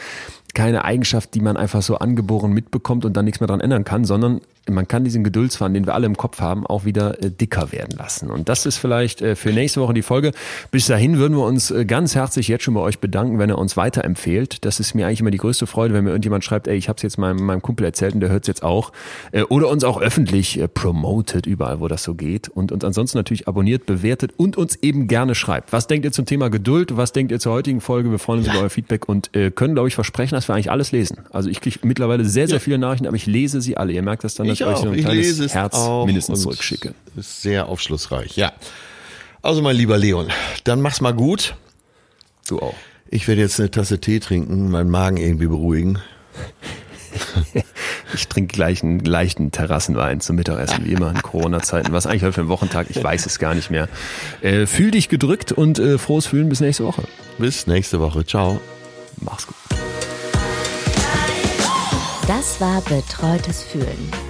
S1: keine Eigenschaft, die man einfach so angeboren mitbekommt und dann nichts mehr dran ändern kann, sondern man kann diesen Geduldsfaden, den wir alle im Kopf haben, auch wieder äh, dicker werden lassen. Und das ist vielleicht äh, für nächste Woche die Folge. Bis dahin würden wir uns äh, ganz herzlich jetzt schon bei euch bedanken, wenn ihr uns weiterempfehlt. Das ist mir eigentlich immer die größte Freude, wenn mir irgendjemand schreibt, ey, ich habe es jetzt meinem, meinem Kumpel erzählt und der hört es jetzt auch. Oder uns auch öffentlich promotet, überall, wo das so geht. Und uns ansonsten natürlich abonniert, bewertet und uns eben gerne schreibt. Was denkt ihr zum Thema Geduld? Was denkt ihr zur heutigen Folge? Wir freuen uns ja. über euer Feedback und können, glaube ich, versprechen, dass wir eigentlich alles lesen. Also ich kriege mittlerweile sehr, sehr viele Nachrichten, aber ich lese sie alle. Ihr merkt das dann, dass ich euch so ein ich kleines Herz mindestens zurückschicke.
S2: Ist sehr aufschlussreich, ja. Also mein lieber Leon, dann mach's mal gut.
S1: Du auch.
S2: Ich werde jetzt eine Tasse Tee trinken, meinen Magen irgendwie beruhigen.
S1: ich trinke gleich einen leichten Terrassenwein zum Mittagessen, wie immer in Corona-Zeiten. Was eigentlich heute für ein Wochentag? Ich weiß es gar nicht mehr. Äh, fühl dich gedrückt und äh, frohes Fühlen bis nächste Woche.
S2: Bis nächste Woche. Ciao.
S1: Mach's gut.
S3: Das war Betreutes Fühlen.